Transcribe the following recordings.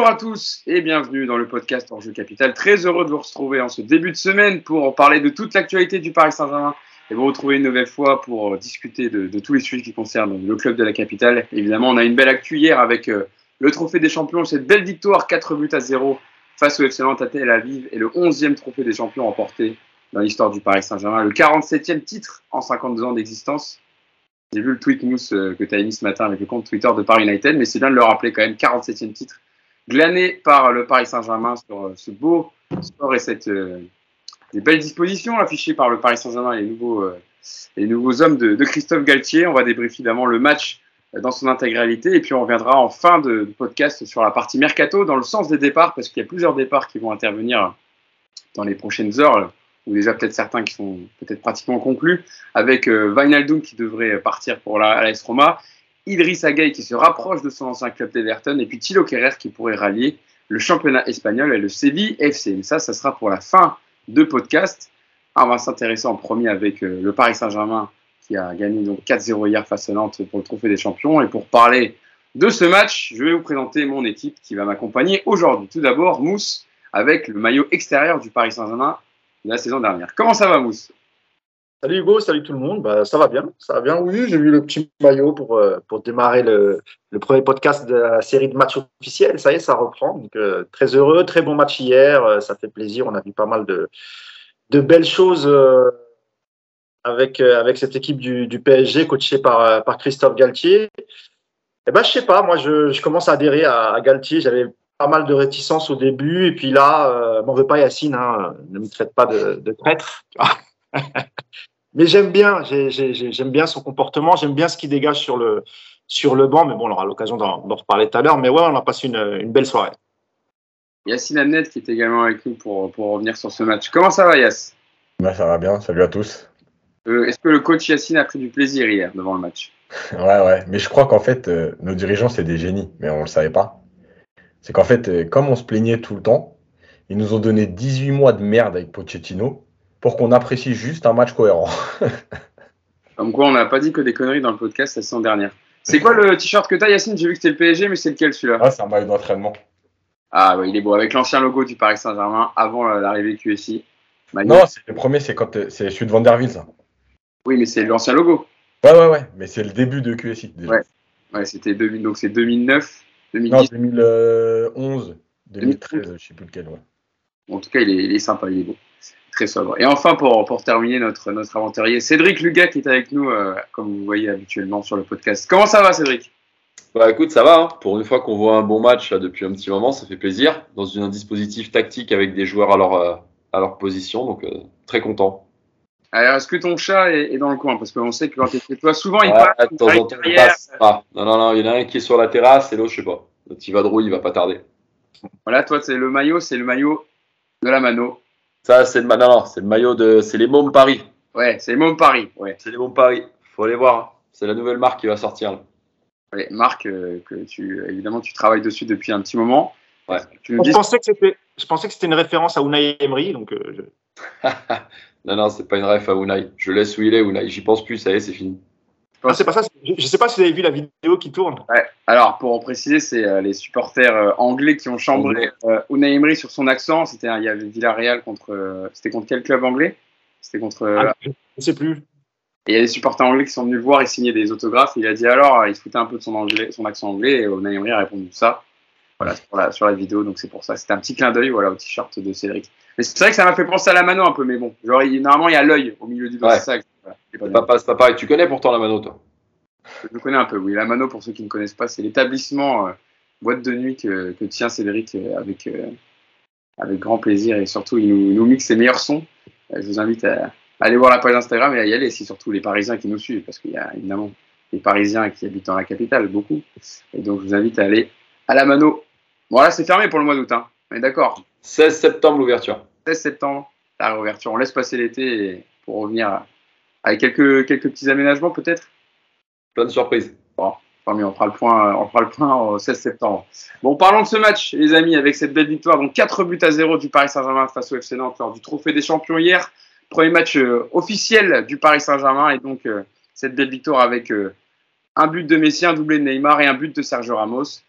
Bonjour à tous et bienvenue dans le podcast Enjeu Capital. Très heureux de vous retrouver en ce début de semaine pour parler de toute l'actualité du Paris Saint-Germain et vous retrouver une nouvelle fois pour discuter de, tous les sujets qui concernent le club de la capitale. Évidemment, on a une belle actu hier avec euh, le trophée des champions, cette belle victoire 4 buts à 0 face au FC à Tel Aviv et le 11e trophée des champions remporté dans l'histoire du Paris Saint-Germain, le 47e titre en 52 ans d'existence. J'ai vu le tweet mousse euh, que tu as mis ce matin avec le compte Twitter de Paris United, mais c'est bien de le rappeler quand même, 47e titre glané par le Paris Saint-Germain sur euh, ce beau sport et cette euh, des belles dispositions affichées par le Paris Saint-Germain et les nouveaux, euh, les nouveaux hommes de, Christophe Galtier. On va débriefer évidemment le match dans son intégralité et puis on reviendra en fin de, podcast sur la partie mercato dans le sens des départs parce qu'il y a plusieurs départs qui vont intervenir dans les prochaines heures ou déjà peut-être certains qui sont peut-être pratiquement conclus avec Wijnaldum qui devrait partir pour la l'AS Roma Idriss Gueye qui se rapproche de son ancien club d'Everton et puis Thilo Kerrer qui pourrait rallier le championnat espagnol et le Séville FC. Mais ça, ça sera pour la fin de podcast. on va s'intéresser en premier avec euh, le Paris Saint-Germain qui a gagné donc 4-0 hier face à Nantes pour le Trophée des Champions. Et pour parler de ce match, je vais vous présenter mon équipe qui va m'accompagner aujourd'hui. Tout d'abord, Mousse avec le maillot extérieur du Paris Saint-Germain de la saison dernière. Comment ça va, Mousse? Salut Hugo, salut tout le monde. Bah, ça va bien, ça va bien. Oui, j'ai vu le petit maillot pour, euh, pour démarrer le, le, premier podcast de la série de matchs officiels. Ça y est, ça reprend. Donc, euh, très heureux, très bon match hier. Euh, ça fait plaisir. On a vu pas mal de, de belles choses avec, avec cette équipe du, PSG coachée par, par Christophe Galtier. Eh ben, je sais pas, moi, je, commence à adhérer à, à Galtier. J'avais pas mal de réticence au début. Et puis là, m'en veux pas Yacine, hein, ne me traite pas de, de traître. Mais j'aime bien, j'aime bien son comportement, j'aime bien ce qu'il dégage sur le, sur le banc. Mais bon, on aura l'occasion d'en reparler tout à l'heure. Mais ouais, on a passé une, une belle soirée. Yacine Amnet qui est également avec nous pour, pour revenir sur ce match. Comment ça va, Yass bah, Ça va bien, salut à tous. Euh, est-ce que le coach Yacine a pris du plaisir hier devant le match? Ouais, ouais, mais je crois qu'en fait, euh, nos dirigeants, c'est des génies, mais on ne le savait pas. C'est qu'en fait, euh, comme on se plaignait tout le temps, ils nous ont donné 18 mois de merde avec Pochettino pour qu'on apprécie juste un match cohérent. Comme quoi, on n'a pas dit que des conneries dans le podcast la saison dernière. C'est quoi le t-shirt que tu as, Yacine? J'ai vu que c'était le PSG, mais c'est lequel celui-là? Ah, c'est un maillot d'entraînement. Ah, ouais, il est beau, avec l'ancien logo du Paris Saint-Germain avant l'arrivée QSI. Non, c'est le premier, c'est quand c'est celui de Vanderville, ça. Oui, mais c'est l'ancien logo. Ouais, ouais, ouais, mais c'est le début de QSI. Déjà. Ouais, ouais c'était donc c'est 2009, 2010. Non, 2011, 2013, je sais plus lequel, ouais. En tout cas, il est, il est sympa, il est beau très sobre. Et enfin, pour, pour terminer, notre, notre aventurier, Cédric Luga, qui est avec nous, euh, comme vous voyez habituellement sur le podcast. Comment ça va, Cédric? Bah écoute, ça va. Hein. Pour une fois qu'on voit un bon match là, depuis un petit moment, ça fait plaisir. Dans un dispositif tactique avec des joueurs à leur, euh, à leur position, donc euh, très content. Alors, est-ce que ton chat est, dans le coin? Parce qu'on sait que quand tu toi, souvent il passe. De temps en temps, il passe. Ah, non, non, non, il y en a un qui est sur la terrasse et l'autre, je sais pas. Le petit vadrouille, il va pas tarder. Voilà, toi, c'est le maillot, c'est le maillot de la mano. Ça, c'est le, non, c'est le maillot de. C'est les Mômes Paris. Ouais, c'est les Mômes Paris. Ouais. C'est les Mômes Paris. Faut aller voir. Hein. C'est la nouvelle marque qui va sortir. Là. Ouais, marque euh, que tu, évidemment, tu travailles dessus depuis un petit moment. Ouais. je, pensais que c'était, je pensais que c'était une référence à Unai Emery. Donc, euh, non, non, c'est pas une ref à Unai. Je laisse où il est, Unai. J'y pense plus, ça y est, c'est fini. Ah, c'est pas ça. Je ne sais pas si vous avez vu la vidéo qui tourne. Ouais. Alors, pour en préciser, c'est euh, les supporters euh, anglais qui ont chambré euh, Unai Emery sur son accent. C'était, il y avait Villarreal contre. c'était contre quel club anglais? C'était contre. Ah, je ne sais plus. Et il y a des supporters anglais qui sont venus le voir et signer des autographes. il a dit alors, il se foutait un peu de son, anglais, son accent anglais. Et Unai Emery a répondu ça. Voilà, sur la, sur la vidéo. Donc c'est pour ça. C'était un petit clin d'œil, voilà, au t-shirt de Cédric. Mais c'est vrai que ça m'a fait penser à la mano un peu, mais bon. Genre, normalement, il y a l'œil au milieu du dos. Ouais. C'est pas, pareil. Tu connais pourtant la mano, toi je connais un peu, oui. La Mano, pour ceux qui ne connaissent pas, c'est l'établissement euh, boîte de nuit que, tient Cédric euh, avec, euh, avec grand plaisir et surtout, il nous, mixe ses meilleurs sons. je vous invite à, aller voir la page Instagram et à y aller, c'est surtout les Parisiens qui nous suivent, parce qu'il y a évidemment les Parisiens qui habitent dans la capitale, beaucoup. Et donc, je vous invite à aller à la Mano. Voilà, c'est fermé pour le mois d'août, hein. On est d'accord 16 septembre, l'ouverture. 16 septembre, la réouverture. On laisse passer l'été pour revenir avec quelques, quelques petits aménagements, peut-être? Plein de surprises. Bon, on fera le point, on fera le point au 16 septembre. Bon, parlons de ce match, les amis, avec cette belle victoire. Donc 4 buts à 0 du Paris Saint-Germain face au FC Nantes lors du Trophée des Champions hier. Premier match euh, officiel du Paris Saint-Germain et donc euh, cette belle victoire avec euh, un but de Messi, un doublé de Neymar et un but de Sergio Ramos.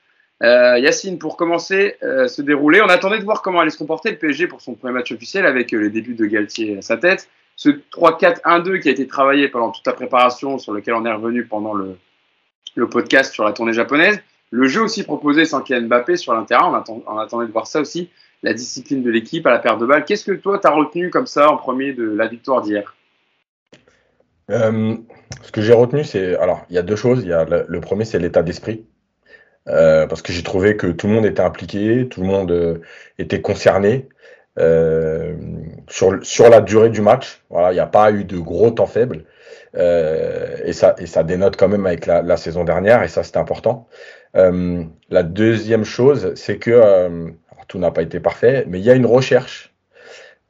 Yacine, pour commencer, se dérouler, on attendait de voir comment allait se comporter le PSG pour son premier match officiel avec les débuts de Galtier à sa tête. Ce 3-4-1-2 qui a été travaillé pendant toute la préparation, sur lequel on est revenu pendant le, podcast sur la tournée japonaise. Le jeu aussi proposé sans Kylian Mbappé sur l'intérieur, on, attend, on attendait de voir ça aussi. La discipline de l'équipe à la paire de balles. Qu'est-ce que toi, tu as retenu comme ça en premier de la victoire d'hier? Euh, ce que j'ai retenu, c'est. Alors, il y a deux choses. Y a le, le premier, c'est l'état d'esprit. Euh, parce que j'ai trouvé que tout le monde était impliqué, tout le monde euh, était concerné euh, sur, sur la durée du match. Voilà, il n'y a pas eu de gros temps faibles. Euh, et, ça, et ça dénote quand même avec la, la saison dernière, et ça, c'est important. Euh, la deuxième chose, c'est que euh, tout n'a pas été parfait, mais il y a une recherche.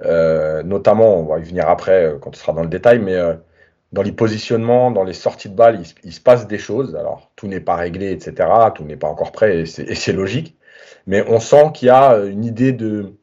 Euh, notamment, on va y venir après quand on sera dans le détail, mais dans les positionnements, dans les sorties de balles, il, il se passe des choses. Alors, tout n'est pas réglé, etc. Tout n'est pas encore prêt, et c'est logique. Mais on sent qu'il y a une idée de,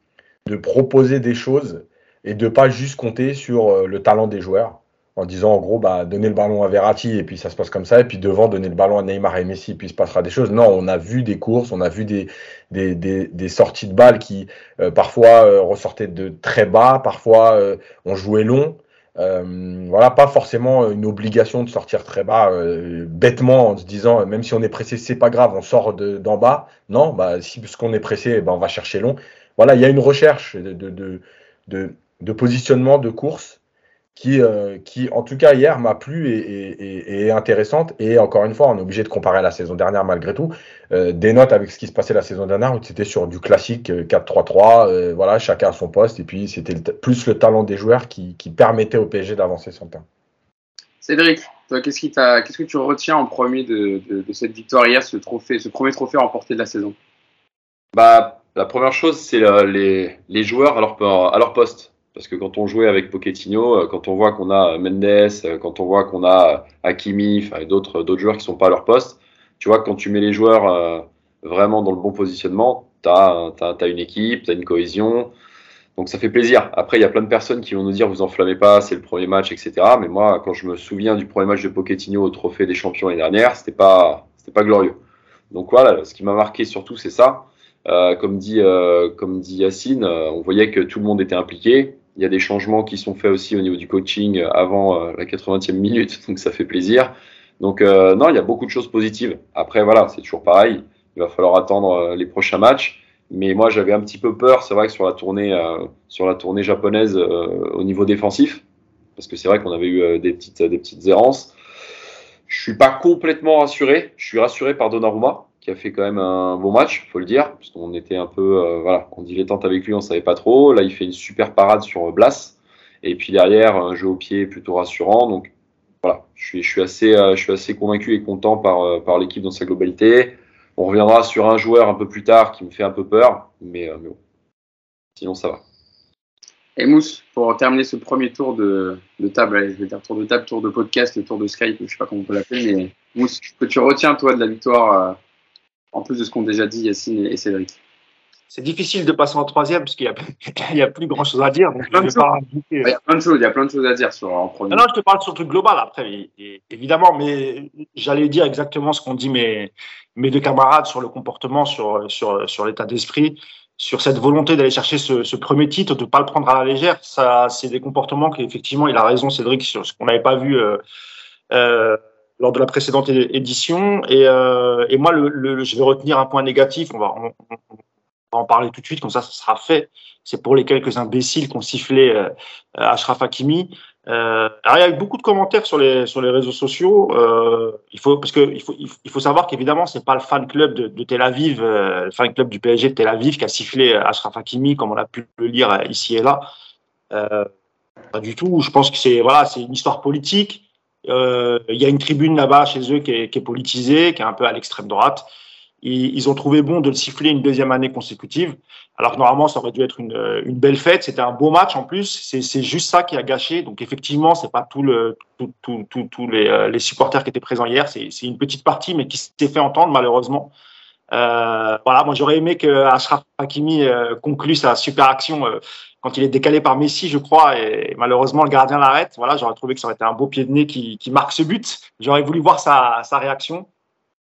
de proposer des choses et de pas juste compter sur euh, le talent des joueurs en disant en gros bah donner le ballon à Verratti et puis ça se passe comme ça et puis devant donner le ballon à Neymar et Messi et puis il se passera des choses. Non, on a vu des courses, on a vu des des, des, sorties de balles qui euh, parfois euh, ressortaient de très bas, parfois on jouait long. Voilà, pas forcément une obligation de sortir très bas bêtement en se disant même si on est pressé, c'est pas grave, on sort de- d'en bas. Non, bah si parce qu'on est pressé, ben, on va chercher long. Voilà, il y a une recherche de, de, de, de, de positionnement, de course qui, euh, qui, en tout cas, hier, m'a plu et, et, et- et est intéressante. Et encore une fois, on est obligé de comparer à la saison dernière malgré tout. Euh, des notes avec ce qui se passait la saison dernière, où c'était sur du classique euh, 4-3-3, euh, voilà, chacun à son poste. Et puis, c'était plus le talent des joueurs qui, qui permettait au PSG d'avancer son temps. Cédric, toi, qu'est-ce, qui t'a, qu'est-ce que tu retiens en premier de, de, de cette victoire hier, ce trophée, ce premier trophée remporté de la saison? Bah, la première chose, c'est euh, les, joueurs à leur, poste. Parce que quand on jouait avec Pochettino, euh, quand on voit qu'on a Mendes, euh, quand on voit qu'on a Hakimi, enfin, d'autres, joueurs qui sont pas à leur poste, tu vois que quand tu mets les joueurs vraiment dans le bon positionnement, tu as, une équipe, tu as une cohésion. Donc ça fait plaisir. Après, il y a plein de personnes qui vont nous dire vous enflammez pas, c'est le premier match, etc. Mais moi, quand je me souviens du premier match de Pochettino au Trophée des Champions l'année dernière, c'était pas, pas glorieux. Donc voilà, ce qui m'a marqué surtout, c'est ça. Euh, comme dit, euh, comme dit Yacine, euh, on voyait que tout le monde était impliqué. Il y a des changements qui sont faits aussi au niveau du coaching avant euh, la 80e minute, donc ça fait plaisir. Donc euh, non, il y a beaucoup de choses positives. Après voilà, c'est toujours pareil. Il va falloir attendre les prochains matchs. Mais moi, j'avais un petit peu peur, c'est vrai que sur la tournée, sur la tournée japonaise au niveau défensif, parce que c'est vrai qu'on avait eu des petites, des petites errances. Je suis pas complètement rassuré. Je suis rassuré par Donnarumma, a fait quand même un bon match, faut le dire, parce qu'on était un peu, euh, voilà, en dilettante avec lui, on savait pas trop. Là, il fait une super parade sur Blas, et puis derrière, un jeu au pied plutôt rassurant. Donc voilà, je suis, je suis assez, euh, je suis assez convaincu et content par, euh, par l'équipe dans sa globalité. On reviendra sur un joueur un peu plus tard qui me fait un peu peur, mais, mais bon. Sinon, ça va. Et Mousse, pour terminer ce premier tour de, table, je vais dire tour de table, tour de podcast, tour de Skype, je sais pas comment on peut l'appeler, mais Mousse, que tu retiens toi de la victoire, en plus de ce qu'ont déjà dit Yacine et, Cédric C'est difficile de passer en troisième parce qu'il y a, plus grand chose à dire. Donc pas. Il y a plein de choses, il y a plein de choses à dire sur en premier. Non, non, je te parle sur le truc global après, et- et- évidemment, mais j'allais dire exactement ce qu'ont dit mes, mes deux camarades sur le comportement, sur, sur, sur l'état d'esprit, sur cette volonté d'aller chercher ce, ce premier titre, de ne pas le prendre à la légère. Ça, c'est des comportements qu'effectivement, il a raison, Cédric, sur ce qu'on n'avait pas vu euh, euh, lors de la précédente édition. Et, euh, moi, je vais retenir un point négatif. On va, en parler tout de suite, comme ça, ça sera fait. C'est pour les quelques imbéciles qui ont sifflé euh, Ashraf Hakimi. Euh, alors, il y a eu beaucoup de commentaires sur les sur les réseaux sociaux. Euh, il faut parce que il faut il faut, savoir qu'évidemment c'est pas le fan club de, Tel Aviv, le fan club du PSG de Tel Aviv qui a sifflé Ashraf Hakimi comme on a pu le lire ici et là. Pas du tout. Je pense que c'est voilà c'est une histoire politique. Euh, Il y a une tribune là-bas chez eux qui est, politisée, qui est un peu à l'extrême droite. Ils, ont trouvé bon de le siffler une deuxième année consécutive. Alors que normalement, ça aurait dû être une, belle fête. C'était un beau match en plus. C'est juste ça qui a gâché. Donc effectivement, c'est pas tous les, euh, les supporters qui étaient présents hier. C'est une petite partie, mais qui s'est fait entendre malheureusement. Euh, voilà, moi j'aurais aimé que Ashraf Hakimi euh, conclue sa super action euh, quand il est décalé par Messi, je crois, et malheureusement le gardien l'arrête. Voilà, j'aurais trouvé que ça aurait été un beau pied de nez qui, marque ce but. J'aurais voulu voir sa, réaction.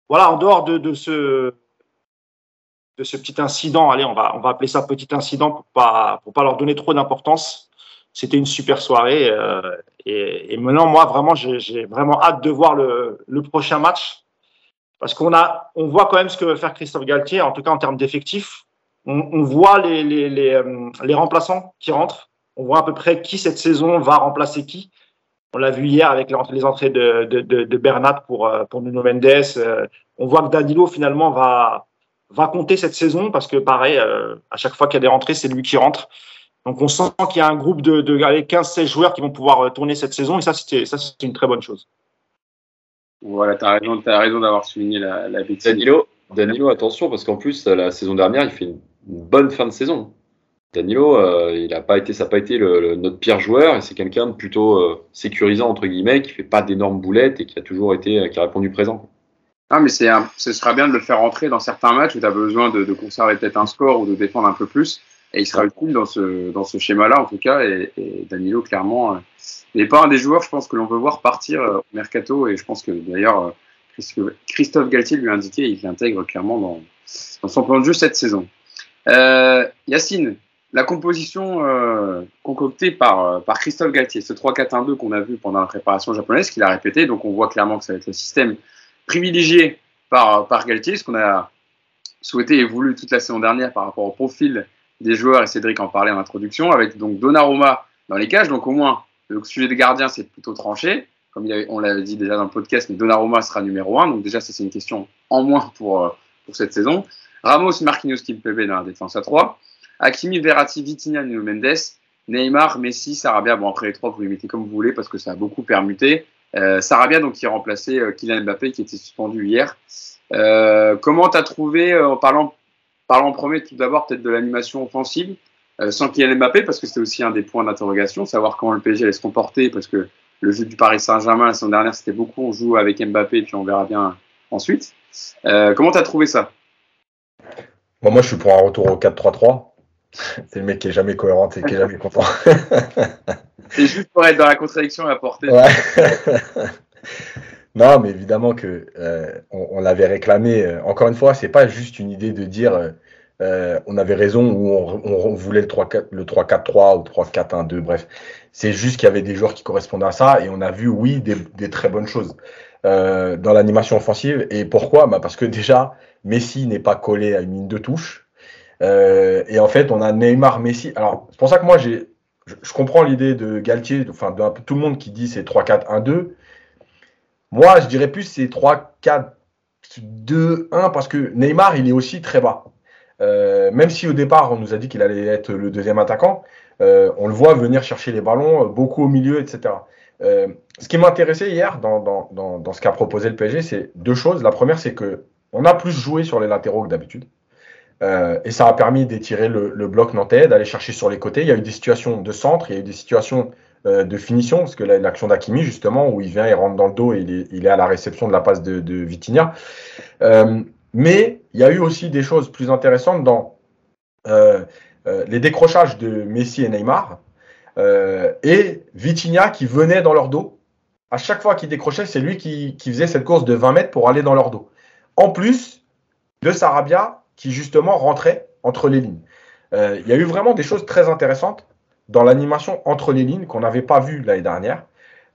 Voilà, en dehors de, ce petit incident. Allez, on va, appeler ça petit incident pour pas, pas leur donner trop d'importance. C'était une super soirée. Et, maintenant, moi, vraiment, j'ai vraiment hâte de voir le prochain match. Parce qu'on a, on voit quand même ce que veut faire Christophe Galtier, en tout cas en termes d'effectifs. On, voit les, les, les, euh, les, remplaçants qui rentrent. On voit à peu près qui cette saison va remplacer qui. On l'a vu hier avec les entrées de, de, de, Bernat pour, euh, pour Nuno Mendes. On voit que Danilo, finalement, va, va compter cette saison parce que pareil, euh, à chaque fois qu'il y a des rentrées, c'est lui qui rentre. Donc on sent qu'il y a un groupe de, de 15-16 joueurs qui vont pouvoir euh, tourner cette saison et ça, c'était une très bonne chose. Voilà, tu as raison, as raison d'avoir souligné la, la bêtise. Danilo, Danilo, attention, parce qu'en plus, la saison dernière, il fait une bonne fin de saison. Danilo, euh, il a pas été, ça n'a pas été le, le, notre pire joueur et c'est quelqu'un de plutôt euh, sécurisant, entre guillemets, qui fait pas d'énormes boulettes et qui a toujours été, qui a répondu présent. Ah, mais c'est ce sera bien de le faire rentrer dans certains matchs où tu as besoin de, de conserver peut-être un score ou de défendre un peu plus. Et il sera utile dans ce, dans ce schéma-là, en tout cas. Et, et Danilo, clairement, euh, n'est pas un des joueurs, je pense, que l'on veut voir partir euh, au mercato. Et je pense que d'ailleurs, euh, Christophe Galtier lui a indiqué, il l'intègre clairement dans, son plan de jeu cette saison. Euh, Yacine, la composition euh, concoctée par, par Christophe Galtier, ce 3-4-1-2 qu'on a vu pendant la préparation japonaise, qu'il a répété, donc on voit clairement que ça va être le système privilégié par, par Galtier, ce qu'on a souhaité et voulu toute la saison dernière par rapport au profil des joueurs, et Cédric en parlait en introduction, avec donc Donnarumma dans les cages, donc au moins le sujet des gardiens c'est plutôt tranché, comme on l'avait dit déjà dans le podcast, mais Donnarumma sera numéro 1, donc déjà ça c'est une question en moins pour, pour cette saison. Ramos, Marquinhos, Kimpembe dans la défense à 3, Hakimi, Verratti, Vitinha, Nuno Mendes, Neymar, Messi, Sarabia, bon après les trois vous les mettez comme vous voulez parce que ça a beaucoup permuté, euh, Sarabia, donc, qui a remplacé euh, Kylian Mbappé, qui était suspendu hier. Euh, comment tu as trouvé, euh, en parlant, parlant premier tout d'abord peut-être de l'animation offensive, euh, sans Kylian Mbappé, parce que c'était aussi un des points d'interrogation, savoir comment le PSG allait se comporter, parce que le jeu du Paris Saint-Germain la saison dernière, c'était beaucoup, on joue avec Mbappé, puis on verra bien ensuite. comment tu as trouvé ça? Bon, Moi, je suis pour un retour au 4-3-3. C'est le mec qui est jamais cohérent et qui est jamais content. C'est juste pour être dans la contradiction et apporter. Ouais. non, mais évidemment que euh, on, on l'avait réclamé. Euh, encore une fois, c'est pas juste une idée de dire euh, on avait raison ou on, voulait le 3-4, le 3-4-3 ou 3-4-1-2. Bref, c'est juste qu'il y avait des joueurs qui correspondaient à ça et on a vu, oui, des, des très bonnes choses euh, dans l'animation offensive. Et pourquoi? Bah Parce que déjà, Messi n'est pas collé à une ligne de touche. Euh, et en fait, on a Neymar, Messi. Alors, c'est pour ça que moi, j'ai, je, je comprends l'idée de Galtier, enfin, de tout le monde qui dit c'est 3-4-1-2. Moi, je dirais plus c'est 3-4-2-1 parce que Neymar, il est aussi très bas. Euh, même si au départ, on nous a dit qu'il allait être le deuxième attaquant, euh, on le voit venir chercher les ballons, beaucoup au milieu, etc. Euh, ce qui m'intéressait hier dans, ce qu'a proposé le PSG, c'est deux choses. La première, c'est que on a plus joué sur les latéraux que d'habitude. Euh, et ça a permis d'étirer le, bloc nantais, d'aller chercher sur les côtés. Il y a eu des situations de centre, il y a eu des situations euh, de finition, parce que l'action d'Akimi, justement, où il vient, il rentre dans le dos et il est, à la réception de la passe de, de Vitinha. Euh, mais il y a eu aussi des choses plus intéressantes dans euh, les décrochages de Messi et Neymar et Vitinha qui venait dans leur dos. À chaque fois qu'il décrochait, c'est lui qui, faisait cette course de 20 mètres pour aller dans leur dos. En plus de Sarabia qui justement rentrait entre les lignes. Euh, il y a eu vraiment des choses très intéressantes dans l'animation entre les lignes qu'on n'avait pas vu l'année dernière.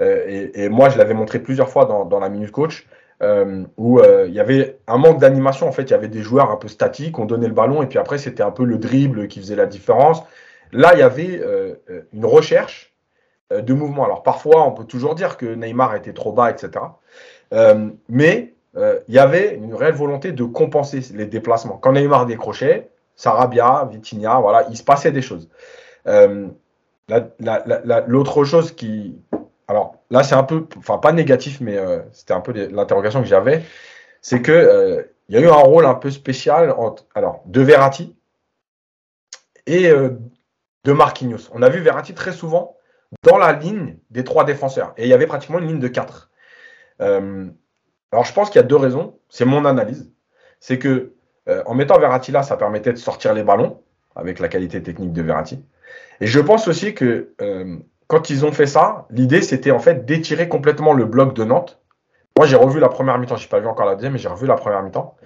Euh, et, et, moi, je l'avais montré plusieurs fois dans, dans la Minute Coach, euh, où euh, il y avait un manque d'animation. En fait, il y avait des joueurs un peu statiques, on donnait le ballon, et puis après, c'était un peu le dribble qui faisait la différence. Là, il y avait euh, une recherche de mouvement. Alors, parfois, on peut toujours dire que Neymar était trop bas, etc. mais il y avait une réelle volonté de compenser les déplacements. Quand Neymar décrochait, Sarabia, Vitinha, voilà, il se passait des choses. L'autre chose qui. Alors là, c'est un peu. Enfin, pas négatif, mais euh, c'était un peu l'interrogation que j'avais. C'est que euh, y a eu un rôle un peu spécial entre, alors, de Verratti et euh, de Marquinhos. On a vu Verratti très souvent dans la ligne des trois défenseurs. Et il y avait pratiquement une ligne de quatre. Alors, je pense qu'il y a deux raisons. C'est mon analyse. C'est que en mettant Verratti là, ça permettait de sortir les ballons avec la qualité technique de Verratti. Et je pense aussi que quand ils ont fait ça, l'idée c'était en fait d'étirer complètement le bloc de Nantes. Moi, j'ai revu la première mi-temps. Je n'ai pas vu encore la deuxième, mais j'ai revu la première mi-temps.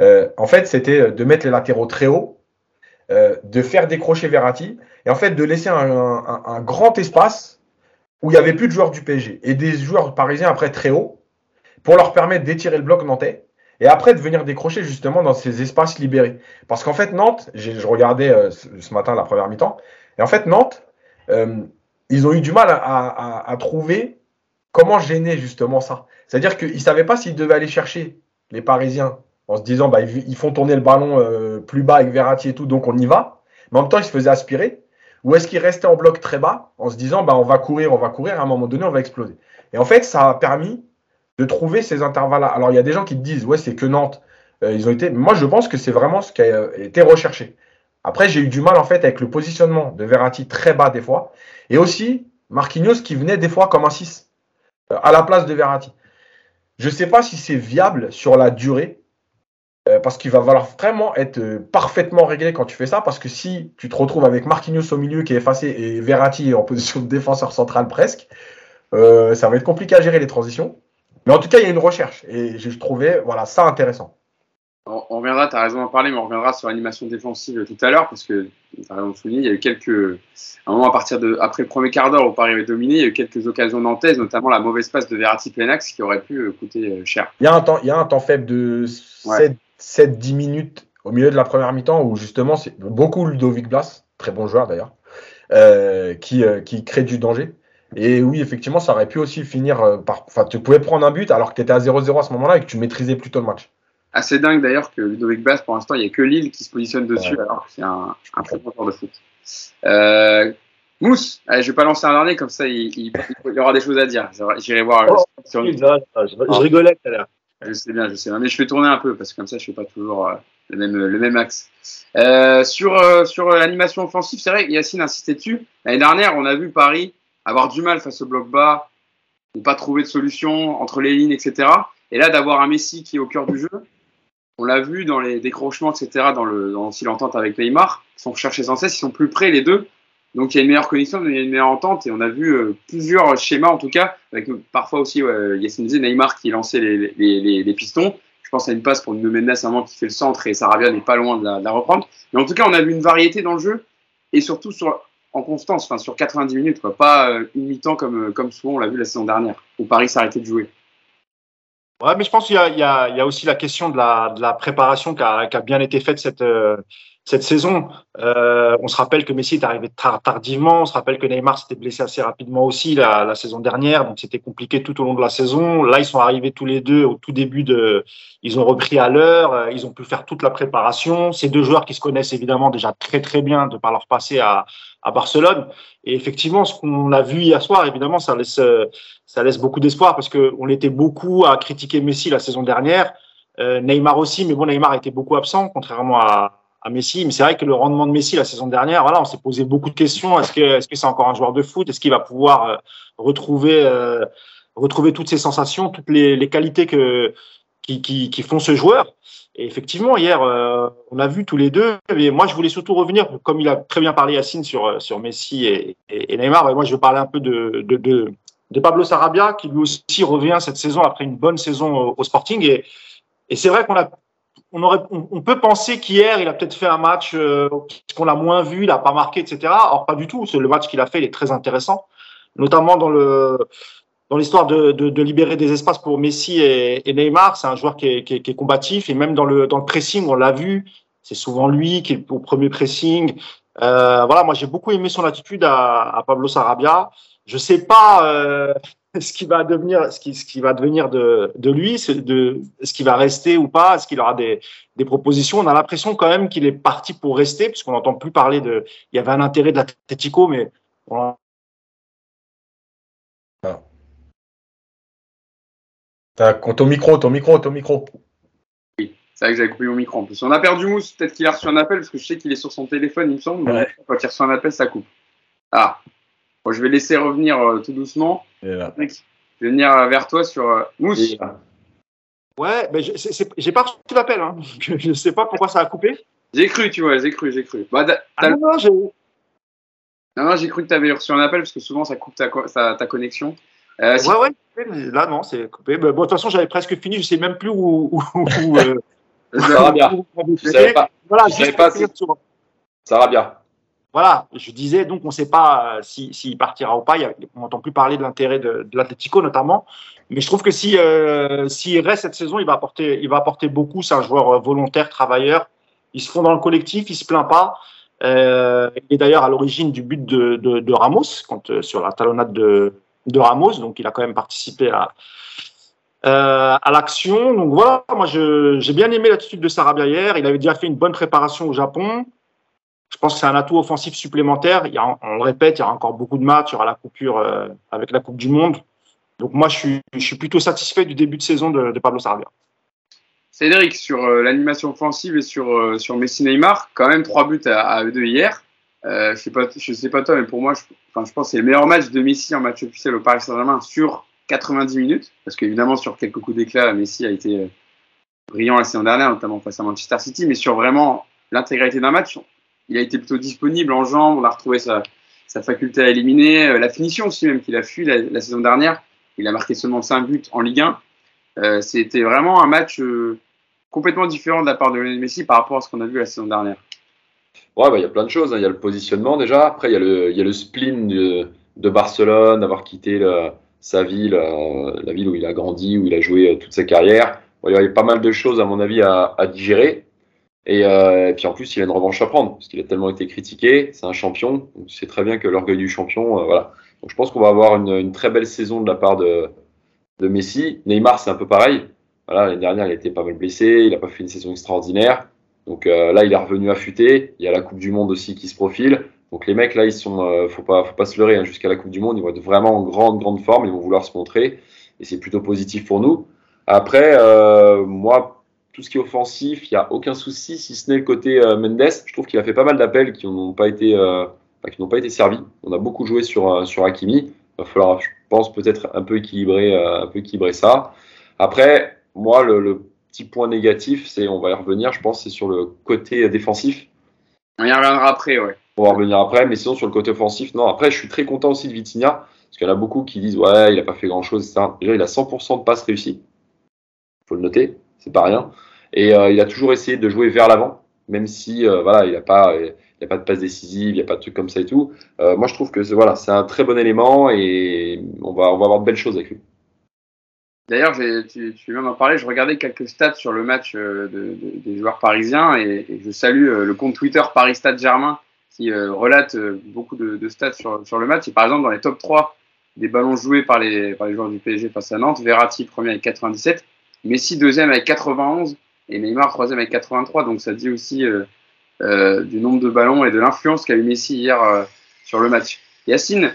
Euh, en fait, c'était de mettre les latéraux très haut, euh, de faire décrocher Verratti et en fait de laisser un, grand espace où il n'y avait plus de joueurs du PSG et des joueurs parisiens après très haut pour leur permettre d'étirer le bloc nantais et après de venir décrocher justement dans ces espaces libérés. Parce qu'en fait, Nantes, j'ai- je regardais euh, ce, matin la première mi-temps, et en fait, Nantes, euh, ils ont eu du mal à, trouver comment gêner justement ça. C'est-à-dire qu'ils ne savaient pas s'ils devaient aller chercher les Parisiens en se disant bah, ils, ils font tourner le ballon euh, plus bas avec Verratti et tout, donc on y va. Mais en même temps, ils se faisaient aspirer. Ou est-ce qu'ils restaient en bloc très bas en se disant bah, on va courir, on va courir, à un moment donné, on va exploser. Et en fait, ça a permis de trouver ces intervalles-là. Alors, il y a des gens qui te disent ouais, c'est que Nantes. euh, ils ont été. Moi, je pense que c'est vraiment ce qui a euh, été recherché. Après, j'ai eu du mal en fait avec le positionnement de Verratti très bas des fois. Et aussi Marquinhos qui venait des fois comme un 6 euh, à la place de Verratti. Je ne sais pas si c'est viable sur la durée. euh, parce qu'il va falloir vraiment être euh, parfaitement réglé quand tu fais ça. Parce que si tu te retrouves avec Marquinhos au milieu qui est effacé et Verratti en position de défenseur central presque, ça va être compliqué à gérer les transitions. Mais en tout cas, il y a une recherche. Et je trouvais voilà, ça intéressant. On, on reviendra, tu as raison d'en parler, mais on reviendra sur l'animation défensive tout à l'heure, parce que tu as raison de souligner, il y a eu quelques. À un moment, à partir de. Après le premier quart d'heure où Paris avait dominé, il y a eu quelques occasions nantaises, notamment la mauvaise passe de Verratti Plenax qui aurait pu euh, coûter euh, cher. Il y a un temps, il y a un temps faible de Ouais. 7-10 minutes au milieu de la première mi-temps où justement c'est beaucoup Ludovic Blas, très bon joueur d'ailleurs, euh, qui, euh, qui crée du danger. Et oui, effectivement, ça aurait pu aussi finir par. Enfin, tu pouvais prendre un but alors que tu étais à 0-0 à ce moment-là et que tu maîtrisais plutôt le match. Assez dingue d'ailleurs que Ludovic Blas, pour l'instant, il n'y a que Lille qui se positionne dessus, Ouais. alors que c'est un, un très bon joueur de foot. Euh, Mousse, allez, je vais pas lancer un dernier, comme ça il, il- il y aura des choses à dire. J'irai voir euh, Oh, sur là, je, je rigolais tout à l'heure. Je sais bien, je sais bien. Mais je fais tourner un peu parce que comme ça, je fais pas toujours euh, le, même, le même axe. Euh, sur euh, sur l'animation offensive, c'est vrai, Yacine insistait dessus. L'année dernière, on a vu Paris avoir du mal face au bloc bas, ne pas trouver de solution entre les lignes, etc. Et là, d'avoir un Messi qui est au cœur du jeu, on l'a vu dans les décrochements, etc., dans le dans l'entente avec Neymar, qui sont recherchés sans cesse, ils sont plus près les deux. Donc il y a une meilleure connexion, il y a une meilleure entente, et on a vu euh, plusieurs schémas en tout cas, avec euh, parfois aussi ouais, Yacine disait Neymar qui lançait les, les, pistons. Je pense à une passe pour Nuno Mendes à un moment qui fait le centre et Sarabia n'est pas loin de la, reprendre. Mais en tout cas, on a vu une variété dans le jeu et surtout sur, en constance, enfin sur 90 minutes, pas euh, une mi-temps comme, euh, comme souvent on l'a vu la saison dernière, où Paris s'arrêtait de jouer. Ouais, mais je pense qu'il y y, y a aussi la question de la, de la préparation qui a, qui a bien été faite cette, euh, cette saison. Euh, on se rappelle que Messi est arrivé tar- tardivement. On se rappelle que Neymar s'était blessé assez rapidement aussi la, la saison dernière, donc c'était compliqué tout au long de la saison. Là, ils sont arrivés tous les deux au tout début de. Ils ont repris à l'heure. euh, Ils ont pu faire toute la préparation. Ces deux joueurs qui se connaissent évidemment déjà très très bien de par leur passé à, à Barcelone. Et effectivement, ce qu'on a vu hier soir, évidemment, ça laisse euh, ça laisse beaucoup d'espoir parce que on était beaucoup à critiquer Messi la saison dernière, euh, Neymar aussi, mais bon, Neymar était beaucoup absent, contrairement à, à Messi. Mais c'est vrai que le rendement de Messi la saison dernière, voilà, on s'est posé beaucoup de questions. Est-ce que est-ce que c'est encore un joueur de foot? Est-ce qu'il va pouvoir euh, retrouver euh, retrouver toutes ses sensations, toutes les, les qualités que qui, qui, qui font ce joueur? Et effectivement, hier, euh, on a vu tous les deux. Mais moi, je voulais surtout revenir, comme il a très bien parlé Yacine sur, sur Messi et, et, et Neymar. Et moi, je veux parler un peu de, de, de, Pablo Sarabia, qui lui aussi revient cette saison après une bonne saison au, Sporting. Et, et c'est vrai qu'on a, on aurait, on, peut penser qu'hier, il a peut-être fait un match euh, qu'on l'a moins vu, il n'a pas marqué, etc. Or, pas du tout. Le match qu'il a fait, il est très intéressant, notamment dans le dans l'histoire de, de, libérer des espaces pour Messi et, Neymar. C'est un joueur qui est, qui, est, qui combatif et même dans le, dans le pressing, on l'a vu, c'est souvent lui qui est au premier pressing. Euh, voilà, moi j'ai beaucoup aimé son attitude à, Pablo Sarabia. Je sais pas euh, ce qui va devenir, ce qui, ce qui va devenir de, de lui, de ce qui va rester ou pas, est-ce qu'il aura des, des propositions? On a l'impression quand même qu'il est parti pour rester, puisqu'on n'entend plus parler de. Il y avait un intérêt de l'Atletico, mais Ton micro, ton micro, ton micro. Oui, c'est vrai que j'avais coupé mon micro en plus. On a perdu Mousse, peut-être qu'il a reçu un appel, parce que je sais qu'il est sur son téléphone, il me semble. Ouais. Quand il reçoit un appel, ça coupe. Ah, bon, je vais laisser revenir euh, tout doucement. Je vais venir vers toi sur euh, Mousse. Ouais, mais j'ai pas reçu l'appel. Hein. Je ne sais pas pourquoi ça a coupé. J'ai cru, tu vois, j'ai cru, j'ai cru. Bah, ah non, non, j'ai non, non, j'ai cru que tu avais reçu un appel parce que souvent ça coupe ta, ta, ta connexion. Euh, si... Ouais, ouais, là non, c'est coupé. Bon, de toute façon, j'avais presque fini, je sais même plus où, où, où, euh. Je savais pas. Voilà, Je savais juste pas si- sur- Sarabia. Voilà, je disais, donc on ne sait pas euh, s'il si, partira ou pas. Il y a- on n'entend plus parler de l'intérêt de, de l'Atlético notamment. Mais je trouve que si s'il reste cette saison, il va apporter, il va apporter beaucoup. C'est un joueur volontaire, travailleur. Il se fond dans le collectif, il se plaint pas. Il est d'ailleurs à l'origine du but de, de, de Ramos quand, sur la talonnade de, de Ramos. Donc il a quand même participé à, euh, à l'action. Donc voilà, moi j'ai bien aimé l'attitude de Sarabia hier. Il avait déjà fait une bonne préparation au Japon. Je pense que c'est un atout offensif supplémentaire. Il y a, on le répète, il y aura encore beaucoup de matchs. Il y aura la coupure euh, avec la Coupe du Monde. Donc moi, je suis, je suis plutôt satisfait du début de saison de, Pablo Sarabia. Cédric, sur euh, l'animation offensive et sur, sur Messi Neymar, quand même trois buts à, à eux deux hier. Euh, je sais pas, je sais pas toi, mais pour moi, je, enfin, je pense que c'est le meilleur match de Messi en match officiel au Paris Saint-Germain sur 90 minutes, parce qu'évidemment sur quelques coups d'éclat, Messi a été euh, brillant la saison dernière, notamment face à Manchester City, mais sur vraiment l'intégralité d'un match, il a été plutôt disponible en jambes, on a retrouvé sa, sa faculté à éliminer, euh, la finition aussi même qu'il a fui la, la saison dernière. Il a marqué seulement 5 buts en Ligue 1. Euh, C'était vraiment un match euh, complètement différent de la part de Lionel Messi par rapport à ce qu'on a vu la saison dernière. Ouais, bah, il y a plein de choses. hein. Il y a le positionnement déjà. Après, il y a le, spleen de, Barcelone, d'avoir quitté sa ville, euh, la ville où il a grandi, où il a joué euh, toute sa carrière. Il y a pas mal de choses, à mon avis, à, digérer. Et, euh, et puis en plus, il a une revanche à prendre, parce qu'il a tellement été critiqué. C'est un champion. Donc, c'est très bien que l'orgueil du champion, voilà. Donc je pense qu'on va avoir une, très belle saison de la part de, Messi. Neymar, c'est un peu pareil. L'année dernière, il a été pas mal blessé. Il n'a pas fait une saison extraordinaire. Donc euh, là, il est revenu affûté. Il y a la Coupe du Monde aussi qui se profile. Donc les mecs là, ils sont, euh, faut pas, faut pas se leurrer. hein, Jusqu'à la Coupe du Monde, ils vont être vraiment en grande, grande forme. Ils vont vouloir se montrer, et c'est plutôt positif pour nous. Après, euh, moi, tout ce qui est offensif, il y a aucun souci, si ce n'est le côté Mendes. Je trouve qu'il a fait pas mal d'appels qui n'ont pas été, n'ont pas été servis. On a beaucoup joué sur sur Hakimi. Il va falloir, je pense, peut-être un peu équilibrer, un peu équilibrer ça. Après, moi, le petit point négatif, c'est, on va y revenir, je pense, c'est sur le côté défensif. On y reviendra après, ouais. On va revenir après, mais sinon sur le côté offensif, non. Après, je suis très content aussi de Vitinha, parce qu'il y en a beaucoup qui disent ouais, il n'a pas fait grand chose, etc. Déjà, il a 100% de passes réussies. faut le noter, c'est pas rien. Et euh, il a toujours essayé de jouer vers l'avant, même si euh, voilà, il n'a pas, il a pas de passe décisive, il n'y a pas de trucs comme ça et tout. Euh, moi, je trouve que c'est voilà, c'est un très bon élément et on va, on va avoir de belles choses avec lui. D'ailleurs, tu, tu viens d'en parler, je regardais quelques stats sur le match euh, de- de- des joueurs parisiens et, je salue euh, le compte Twitter Paris Stade Germain qui euh, relate beaucoup de, stats sur, le match. Par exemple, dans les top 3 des ballons joués par les, joueurs du PSG face à Nantes, Verratti premier avec 97, Messi deuxième avec 91 et Neymar troisième avec 83. Donc ça dit aussi du nombre de ballons et de l'influence qu'a eu Messi hier sur le match. Yacine,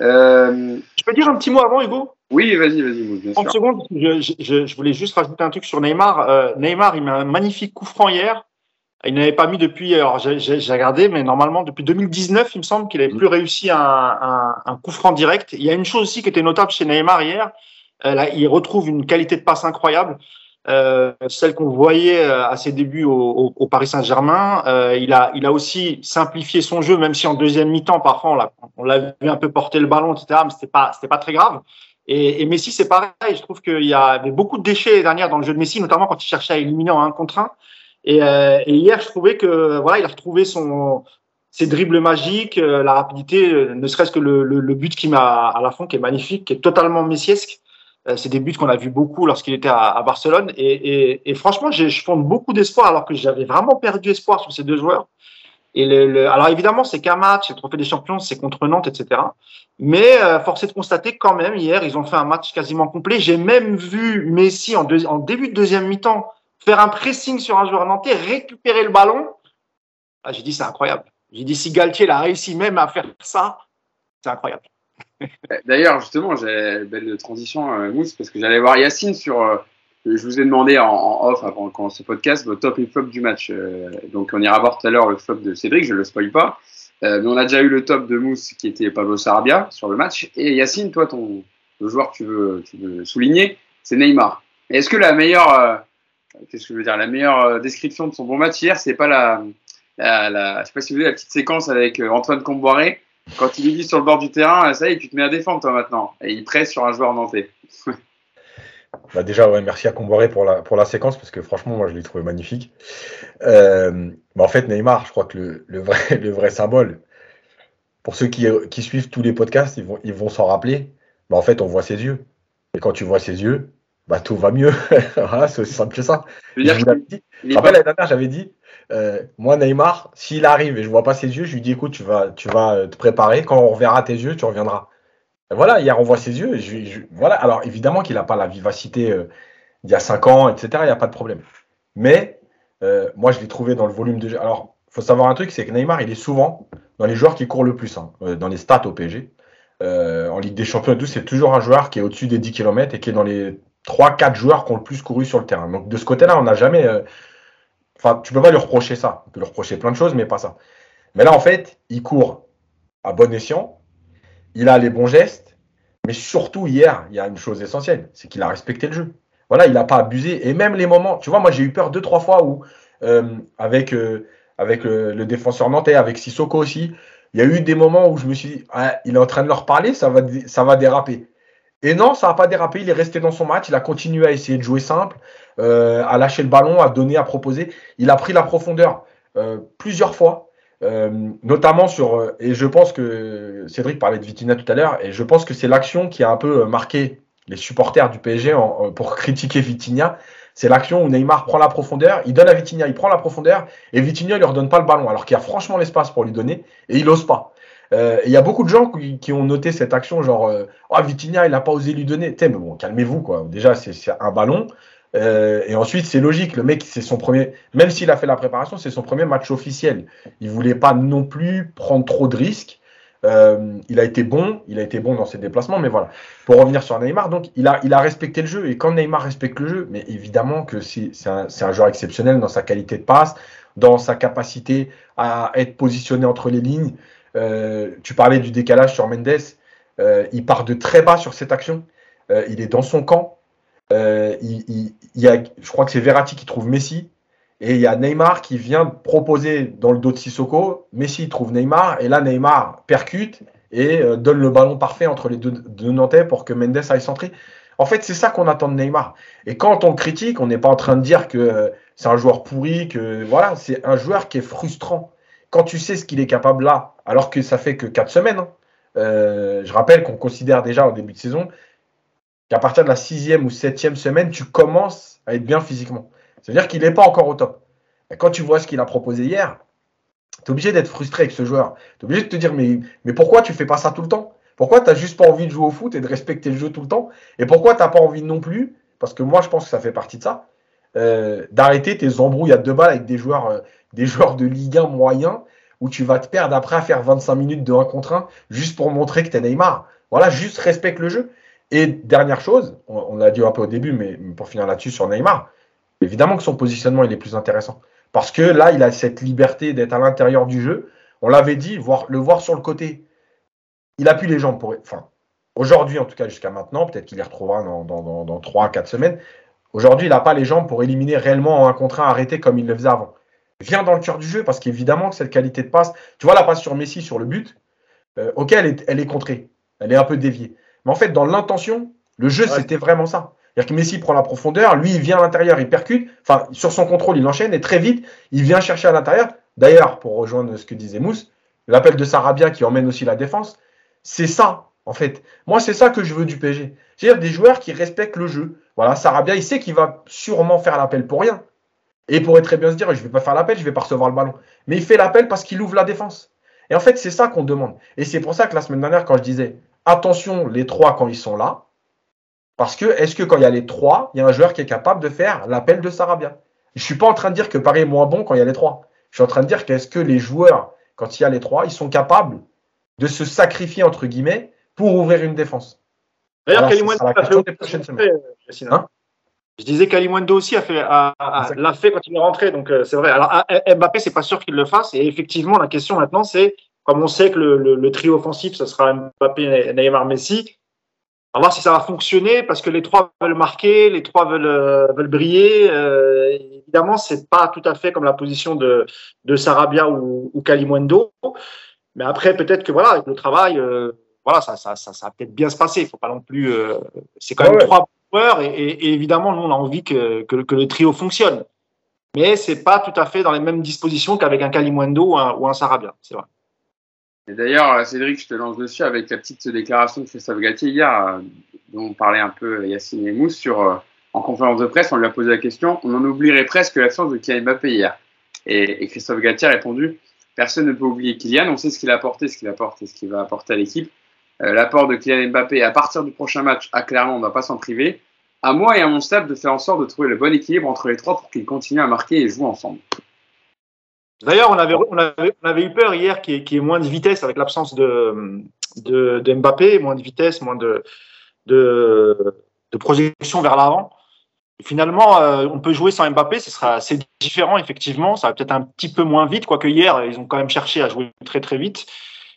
euh, Je peux dire un petit mot avant, Hugo? Oui, vas-y, vas-y, Mousse, bien 30 sûr. secondes, je, je- je- je voulais juste rajouter un truc sur Neymar. Euh, Neymar, il met un magnifique coup franc hier. Il n'avait pas mis depuis, alors j'ai- regardé, mais normalement depuis 2019, il me semble qu'il avait plus réussi un, un, un coup franc direct. Il y a une chose aussi qui était notable chez Neymar hier. Euh, là, il retrouve une qualité de passe incroyable, euh, celle qu'on voyait euh, à ses débuts au, au- au Paris Saint-Germain. Euh, il, a, il a aussi simplifié son jeu, même si en deuxième mi-temps, parfois, on l'a- vu un peu porter le ballon, etc. Mais c'était pas, c'était pas très grave. Et, et Messi, c'est pareil. Je trouve qu'il y avait beaucoup de déchets l'année dernière dans le jeu de Messi, notamment quand il cherchait à éliminer en un contre un. Et, euh, et hier, je trouvais que voilà, il a retrouvé son ses dribbles magiques, euh, la rapidité, ne serait-ce que le, le, le but qui m'a à la fin, qui est magnifique, qui est totalement messiesque. Euh, c'est des buts qu'on a vu beaucoup lorsqu'il était à, à Barcelone. Et, et, et franchement, je fonde beaucoup d'espoir alors que j'avais vraiment perdu espoir sur ces deux joueurs. Et le, le- alors évidemment, c'est qu'un match, c'est le Trophée des Champions, c'est contre Nantes, etc. Mais euh, force est de constater quand même, hier, ils ont fait un match quasiment complet. J'ai même vu Messi en, deux- en début de deuxième mi-temps faire un pressing sur un joueur nantais, récupérer le ballon. Ah, j'ai dit, c'est incroyable. J'ai dit, si Galtier a réussi même à faire ça, c'est incroyable. D'ailleurs, justement, j'ai belle transition, euh, Mousse, parce que j'allais voir Yacine sur. euh, je vous ai demandé en, off avant qu'on ce podcast le top et flop du match. Euh, donc, on ira voir tout à l'heure le flop de Cédric, je ne le spoil pas. Euh, mais on a déjà eu le top de Mousse qui était Pablo Sarabia sur le match. Et Yacine, toi, ton le joueur que tu veux, souligner, c'est Neymar. Est-ce que la meilleure, euh, qu'est-ce que je veux dire, la meilleure euh, description de son bon match hier, c'est pas la, la, la, je sais pas si vous la petite séquence avec euh, Antoine Comboiré quand il lui dit sur le bord du terrain, ça y est, tu te mets à défendre toi maintenant. Et il presse sur un joueur nantais. Bah déjà, ouais, merci à Comboiré pour la, pour la séquence, parce que franchement, moi, je l'ai trouvé magnifique. Euh, bah, en fait, Neymar, je crois que le, le vrai, le vrai symbole, pour ceux qui, qui suivent tous les podcasts, ils vont, ils vont s'en rappeler. Bah, en fait, on voit ses yeux. Et quand tu vois ses yeux, bah, tout va mieux. c'est aussi simple que ça. Je vous dit. Après, pas- l'année dernière, j'avais dit, euh, moi, Neymar, s'il arrive et je vois pas ses yeux, je lui dis, écoute, tu vas, tu vas euh, te préparer. Quand on reverra tes yeux, tu reviendras. Voilà, hier, on voit ses yeux. voilà, alors évidemment qu'il n'a pas la vivacité euh, d'il y a 5 ans, etc. Il n'y a pas de problème. Mais euh, moi, je l'ai trouvé dans le volume de jeu. Alors, faut savoir un truc, c'est que Neymar, il est souvent dans les joueurs qui courent le plus, hein, dans les stats au PSG. En Ligue des Champions c'est toujours un joueur qui est au-dessus des 10 km et qui est dans les 3-4 joueurs qui ont le plus couru sur le terrain. Donc de ce côté-là, on n'a jamais. Enfin, tu peux pas lui reprocher ça. Tu peux lui reprocher plein de choses, mais pas ça. Mais là, en fait, il court à bon escient. Il a les bons gestes. Mais surtout, hier, il y a une chose essentielle c'est qu'il a respecté le jeu. Voilà, il n'a pas abusé. Et même les moments. Tu vois, moi, j'ai eu peur deux, trois fois où, euh, avec, euh, avec le, défenseur nantais, avec Sissoko aussi, il y a eu des moments où je me suis dit ah, il est en train de leur parler, ça va, ça va déraper. Et non, ça n'a pas dérapé. Il est resté dans son match. Il a continué à essayer de jouer simple, euh, à lâcher le ballon, à donner, à proposer. Il a pris la profondeur euh, plusieurs fois, euh, notamment sur. et je pense que Cédric parlait de Vitina tout à l'heure. Et je pense que c'est l'action qui a un peu marqué les supporters du PSG pour critiquer Vitinha. C'est l'action où Neymar prend la profondeur, il donne à Vitinha, il prend la profondeur, et Vitinha ne lui redonne pas le ballon, alors qu'il y a franchement l'espace pour lui donner, et il n'ose pas. Euh, Il y a beaucoup de gens qui, ont noté cette action, genre, oh, Vitinha, il n'a pas osé lui donner. Mais bon, calmez-vous, quoi. Déjà, c'est un ballon. Euh, et ensuite, c'est logique. Le mec, c'est son premier, même s'il a fait la préparation, c'est son premier match officiel. Il voulait pas non plus prendre trop de risques. Il a été bon, il a été bon dans ses déplacements, mais voilà. Pour revenir sur Neymar, donc il a, il a respecté le jeu. Et quand Neymar respecte le jeu, mais évidemment que c'est un, un joueur exceptionnel dans sa qualité de passe, dans sa capacité à être positionné entre les lignes. Euh, tu parlais du décalage sur Mendes. Euh, il part de très bas sur cette action. Euh, il est dans son camp. Il, y a, je crois que c'est Verratti qui trouve Messi. Et il y a Neymar qui vient proposer dans le dos de Sissoko. Messi trouve Neymar. Et là, Neymar percute et donne le ballon parfait entre les deux, Nantais pour que Mendes aille centrer. En fait, c'est ça qu'on attend de Neymar. Et quand on critique, on n'est pas en train de dire que c'est un joueur pourri, que voilà, c'est un joueur qui est frustrant. Quand tu sais ce qu'il est capable là, alors que ça fait que 4 semaines, hein, euh, je rappelle qu'on considère déjà au début de saison qu'à partir de la sixième ou septième semaine, tu commences à être bien physiquement. C'est-à-dire qu'il n'est pas encore au top. Quand tu vois ce qu'il a proposé hier, tu es obligé d'être frustré avec ce joueur. Tu es obligé de te dire, mais, mais pourquoi tu fais pas ça tout le temps? Pourquoi tu n'as juste pas envie de jouer au foot et de respecter le jeu tout le temps? Et pourquoi tu n'as pas envie non plus, parce que moi je pense que ça fait partie de ça, euh, d'arrêter tes embrouilles à deux balles avec des joueurs, euh, des joueurs de Ligue 1 moyens où tu vas te perdre après à faire 25 minutes de 1 contre 1 juste pour montrer que tu es Neymar. Voilà, juste respecte le jeu. Et dernière chose, on, l'a dit un peu au début, mais pour finir là-dessus sur Neymar, évidemment que son positionnement il est plus intéressant. Parce que là, il a cette liberté d'être à l'intérieur du jeu. On l'avait dit, voir, le voir sur le côté. Il a plus les jambes pour. Enfin, aujourd'hui, en tout cas, jusqu'à maintenant, peut-être qu'il les retrouvera dans, dans, dans, dans 3-4 semaines. Aujourd'hui, il n'a pas les jambes pour éliminer réellement en un contre un arrêté comme il le faisait avant. Viens dans le cœur du jeu parce qu'évidemment que cette qualité de passe, tu vois la passe sur Messi sur le but, euh, ok, elle est, elle est contrée, elle est un peu déviée. Mais en fait, dans l'intention, le jeu, Ouais. c'était vraiment ça. C'est-à-dire que Messi prend la profondeur, lui, il vient à l'intérieur, il percute, enfin, sur son contrôle, il enchaîne et très vite, il vient chercher à l'intérieur. D'ailleurs, pour rejoindre ce que disait Mousse, l'appel de Sarabia qui emmène aussi la défense, c'est ça, en fait. Moi, c'est ça que je veux du PSG. C'est-à-dire des joueurs qui respectent le jeu. Voilà, Sarabia, il sait qu'il va sûrement faire l'appel pour rien. Et il pourrait très bien se dire, je ne vais pas faire l'appel, je ne vais pas recevoir le ballon. Mais il fait l'appel parce qu'il ouvre la défense. Et en fait, c'est ça qu'on demande. Et c'est pour ça que la semaine dernière, quand je disais, attention, les trois, quand ils sont là, parce que est-ce que quand il y a les trois, il y a un joueur qui est capable de faire l'appel de Sarabia? Je ne suis pas en train de dire que Paris est moins bon quand il y a les trois. Je suis en train de dire qu'est-ce que les joueurs, quand il y a les trois, ils sont capables de se sacrifier, entre guillemets, pour ouvrir une défense. D'ailleurs, Voilà, Je disais Kalimundo aussi a fait, a- a- Exactement. l'a fait quand il est rentré, donc euh, c'est vrai. Alors à- Mbappé, c'est pas sûr qu'il le fasse. Et effectivement, la question maintenant, c'est comme on sait que le, le- le trio offensif, ce sera Mbappé, Neymar, Messi. On va voir si ça va fonctionner parce que les trois veulent marquer, les trois veulent, euh, veulent briller. Euh, évidemment, c'est pas tout à fait comme la position de, de Sarabia ou, ou Kalimundo. Mais après, peut-être que voilà, avec le travail, euh, voilà, ça, ça, ça, ça va peut-être bien se passer. Il faut pas non plus. euh, c'est quand Ouais, même ouais. trois et, évidemment, nous, on a envie que, le trio fonctionne. Mais c'est pas tout à fait dans les mêmes dispositions qu'avec un Kalimundo ou un, Sarabia, c'est vrai. Et d'ailleurs, Cédric, je te lance dessus avec la petite déclaration de Christophe Galtier hier, dont on parlait un peu Yacine et Mousse sur, en conférence de presse, on lui a posé la question, on en oublierait presque l'absence de Kylian Mbappé hier. Et, Christophe Galtier a répondu, personne ne peut oublier Kylian, on sait ce qu'il a apporté, ce qu'il apporte et ce qu'il va apporter à l'équipe. Euh, L'apport de Kylian Mbappé à partir du prochain match, à clairement, on ne va pas s'en priver. À moi et à mon staff de faire en sorte de trouver le bon équilibre entre les trois pour qu'ils continuent à marquer et jouer ensemble. D'ailleurs, on avait, eu peur hier qu'il y, ait moins de vitesse avec l'absence de, Mbappé, moins de vitesse, moins de projection vers l'avant. Finalement, euh, on peut jouer sans Mbappé, ce sera assez différent, effectivement. Ça va peut-être un petit peu moins vite, quoique hier, ils ont quand même cherché à jouer très très vite.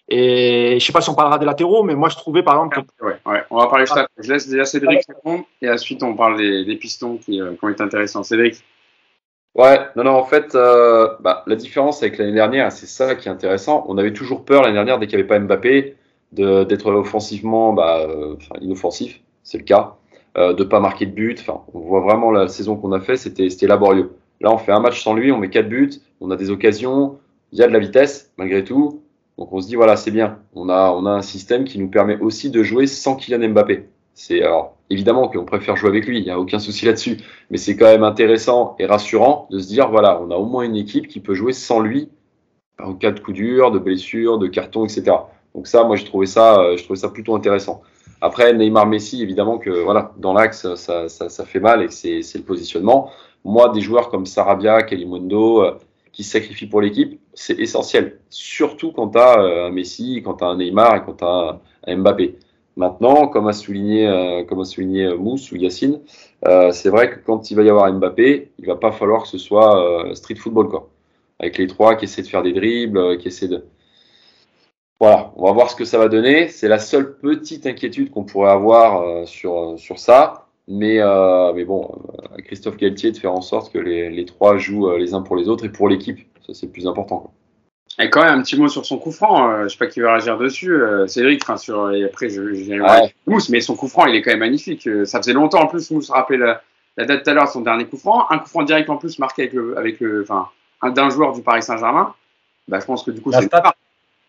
Et je sais pas si on parlera des latéraux, mais moi je trouvais par exemple. Que... Ouais, ouais, on va parler ça. Je laisse déjà Cédric répondre et ensuite on parle des, des pistons qui, euh, qui, ont été intéressants. Cédric Ouais, non, non, en fait, euh, bah, la différence avec l'année dernière, c'est ça qui est intéressant. On avait toujours peur l'année dernière, dès qu'il n'y avait pas Mbappé, d'être offensivement bah, euh, inoffensif, c'est le cas, euh, de pas marquer de but. Enfin, on voit vraiment la saison qu'on a fait, c'était laborieux. Là, on fait un match sans lui, on met quatre buts, on a des occasions, il y a de la vitesse malgré tout. Donc on se dit voilà, c'est bien. On a, on a un système qui nous permet aussi de jouer sans Kylian Mbappé. C'est alors évidemment qu'on préfère jouer avec lui, il n'y a aucun souci là-dessus. Mais c'est quand même intéressant et rassurant de se dire voilà, on a au moins une équipe qui peut jouer sans lui en cas de coup dur, de blessure, de carton, etc. Donc ça, moi, je trouvais ça, je trouvais ça plutôt intéressant. Après, Neymar, Messi, évidemment que voilà, dans l'axe, ça, ça, ça, fait mal et c'est le positionnement. Moi, des joueurs comme Sarabia, Kalimundo, euh, qui se sacrifient pour l'équipe, c'est essentiel. Surtout quand tu as euh, un Messi, quand tu as un Neymar et quand tu as un Mbappé. Maintenant, comme a souligné, euh, comme a souligné Mousse ou Yacine, euh, c'est vrai que quand il va y avoir Mbappé, il va pas falloir que ce soit euh, street football, quoi. Avec les trois qui essaient de faire des dribbles, euh, qui essaient de. Voilà, on va voir ce que ça va donner. C'est la seule petite inquiétude qu'on pourrait avoir euh, sur, sur ça. Mais, mais bon, Christophe Galtier de faire en sorte que les, les trois jouent les uns pour les autres et pour l'équipe. Ça, c'est le plus important. Quoi. Et quand même un petit mot sur son coup franc, euh, je sais pas qui va réagir dessus, euh, Cédric, enfin sur et après je ouais. Mousse, mais son coup franc il est quand même magnifique. Euh, ça faisait longtemps en plus, Mousse rappelait la, la date tout à l'heure de son dernier coup franc, un coup franc direct en plus marqué avec le avec le enfin d'un joueur du Paris Saint-Germain. Bah je pense que du coup c'est stat,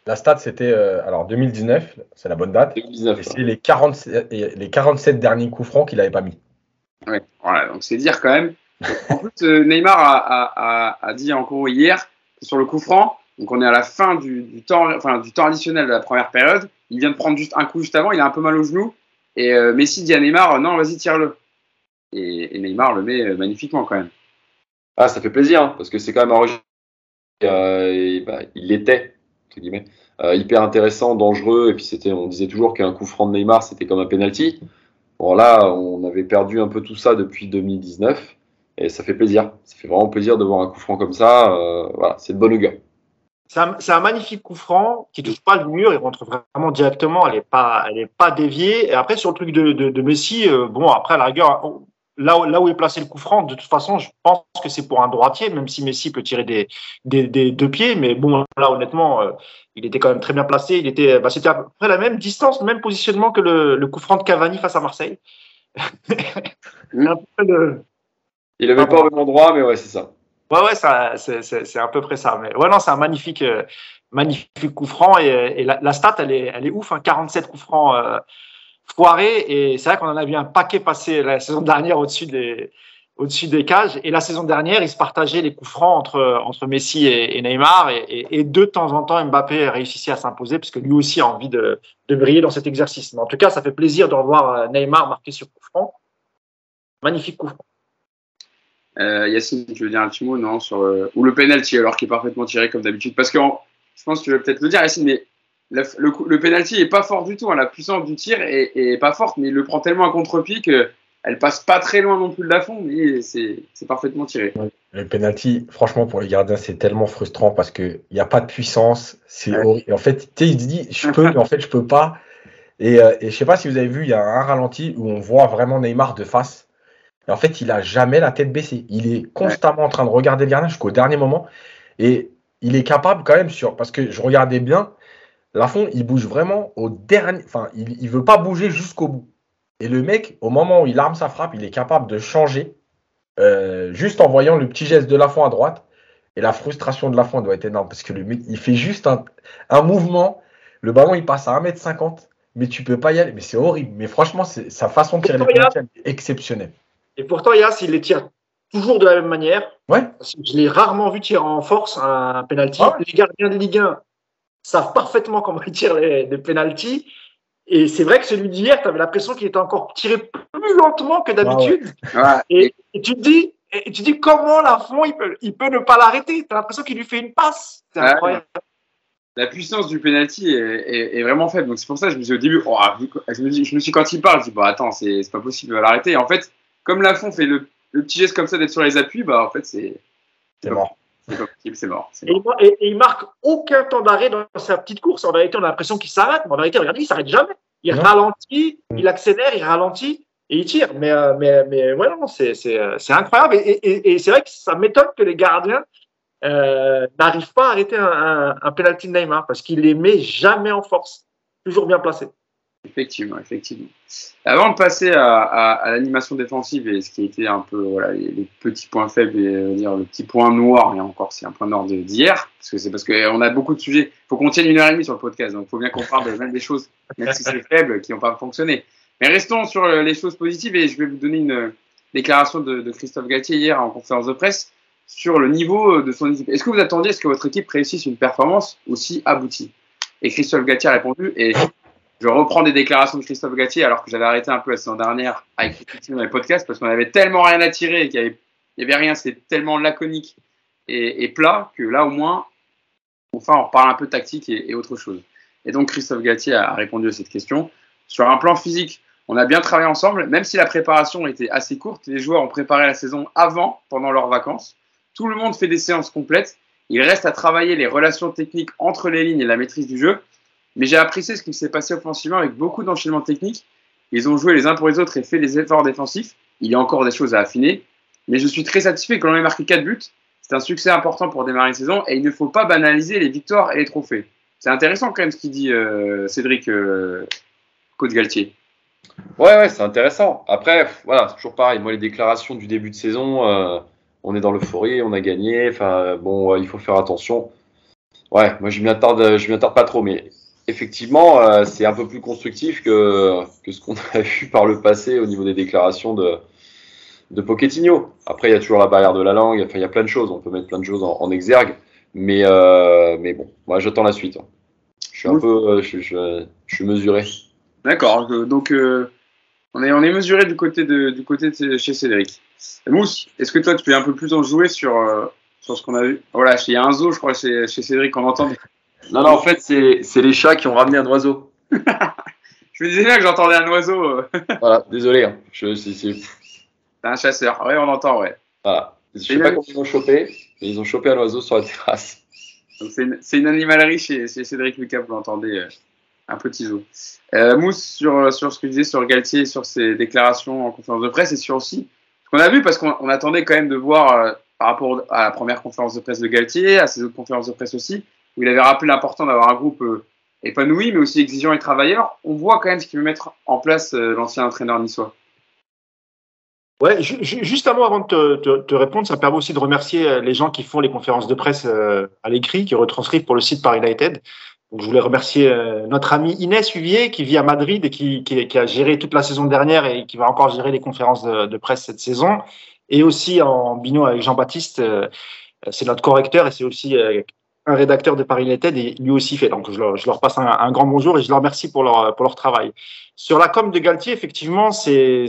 la stat c'était euh, alors 2019, c'est la bonne date. 2019. C'est les 47 les 47 derniers coups francs qu'il avait pas mis. Ouais, voilà, donc c'est dire quand même. en plus Neymar a, a, a, a dit encore hier sur le coup franc donc on est à la fin du, du, temps, enfin, du temps additionnel de la première période. Il vient de prendre juste un coup juste avant, il a un peu mal au genou. Et euh, Messi dit à Neymar, non, vas-y, tire-le. Et, et, Neymar le met euh, magnifiquement quand même. Ah, ça fait plaisir, hein, parce que c'est quand même un euh, bah, il l'était, guillemets. Euh, hyper intéressant, dangereux, et puis c'était, on disait toujours qu'un coup franc de Neymar, c'était comme un penalty. Bon là, on avait perdu un peu tout ça depuis 2019, et ça fait plaisir. Ça fait vraiment plaisir de voir un coup franc comme ça. Euh, voilà, c'est de bonne augure. C'est un, magnifique coup franc qui touche pas le mur, il rentre vraiment directement, elle est pas, elle pas déviée. Et après sur le truc de Messi, euh, bon après à la rigueur, là, là où est placé le coup franc, de toute façon, je pense que c'est pour un droitier, même si Messi peut tirer des, des, des deux pieds. Mais bon là honnêtement, euh, il était quand même très bien placé. Il était, bah, c'était à peu près la même distance, le même positionnement que le, le coup franc de Cavani face à Marseille. le... Il avait pas au même endroit, mais ouais c'est ça. Ouais, ouais, c'est à peu près ça. Mais ouais, non, c'est un magnifique, euh, magnifique coup franc. Et, et la, la, stat, elle est, elle est ouf. Hein, 47 coups francs euh, foirés. Et c'est vrai qu'on en a vu un paquet passer la saison dernière au-dessus des, au-dessus des cages. Et la saison dernière, ils se partageaient les coups francs entre, entre Messi et, Neymar. Et, de temps en temps, Mbappé réussissait à s'imposer parce que lui aussi a envie de, de briller dans cet exercice. Mais en tout cas, ça fait plaisir de revoir euh, Neymar marquer sur coup franc. Magnifique coup franc. Euh, Yacine, tu veux dire un petit mot, non sur, euh, Ou le penalty, alors qui est parfaitement tiré comme d'habitude? Parce que je pense que tu veux peut-être le dire, Yacine, mais le, le, le penalty est pas fort du tout. Hein, la puissance du tir est, est, pas forte, mais il le prend tellement à contre-pied qu'elle passe pas très loin non plus de la fond, mais c'est parfaitement tiré. Le penalty, franchement, pour les gardiens, c'est tellement frustrant parce qu'il n'y a pas de puissance. C'est ouais. En fait, tu il se dit, je peux, mais en fait, je peux pas. Et, euh, et je sais pas si vous avez vu, il y a un ralenti où on voit vraiment Neymar de face. Et en fait, il a jamais la tête baissée. Il est constamment ouais. en train de regarder le gardien jusqu'au dernier moment. Et il est capable quand même sur. Parce que je regardais bien, Lafont, il bouge vraiment au dernier. Enfin, il ne veut pas bouger jusqu'au bout. Et le mec, au moment où il arme sa frappe, il est capable de changer euh, juste en voyant le petit geste de Lafont à droite. Et la frustration de Lafont doit être énorme parce que le mec, il fait juste un, un mouvement. Le ballon, il passe à 1m50, mais tu peux pas y aller. Mais c'est horrible. Mais franchement, sa façon de tirer les pénaltys est exceptionnelle. Et pourtant, Yass, il les tire toujours de la même manière. Ouais. Je l'ai rarement vu tirer en force un penalty. Ah les gardiens de Ligue 1 savent parfaitement comment ils tirent les, les penalties. Et c'est vrai que celui d'hier, tu avais l'impression qu'il était encore tiré plus lentement que d'habitude. Ah et, et, tu te dis, et tu dis comment Lafont il peut, il peut ne pas l'arrêter. Tu as l'impression qu'il lui fait une passe. C'est incroyable. La puissance du penalty est, est- est vraiment faible. Donc c'est pour ça que je me suis au début, oh, je, me dis, je me suis quand il parle, je dis bah attends, c'est c'est pas possible, il va l'arrêter. Et en fait, comme Lafont fait le, le petit geste comme ça d'être sur les appuis, bah en fait c'est C'est mort. C'est pas possible, c'est mort. c'est Et, mort. il- et- et il marque aucun temps d'arrêt dans sa petite course. En vérité, on a l'impression qu'il s'arrête, mais en vérité, regardez, il s'arrête jamais. Il Non. ralentit, Mm. il accélère, il ralentit et il tire. Mais, euh, mais, mais ouais, non, c'est, c'est, euh, c'est incroyable. Et, et- et- et c'est vrai que ça m'étonne que les gardiens euh, n'arrivent pas à arrêter un, un, un penalty de Neymar parce qu'il les met jamais en force. Toujours bien placé. Effectivement, effectivement. Avant de passer à, l'animation défensive et ce qui était un peu les, petits points faibles et euh, dire le petit point noir, et encore c'est un point noir d'hier, parce que c'est parce qu'on a beaucoup de sujets. Il faut qu'on tienne une heure et demie sur le podcast, donc il faut bien qu'on parle même des choses, même si c'est faible, qui n'ont pas fonctionné. Mais restons sur euh, les choses positives et je vais vous donner une euh, déclaration de, Christophe Galtier hier en conférence de presse sur le niveau de son équipe. Est-ce que vous attendiez à ce que votre équipe réussisse une performance aussi aboutie? Et Christophe Galtier a répondu, et je reprends des déclarations de Christophe Galtier alors que j'avais arrêté un peu la saison dernière avec dans les podcasts parce qu'on avait tellement rien à tirer et qu'il n'y avait, rien, c'était tellement laconique et, plat que là au moins, enfin on reparle un peu tactique et, et autre chose. Et donc Christophe Galtier a répondu à cette question. Sur un plan physique, on a bien travaillé ensemble, même si la préparation était assez courte, les joueurs ont préparé la saison avant, pendant leurs vacances. Tout le monde fait des séances complètes. Il reste à travailler les relations techniques entre les lignes et la maîtrise du jeu. Mais j'ai apprécié ce qui s'est passé offensivement avec beaucoup d'enchaînements techniques. Ils ont joué les uns pour les autres et fait des efforts défensifs. Il y a encore des choses à affiner. Mais je suis très satisfait que l'on ait marqué 4 buts. C'est un succès important pour démarrer une saison et il ne faut pas banaliser les victoires et les trophées. C'est intéressant quand même ce qu'il dit euh, Cédric euh, Coach Galtier. Ouais, ouais, c'est intéressant. Après, voilà, c'est toujours pareil. Moi, les déclarations du début de saison, euh, on est dans l'euphorie, on a gagné. Enfin, bon, il faut faire attention. Ouais, moi, je m'y attarde, je m'y attarde pas trop, mais effectivement, euh, c'est un peu plus constructif que, que ce qu'on a vu par le passé au niveau des déclarations de, de Pochettino. Après, il y a toujours la barrière de la langue. Enfin, il y a plein de choses. On peut mettre plein de choses en, en exergue. Mais, euh, mais bon, moi, j'attends la suite. hein. Je suis un Oui. peu, euh, je, je, je suis mesuré. D'accord, euh, donc euh, on, est, on est mesuré du côté de, du côté de chez Cédric. Mousse, est-ce que toi tu peux un peu plus en jouer sur, euh, sur ce qu'on a vu? Voilà, il y a un zoo, je crois, chez, chez Cédric, qu'on entend. Non, non, en fait, c'est les chats qui ont ramené un oiseau. Je me disais bien que j'entendais un oiseau. euh, Voilà, désolé. hein. Je, C'est un chasseur. Ouais, on entend, ouais. voilà. Je sais pas comment ils ont chopé, mais ils ont chopé un oiseau sur la terrasse. C'est une, animalerie chez, chez Cédric Lucas, vous l'entendez, euh, un petit zoo. Euh, Mousse, sur, sur ce que tu disais sur Galtier, sur ses déclarations en conférence de presse et sur aussi ce qu'on a vu, parce qu'on on attendait quand même de voir euh, par rapport à la première conférence de presse de Galtier, à ses autres conférences de presse aussi, où il avait rappelé l'important d'avoir un groupe euh, épanoui, mais aussi exigeant et travailleur. On voit quand même ce qu'il veut mettre en place euh, l'ancien entraîneur niçois. Ouais, ju- ju- juste mot avant de te, répondre, ça permet aussi de remercier euh, les gens qui font les conférences de presse à l'écrit, qui retranscrivent pour le site Paris United. Donc, je voulais remercier notre ami Inès Huvier qui vit à Madrid et qui, a géré toute la saison dernière et qui va encore gérer les conférences de, de presse cette saison. Et aussi en binôme avec Jean-Baptiste, c'est notre correcteur et c'est aussi un rédacteur de Paris United et lui aussi fait. Donc je leur, passe un, grand bonjour et je leur remercie pour leur, travail. Sur la com de Galtier, effectivement, c'est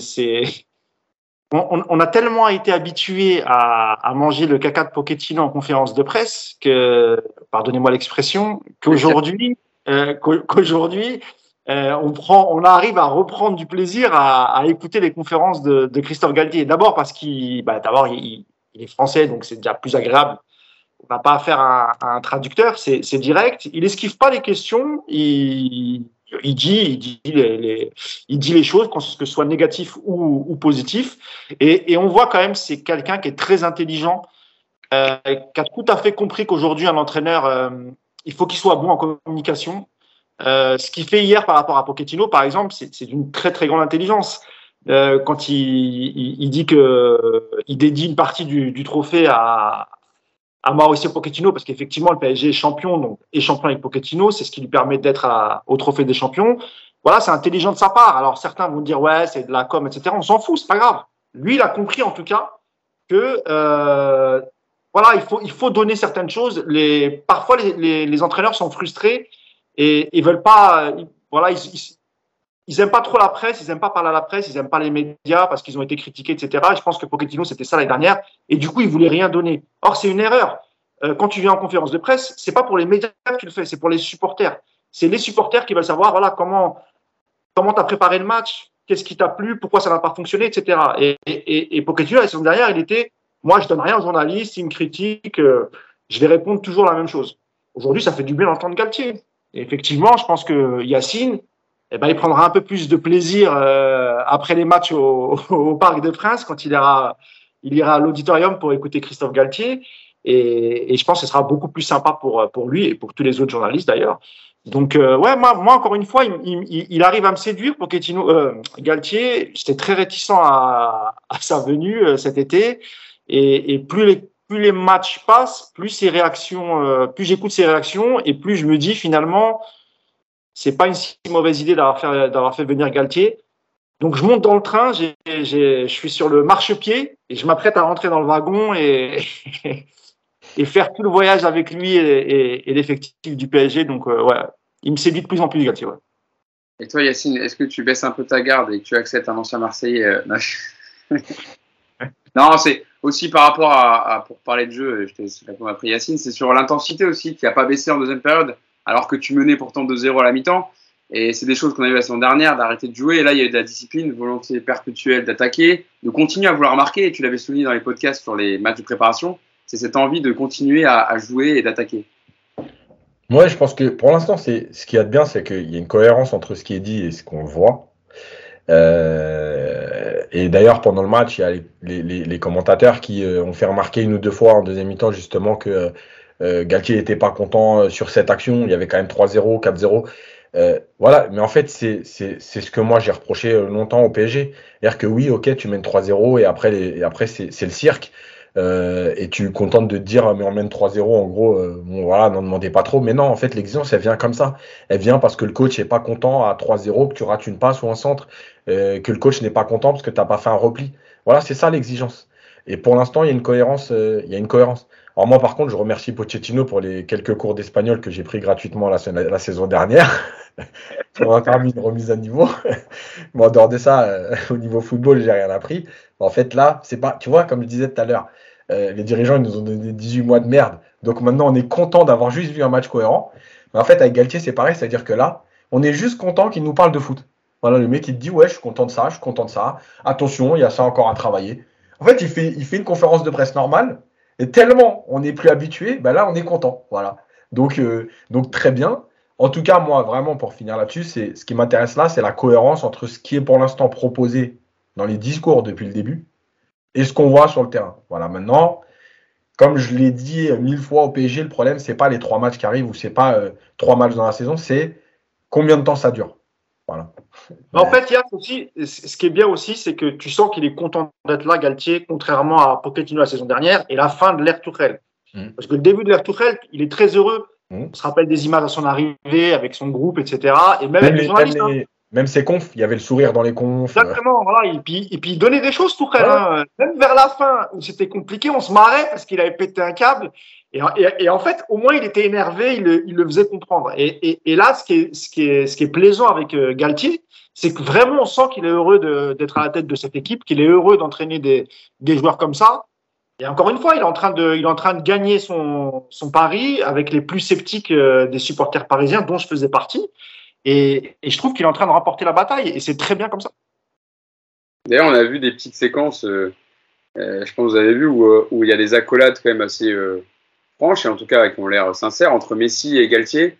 on, a tellement été habitué à, manger le caca de Pochettino en conférence de presse que, pardonnez-moi l'expression, qu'aujourd'hui, euh, qu'au- qu'aujourd'hui, euh, on prend, on arrive à reprendre du plaisir à, écouter les conférences de, Christophe Galtier. D'abord parce qu'il, bah, d'abord il est français, donc c'est déjà plus agréable. On n'a pas affaire à, à un traducteur, c'est direct. Il esquive pas les questions. Il, dit, il dit les, les- il dit choses, que ce soit négatif ou, positif. Et, on voit quand même, c'est quelqu'un qui est très intelligent, euh, qui a tout à fait compris qu'aujourd'hui, un entraîneur, euh, il faut qu'il soit bon en communication. Euh, ce qu'il fait hier par rapport à Pochettino, par exemple, c'est d'une très très grande intelligence. Quand il, dit que il dédie une partie du trophée à, à Mauricio Pochettino, parce qu'effectivement le PSG est champion, donc est champion avec Pochettino, c'est ce qui lui permet d'être au trophée des champions. Voilà, c'est intelligent de sa part. Alors certains vont dire ouais, c'est de la com, etc. On s'en fout, c'est pas grave. Lui, il a compris en tout cas que euh, voilà, il faut il faut donner certaines choses. Les parfois les, entraîneurs sont frustrés et ils veulent pas. voilà, ils, ils, ils aiment pas trop la presse, ils aiment pas parler à la presse, ils aiment pas les médias parce qu'ils ont été critiqués, etc. Et je pense que Pochettino c'était ça l'année dernière et du coup il voulait rien donner. Or c'est une erreur. Euh, quand tu viens en conférence de presse, c'est pas pour les médias que tu le fais, c'est pour les supporters. C'est les supporters qui veulent savoir voilà comment comment t'as préparé le match, qu'est-ce qui t'a plu, pourquoi ça n'a pas fonctionné, etc. Et, et, et Pochettino la saison dernière il était moi je donne rien aux journalistes, ils me critiquent, euh, je vais répondre toujours la même chose. Aujourd'hui ça fait du bien d'entendre Galtier. Et effectivement je pense que Yacine eh ben, il prendra un peu plus de plaisir euh, après les matchs au, au, Parc des Princes quand il ira, il ira à l'auditorium pour écouter Christophe Galtier. Et, et, je pense que ce sera beaucoup plus sympa pour, pour lui et pour tous les autres journalistes d'ailleurs. Donc, euh, ouais, moi, moi, encore une fois, il, il, il arrive à me séduire pour Ketino, euh, Galtier. J'étais très réticent à, à sa venue euh, cet été. Et, et, plus, les, plus les matchs passent, plus ses réactions, euh, plus j'écoute ses réactions et plus je me dis finalement, c'est pas une si mauvaise idée d'avoir fait, venir Galtier. Donc je monte dans le train, je suis sur le marchepied et je m'apprête à rentrer dans le wagon et, faire tout le voyage avec lui et, l'effectif du PSG. Donc euh, ouais, il me séduit de plus en plus Galtier. Ouais. Et toi Yacine, est-ce que tu baisses un peu ta garde et que tu acceptes un ancien Marseillais euh... Non, c'est aussi par rapport à, pour parler de jeu, je t'ai après Yacine, c'est sur l'intensité aussi qui n'a pas baissé en deuxième période alors que tu menais pourtant 2-0 à la mi-temps. Et c'est des choses qu'on a vu la saison dernière, d'arrêter de jouer. Et là, il y a eu de la discipline, volonté perpétuelle d'attaquer, de continuer à vouloir marquer. Et tu l'avais souligné dans les podcasts sur les matchs de préparation. C'est cette envie de continuer à, jouer et d'attaquer. Moi, je pense que pour l'instant, c'est ce qu'il y a de bien, c'est qu'il y a une cohérence entre ce qui est dit et ce qu'on voit. Euh, et d'ailleurs, pendant le match, il y a les, commentateurs qui euh, ont fait remarquer une ou deux fois en deuxième mi-temps justement que euh, Galtier n'était pas content euh, sur cette action. Il y avait quand même 3-0, 4-0. Euh, voilà, mais en fait, c'est ce que moi j'ai reproché euh, longtemps au PSG. C'est-à-dire que oui, ok, tu mènes 3-0 et après, les, et après c'est le cirque. Euh, et tu contentes de te dire, mais on mène 3-0, en gros, euh, bon voilà, n'en demandez pas trop. Mais non, en fait, l'exigence, elle vient comme ça. Elle vient parce que le coach n'est pas content à 3-0, que tu rates une passe ou un centre, euh, que le coach n'est pas content parce que tu n'as pas fait un repli. Voilà, c'est ça l'exigence. Et pour l'instant, il y a une cohérence. il y a une cohérence. Alors moi, par contre, je remercie Pochettino pour les quelques cours d'espagnol que j'ai pris gratuitement la, saison dernière. On a permis une remise à niveau. bon, en dehors de ça, euh, au niveau football, j'ai rien appris. En fait, là, c'est pas, tu vois, comme je disais tout à l'heure, euh, les dirigeants ils nous ont donné 18 mois de merde. Donc maintenant, on est content d'avoir juste vu un match cohérent. Mais en fait, avec Galtier, c'est pareil, c'est-à-dire que là, on est juste content qu'il nous parle de foot. Voilà, le mec, il te dit, ouais, je suis content de ça, je suis content de ça. Attention, il y a ça encore à travailler. En fait, il fait une conférence de presse normale et tellement on n'est plus habitué, ben là on est content. Voilà. Donc, euh, donc très bien. En tout cas, moi, vraiment, pour finir là-dessus, c'est ce qui m'intéresse là, c'est la cohérence entre ce qui est pour l'instant proposé dans les discours depuis le début et ce qu'on voit sur le terrain. Voilà. Maintenant, comme je l'ai dit mille fois au PSG, le problème c'est pas les trois matchs qui arrivent ou c'est pas euh, trois matchs dans la saison, c'est combien de temps ça dure. Voilà. En fait, Yann, aussi, ce qui est bien aussi, c'est que tu sens qu'il est content d'être là, Galtier, contrairement à Pochettino la saison dernière et la fin de l'ère Tourelle. Mmh. Parce que le début de l'ère Tourelle, il est très heureux. Mmh. On se rappelle des images à son arrivée avec son groupe, etc. Et même, même les, journalistes. Même, les, hein. même, ses confs, il y avait le sourire dans les confs. Exactement, voilà. Et puis, et puis il donnait des choses, Tourelle. Hein. Même vers la fin, où c'était compliqué, on se marrait parce qu'il avait pété un câble. Et, en fait, au moins, il était énervé, il le, faisait comprendre. Et, là, ce qui est, plaisant avec euh, Galtier, c'est que vraiment, on sent qu'il est heureux d'être à la tête de cette équipe, qu'il est heureux d'entraîner des, joueurs comme ça. Et encore une fois, il est en train de, gagner son, pari avec les plus sceptiques euh, des supporters parisiens, dont je faisais partie. Et, je trouve qu'il est en train de remporter la bataille, et c'est très bien comme ça. D'ailleurs, on a vu des petites séquences, euh, je pense que vous avez vu, où, il y a des accolades quand même assez franches, et en tout cas qui ont l'air sincères, entre Messi et Galtier.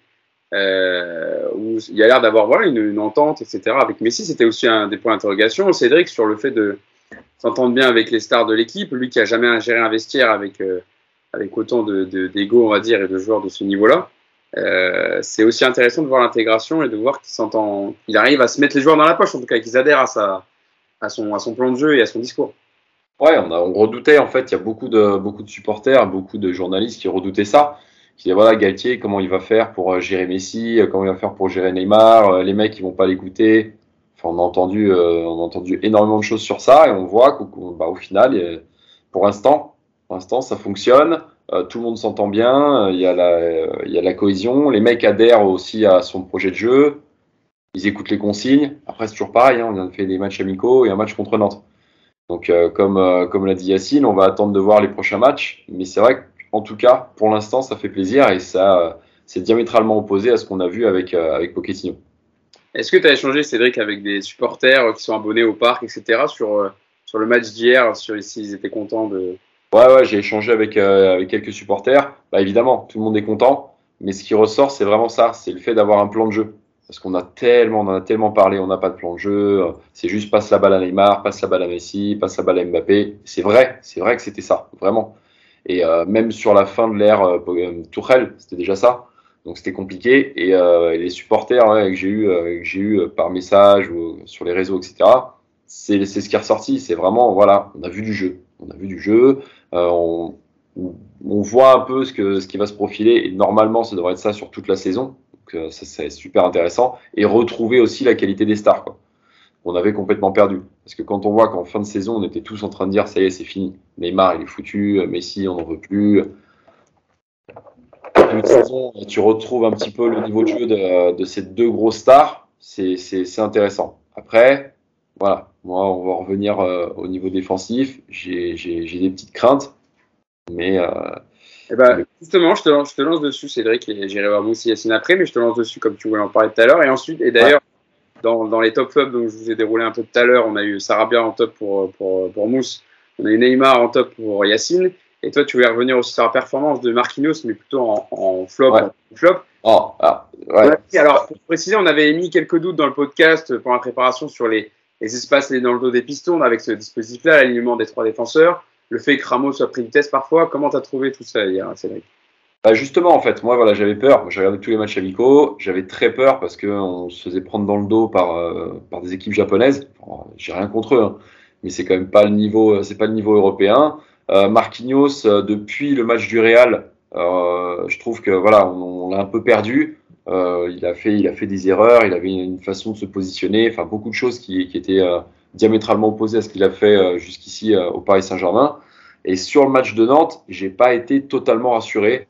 Euh, où il y a l'air d'avoir voilà, une, entente, etc. Avec Messi, c'était aussi un des points d'interrogation. Cédric, sur le fait de s'entendre bien avec les stars de l'équipe, lui qui a jamais géré un vestiaire avec, euh, avec autant d'ego, de, de, on va dire, et de joueurs de ce niveau-là. Euh, c'est aussi intéressant de voir l'intégration et de voir qu'il s'entend, il arrive à se mettre les joueurs dans la poche, en tout cas, qu'ils adhèrent à, sa, à, son, à son plan de jeu et à son discours. Ouais, on, a, on redoutait, en fait, il y a beaucoup de, beaucoup de supporters, beaucoup de journalistes qui redoutaient ça. Qui disaient, voilà, Galtier, comment il va faire pour euh, gérer Messi, comment il va faire pour gérer Neymar, les mecs, ils vont pas l'écouter. Enfin, on a entendu, on a entendu énormément de choses sur ça et on voit qu'au bah, au final, pour l'instant, pour l'instant, ça fonctionne. Euh, tout le monde s'entend bien. Il y, a la, il y a la cohésion. Les mecs adhèrent aussi à son projet de jeu. Ils écoutent les consignes. Après, c'est toujours pareil. Hein, on a fait des matchs amicaux et un match contre Nantes. Donc, euh, comme, euh, comme l'a dit Yacine, on va attendre de voir les prochains matchs. Mais c'est vrai qu'en tout cas, pour l'instant, ça fait plaisir et ça, c'est diamétralement opposé à ce qu'on a vu avec, avec Pochettino. Est-ce que tu as échangé, Cédric, avec des supporters qui sont abonnés au parc, etc., sur, sur le match d'hier, sur s'ils étaient contents de, Ouais, ouais, j'ai échangé avec, euh, avec quelques supporters. Bah, évidemment, tout le monde est content. Mais ce qui ressort, c'est vraiment ça. C'est le fait d'avoir un plan de jeu. Parce qu'on a tellement, on en a tellement parlé, on n'a pas de plan de jeu. C'est juste passe la balle à Neymar, passe la balle à Messi, passe la balle à Mbappé. C'est vrai, c'est vrai que c'était ça, vraiment. Et euh, même sur la fin de l'ère euh, euh Tourelle, c'était déjà ça. Donc c'était compliqué. Et, euh, les supporters que j'ai eu, que j'ai eu par message ou sur les réseaux, etc. C'est, ce qui est ressorti. C'est vraiment, voilà, on a vu du jeu. On a vu du jeu. On, on, voit un peu ce, que, ce qui va se profiler et normalement ça devrait être ça sur toute la saison. Donc euh, ça c'est super intéressant et retrouver aussi la qualité des stars quoi. On avait complètement perdu parce que quand on voit qu'en fin de saison on était tous en train de dire ça y est c'est fini, Neymar il est foutu, Messi on n'en veut plus. De saison, tu retrouves un petit peu le niveau de jeu de, de ces deux grosses stars, c'est intéressant. Après, voilà, moi, on va revenir euh, au niveau défensif. J'ai des petites craintes, mais. Euh, eh ben, justement, je te, lance, je te lance dessus, Cédric, et j'irai voir aussi Yacine après, mais je te lance dessus comme tu voulais en parler tout à l'heure. Et ensuite, et d'ailleurs, dans, dans, les top clubs dont je vous ai déroulé un peu tout à l'heure, on a eu Sarabia en top pour, pour, pour Mousse, on a eu Neymar en top pour Yacine, et toi, tu voulais revenir aussi sur la performance de Marquinhos, mais plutôt en, en flop. En flop. Oh, ah, ouais. Alors, pour préciser, on avait émis quelques doutes dans le podcast pour la préparation sur les, les espaces dans le dos des pistons avec ce dispositif-là, l'alignement des trois défenseurs, le fait que Ramos soit pris de vitesse parfois. Comment tu as trouvé tout ça hier, Cédric? Bah justement, en fait, moi, voilà, j'avais peur. J'ai regardé tous les matchs amicaux. J'avais très peur parce qu'on se faisait prendre dans le dos par, euh, par des équipes japonaises. J'ai rien contre eux, hein. mais c'est quand même pas le niveau, c'est pas le niveau européen. Euh, Marquinhos, euh, depuis le match du Real, euh, je trouve que voilà, on, l'a un peu perdu. Euh, il, a fait, il a fait des erreurs, il avait une façon de se positionner, enfin beaucoup de choses qui, étaient euh, diamétralement opposées à ce qu'il a fait euh, jusqu'ici euh, au Paris Saint-Germain. Et sur le match de Nantes, j'ai pas été totalement rassuré.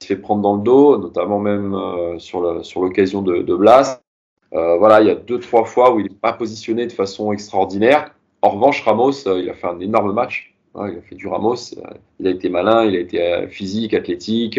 Il se fait prendre dans le dos, notamment même euh, sur l'occasion de, de Blas. voilà, il y a deux trois fois où il n'est pas positionné de façon extraordinaire. En revanche, Ramos, il a fait un énorme match. il a fait du Ramos. il a été malin, il a été physique, athlétique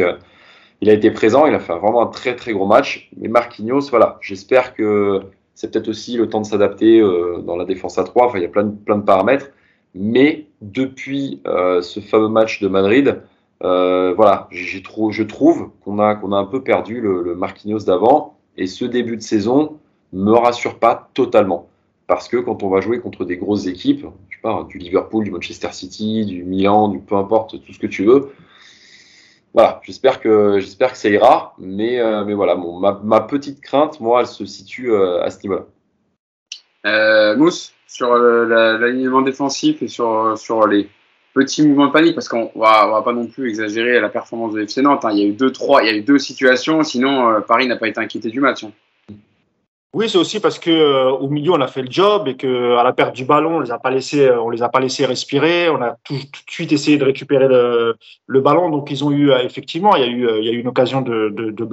il a été présent, il a fait vraiment un très très gros match. Mais Marquinhos, voilà, j'espère que c'est peut-être aussi le temps de s'adapter euh, dans la défense à 3. Enfin, il y a plein de, plein de paramètres. Mais depuis euh, ce fameux match de Madrid, euh, voilà, trop, je trouve qu'on a, a un peu perdu le, Marquinhos d'avant. Et ce début de saison me rassure pas totalement. Parce que quand on va jouer contre des grosses équipes, je sais pas, du Liverpool, du Manchester City, du Milan, du peu importe, tout ce que tu veux, voilà, j'espère que j'espère que ça ira, mais euh, mais voilà, bon, ma, petite crainte, moi, elle se situe euh, à ce niveau-là. Euh, Mousse, sur l'alignement défensif et sur sur les petits mouvements de panique, parce qu'on va, va pas non plus exagérer la performance de FC Nantes. Hein. Il y a eu deux trois, il y a eu deux situations, sinon Paris n'a pas été inquiété du match. Hein. Oui, c'est aussi parce que euh, au milieu on a fait le job et que à la perte du ballon on les a pas laissés, euh, les a pas laissés respirer. On a tout, de suite essayé de récupérer le, ballon. Donc ils ont eu euh, effectivement, il y a eu, une occasion de, de.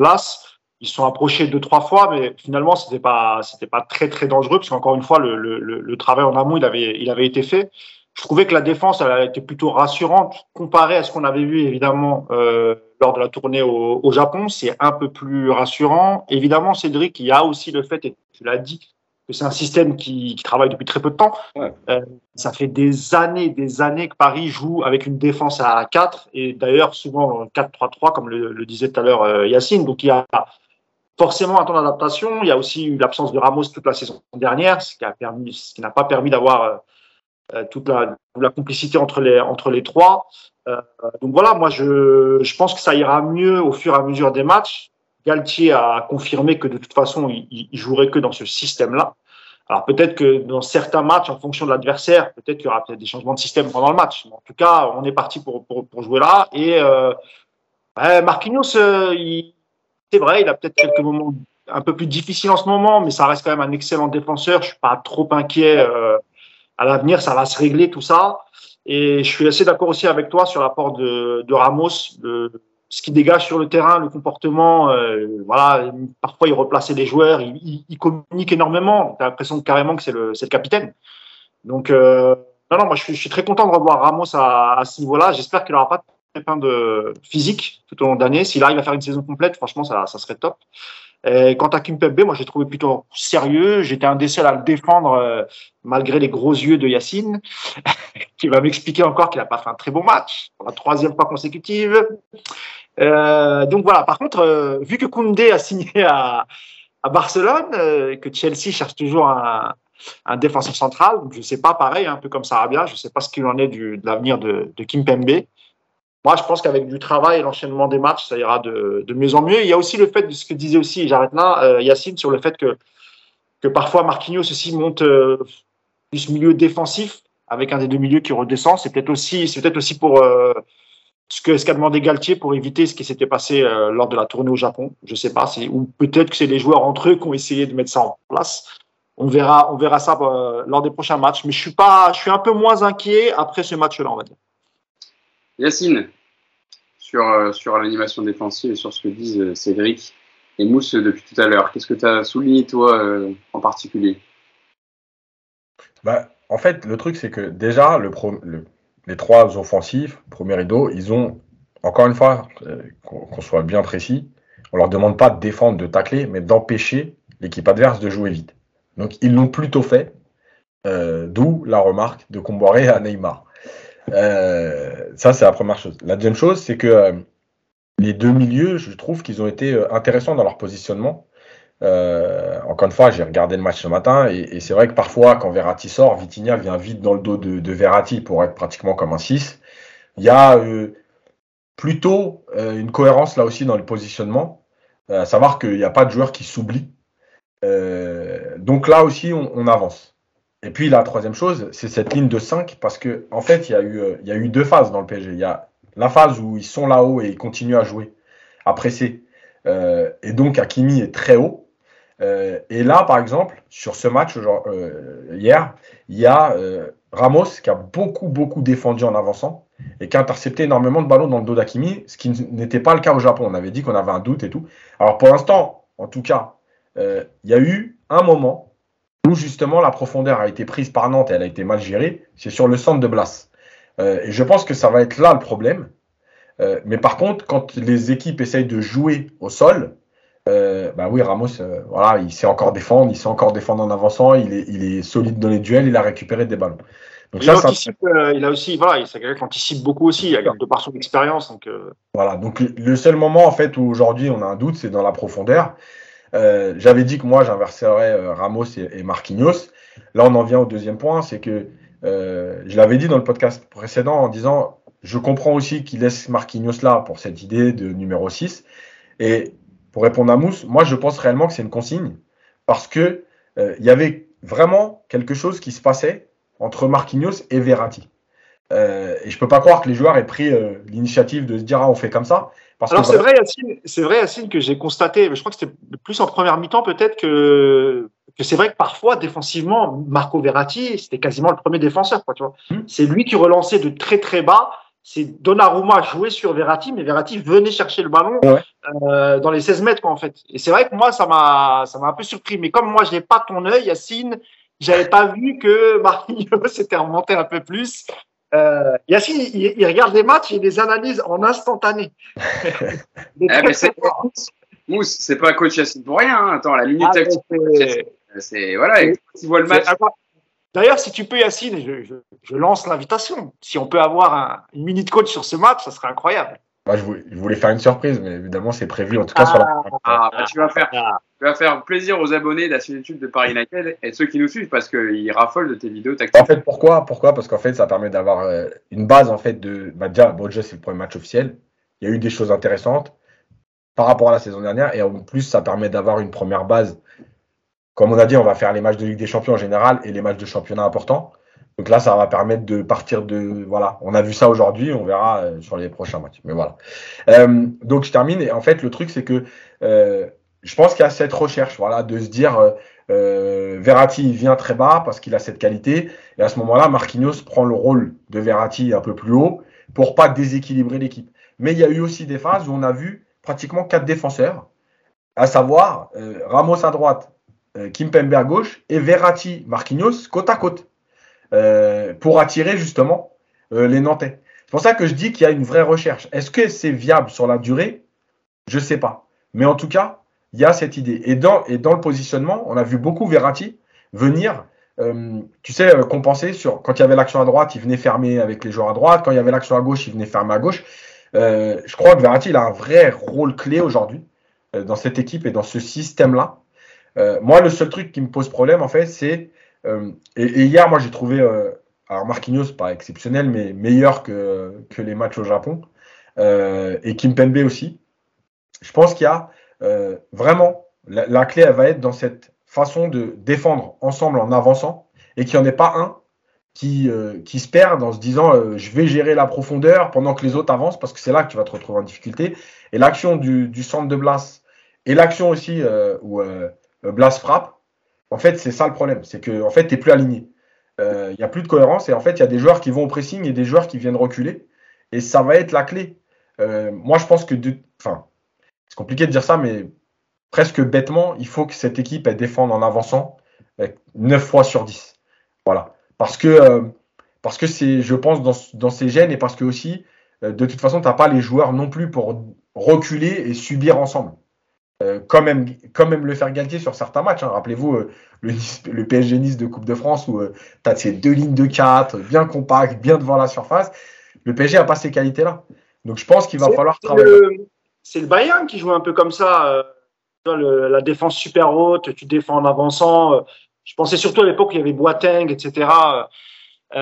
Ils se sont approchés deux trois fois, mais finalement c'était pas, pas très très dangereux parce qu'encore une fois le, travail en amont il avait, été fait. Je trouvais que la défense elle a été plutôt rassurante comparée à ce qu'on avait vu évidemment. Lors de la tournée au, au Japon, c'est un peu plus rassurant. Évidemment, Cédric, il y a aussi le fait, et tu l'as dit, que c'est un système qui, qui, travaille depuis très peu de temps. Ouais. Euh, ça fait des années, des années que Paris joue avec une défense à 4 et d'ailleurs souvent 4-3-3 comme le, le, disait tout à l'heure euh, Yacine. Donc il y a forcément un temps d'adaptation. Il y a aussi eu l'absence de Ramos toute la saison dernière, ce qui a permis, ce qui n'a pas permis d'avoir euh, toute la, complicité entre les entre les trois. Euh, donc voilà, moi je, je pense que ça ira mieux au fur et à mesure des matchs. Galtier a confirmé que de toute façon, il, il jouerait que dans ce système-là. Alors peut-être que dans certains matchs, en fonction de l'adversaire, peut-être qu'il y aura peut-être des changements de système pendant le match. en tout cas, on est parti pour, pour, jouer là. Et euh, Marquinhos, euh, c'est vrai, il a peut-être quelques moments un peu plus difficiles en ce moment, mais ça reste quand même un excellent défenseur. Je suis pas trop inquiet. Euh, à l'avenir, ça va se régler tout ça. Et je suis assez d'accord aussi avec toi sur l'apport de, Ramos, ce qui dégage sur le terrain, le comportement. Euh, voilà, parfois il replaçait les joueurs, il, communique énormément. T'as l'impression carrément que c'est le, capitaine. Donc euh, non, non, moi je suis, très content de revoir Ramos à, ce niveau-là. J'espère qu'il n'aura pas de pépin de physique tout au long de l'année. S'il arrive à faire une saison complète, franchement, ça serait top. Et quant à Kimpembe, moi j'ai trouvé plutôt sérieux. J'étais un des seuls à le défendre euh, malgré les gros yeux de Yacine, qui va m'expliquer encore qu'il n'a pas fait un très bon match pour la troisième fois consécutive. Euh, donc voilà. Par contre, euh, vu que Koundé a signé à, Barcelone, euh, et que Chelsea cherche toujours un, défenseur central, je sais pas, pareil, un peu comme Sarabia, je sais pas ce qu'il en est de l'avenir de, de Kimpembe. Moi, je pense qu'avec du travail et l'enchaînement des matchs, ça ira de, mieux en mieux. Il y a aussi le fait de ce que disait aussi, j'arrête là, euh, Yacine, sur le fait que, que parfois Marquinhos aussi monte euh, plus milieu défensif avec un des deux milieux qui redescend. C'est peut-être aussi, peut-être aussi pour euh, ce que ce qu'a demandé Galtier pour éviter ce qui s'était passé euh, lors de la tournée au Japon. Je sais pas, ou peut-être que c'est les joueurs entre eux qui ont essayé de mettre ça en place. On verra, on verra ça lors des prochains matchs. Mais je suis pas, je suis un peu moins inquiet après ce match-là, on va dire. Yacine, sur, euh, sur l'animation défensive et sur ce que disent euh, Cédric et Mousse depuis tout à l'heure, qu'est-ce que tu as souligné, toi, euh, en particulier? Bah, En fait, le truc, c'est que déjà, les trois offensifs, premier rideau, ils ont, encore une fois, qu'on soit bien précis, on leur demande pas de défendre, de tacler, mais d'empêcher l'équipe adverse de jouer vite. Donc ils l'ont plutôt fait, d'où la remarque de Comboiré à Neymar. Euh, ça, c'est la première chose. La deuxième chose, c'est que euh, les deux milieux, je trouve qu'ils ont été euh, intéressants dans leur positionnement. Euh, encore une fois, j'ai regardé le match ce matin et, et c'est vrai que parfois, quand Verratti sort, Vitinha vient vite dans le dos de, de Verratti pour être pratiquement comme un 6. Il y a plutôt une cohérence là aussi dans le positionnement, à savoir qu'il n'y a pas de joueur qui s'oublie. donc là aussi, on, on, avance. Et puis la troisième chose, c'est cette ligne de 5 parce que en fait, il y, a eu, il y a eu deux phases dans le PSG. Il y a la phase où ils sont là-haut et ils continuent à jouer, à presser. et donc Hakimi est très haut. Euh, et là, par exemple, sur ce match euh, hier, il y a euh, Ramos qui a beaucoup, beaucoup défendu en avançant et qui a intercepté énormément de ballons dans le dos d'Akimi, ce qui n'était pas le cas au Japon. On avait dit qu'on avait un doute et tout. Alors pour l'instant, en tout cas, il y a eu un moment où justement la profondeur a été prise par Nantes et elle a été mal gérée. C'est sur le centre de Blas. et je pense que ça va être là le problème. mais par contre, quand les équipes essayent de jouer au sol, euh, bah oui, Ramos, euh, voilà, il sait encore défendre, il sait encore défendre en avançant, il est, il est solide dans les duels, il a récupéré des ballons. Donc il, ça, anticipe, ça... euh, il a aussi, voilà, c'est quelqu'un qui anticipe beaucoup aussi, de par son expérience. Donc, euh. Voilà, donc le seul moment en fait où aujourd'hui on a un doute, c'est dans la profondeur. Euh, j'avais dit que moi j'inverserais Ramos et, et, Marquinhos. Là, on en vient au deuxième point, c'est que je l'avais dit dans le podcast précédent en disant, je comprends aussi qu'il laisse Marquinhos là pour cette idée de numéro 6. Et pour répondre à Mousse, moi je pense réellement que c'est une consigne parce que euh, il y avait vraiment quelque chose qui se passait entre Marquinhos et Verratti. Euh, et je peux pas croire que les joueurs aient pris euh, l'initiative de se dire ah, on fait comme ça. Parce Alors c'est vrai, Yacine, c'est vrai, Yacine, que j'ai constaté, mais je crois que c'était plus en première mi-temps peut-être que que c'est vrai que parfois défensivement, Marco Verratti, c'était quasiment le premier défenseur. Quoi, tu vois. Mmh. C'est lui qui relançait de très très bas c'est Donnarumma jouait sur Verratti, mais Verratti venait chercher le ballon ouais. euh, dans les 16 mètres, quoi, en fait. Et c'est vrai que moi, ça m'a, ça m'a un peu surpris. Mais comme moi, je n'ai pas ton œil, Yacine, j'avais pas vu que Marquinhos s'était remonté un peu plus. Euh, Yacine, il, il, regarde les matchs et les analyse en instantané. eh, Mousse, c'est pas coach Yacine pour rien. Hein. Attends, la minute ah, tactique, c'est, voilà, tu vois le match. D'ailleurs, si tu peux, Yacine, je, je, je lance l'invitation. Si on peut avoir un, une minute coach sur ce match, ça serait incroyable. Bah, je, voulais, je, voulais, faire une surprise, mais évidemment, c'est prévu en tout cas ah, sur la. Ah, bah, tu, vas faire, tu vas faire plaisir aux abonnés de la chaîne YouTube de Paris United et ceux qui nous suivent parce qu'ils raffolent de tes vidéos tactiques. En fait, pourquoi Pourquoi? Parce qu'en fait, ça permet d'avoir euh, une base en fait de. Bah, déjà, bon, déjà, c'est le premier match officiel. Il y a eu des choses intéressantes. par rapport à la saison dernière. Et en plus, ça permet d'avoir une première base. Comme on a dit, on va faire les matchs de Ligue des Champions en général et les matchs de championnat importants. Donc là, ça va permettre de partir de. Voilà, on a vu ça aujourd'hui, on verra euh, sur les prochains matchs. Mais voilà. Euh, donc je termine. Et en fait, le truc, c'est que euh, je pense qu'il y a cette recherche, voilà, de se dire Verratti vient très bas parce qu'il a cette qualité. Et à ce moment-là, Marquinhos prend le rôle de Verratti un peu plus haut pour pas déséquilibrer l'équipe. Mais il y a eu aussi des phases où on a vu pratiquement quatre défenseurs, à savoir Ramos à droite, Kimpembe à gauche et Verratti, Marquinhos côte à côte. Euh, pour attirer justement euh, les Nantais. C'est pour ça que je dis qu'il y a une vraie recherche. Est-ce que c'est viable sur la durée? Je ne sais pas. Mais en tout cas, il y a cette idée. Et dans, le positionnement, on a vu beaucoup Verratti venir, euh, tu sais, compenser sur quand il y avait l'action à droite, il venait fermer avec les joueurs à droite. Quand il y avait l'action à gauche, il venait fermer à gauche. je crois que Verratti, il a un vrai rôle clé aujourd'hui dans cette équipe et dans ce système-là. moi, le seul truc qui me pose problème, en fait, c'est euh, et, hier, moi, j'ai trouvé, euh, alors Marquinhos, pas exceptionnel, mais meilleur que, que les matchs au Japon. Euh, et Kimpembe aussi. Je pense qu'il y a vraiment, la, clé, elle va être dans cette façon de défendre ensemble en avançant et qu'il n'y en ait pas un qui, qui se perd en se disant je vais gérer la profondeur pendant que les autres avancent parce que c'est là que tu vas te retrouver en difficulté. Et l'action du, centre de Blas et l'action aussi où Blas frappe, en fait, c'est ça le problème. C'est que en fait, tu n'es plus aligné. Euh, il n'y a plus de cohérence et en fait, il y a des joueurs qui vont au pressing et des joueurs qui viennent reculer. Et ça va être la clé. Euh, moi, je pense que. Enfin, c'est compliqué de dire ça, mais presque bêtement, il faut que cette équipe elle défende en avançant 9 fois sur 10. Voilà. Parce que, euh, c'est, je pense, dans, dans ces gènes et parce que aussi, de toute façon, tu n'as pas les joueurs non plus pour reculer et subir ensemble. Euh, comme, même, le faire Galtier sur certains matchs. Hein. Rappelez-vous euh, le, PSG Nice de Coupe de France où euh, tu as ces deux lignes de 4, bien compactes, bien devant la surface. Le PSG n'a pas ces qualités-là. Donc je pense qu'il va falloir travailler. C'est le Bayern qui joue un peu comme ça. la défense super haute, tu défends en avançant. je pensais surtout à l'époque où il y avait Boateng, etc. ouais,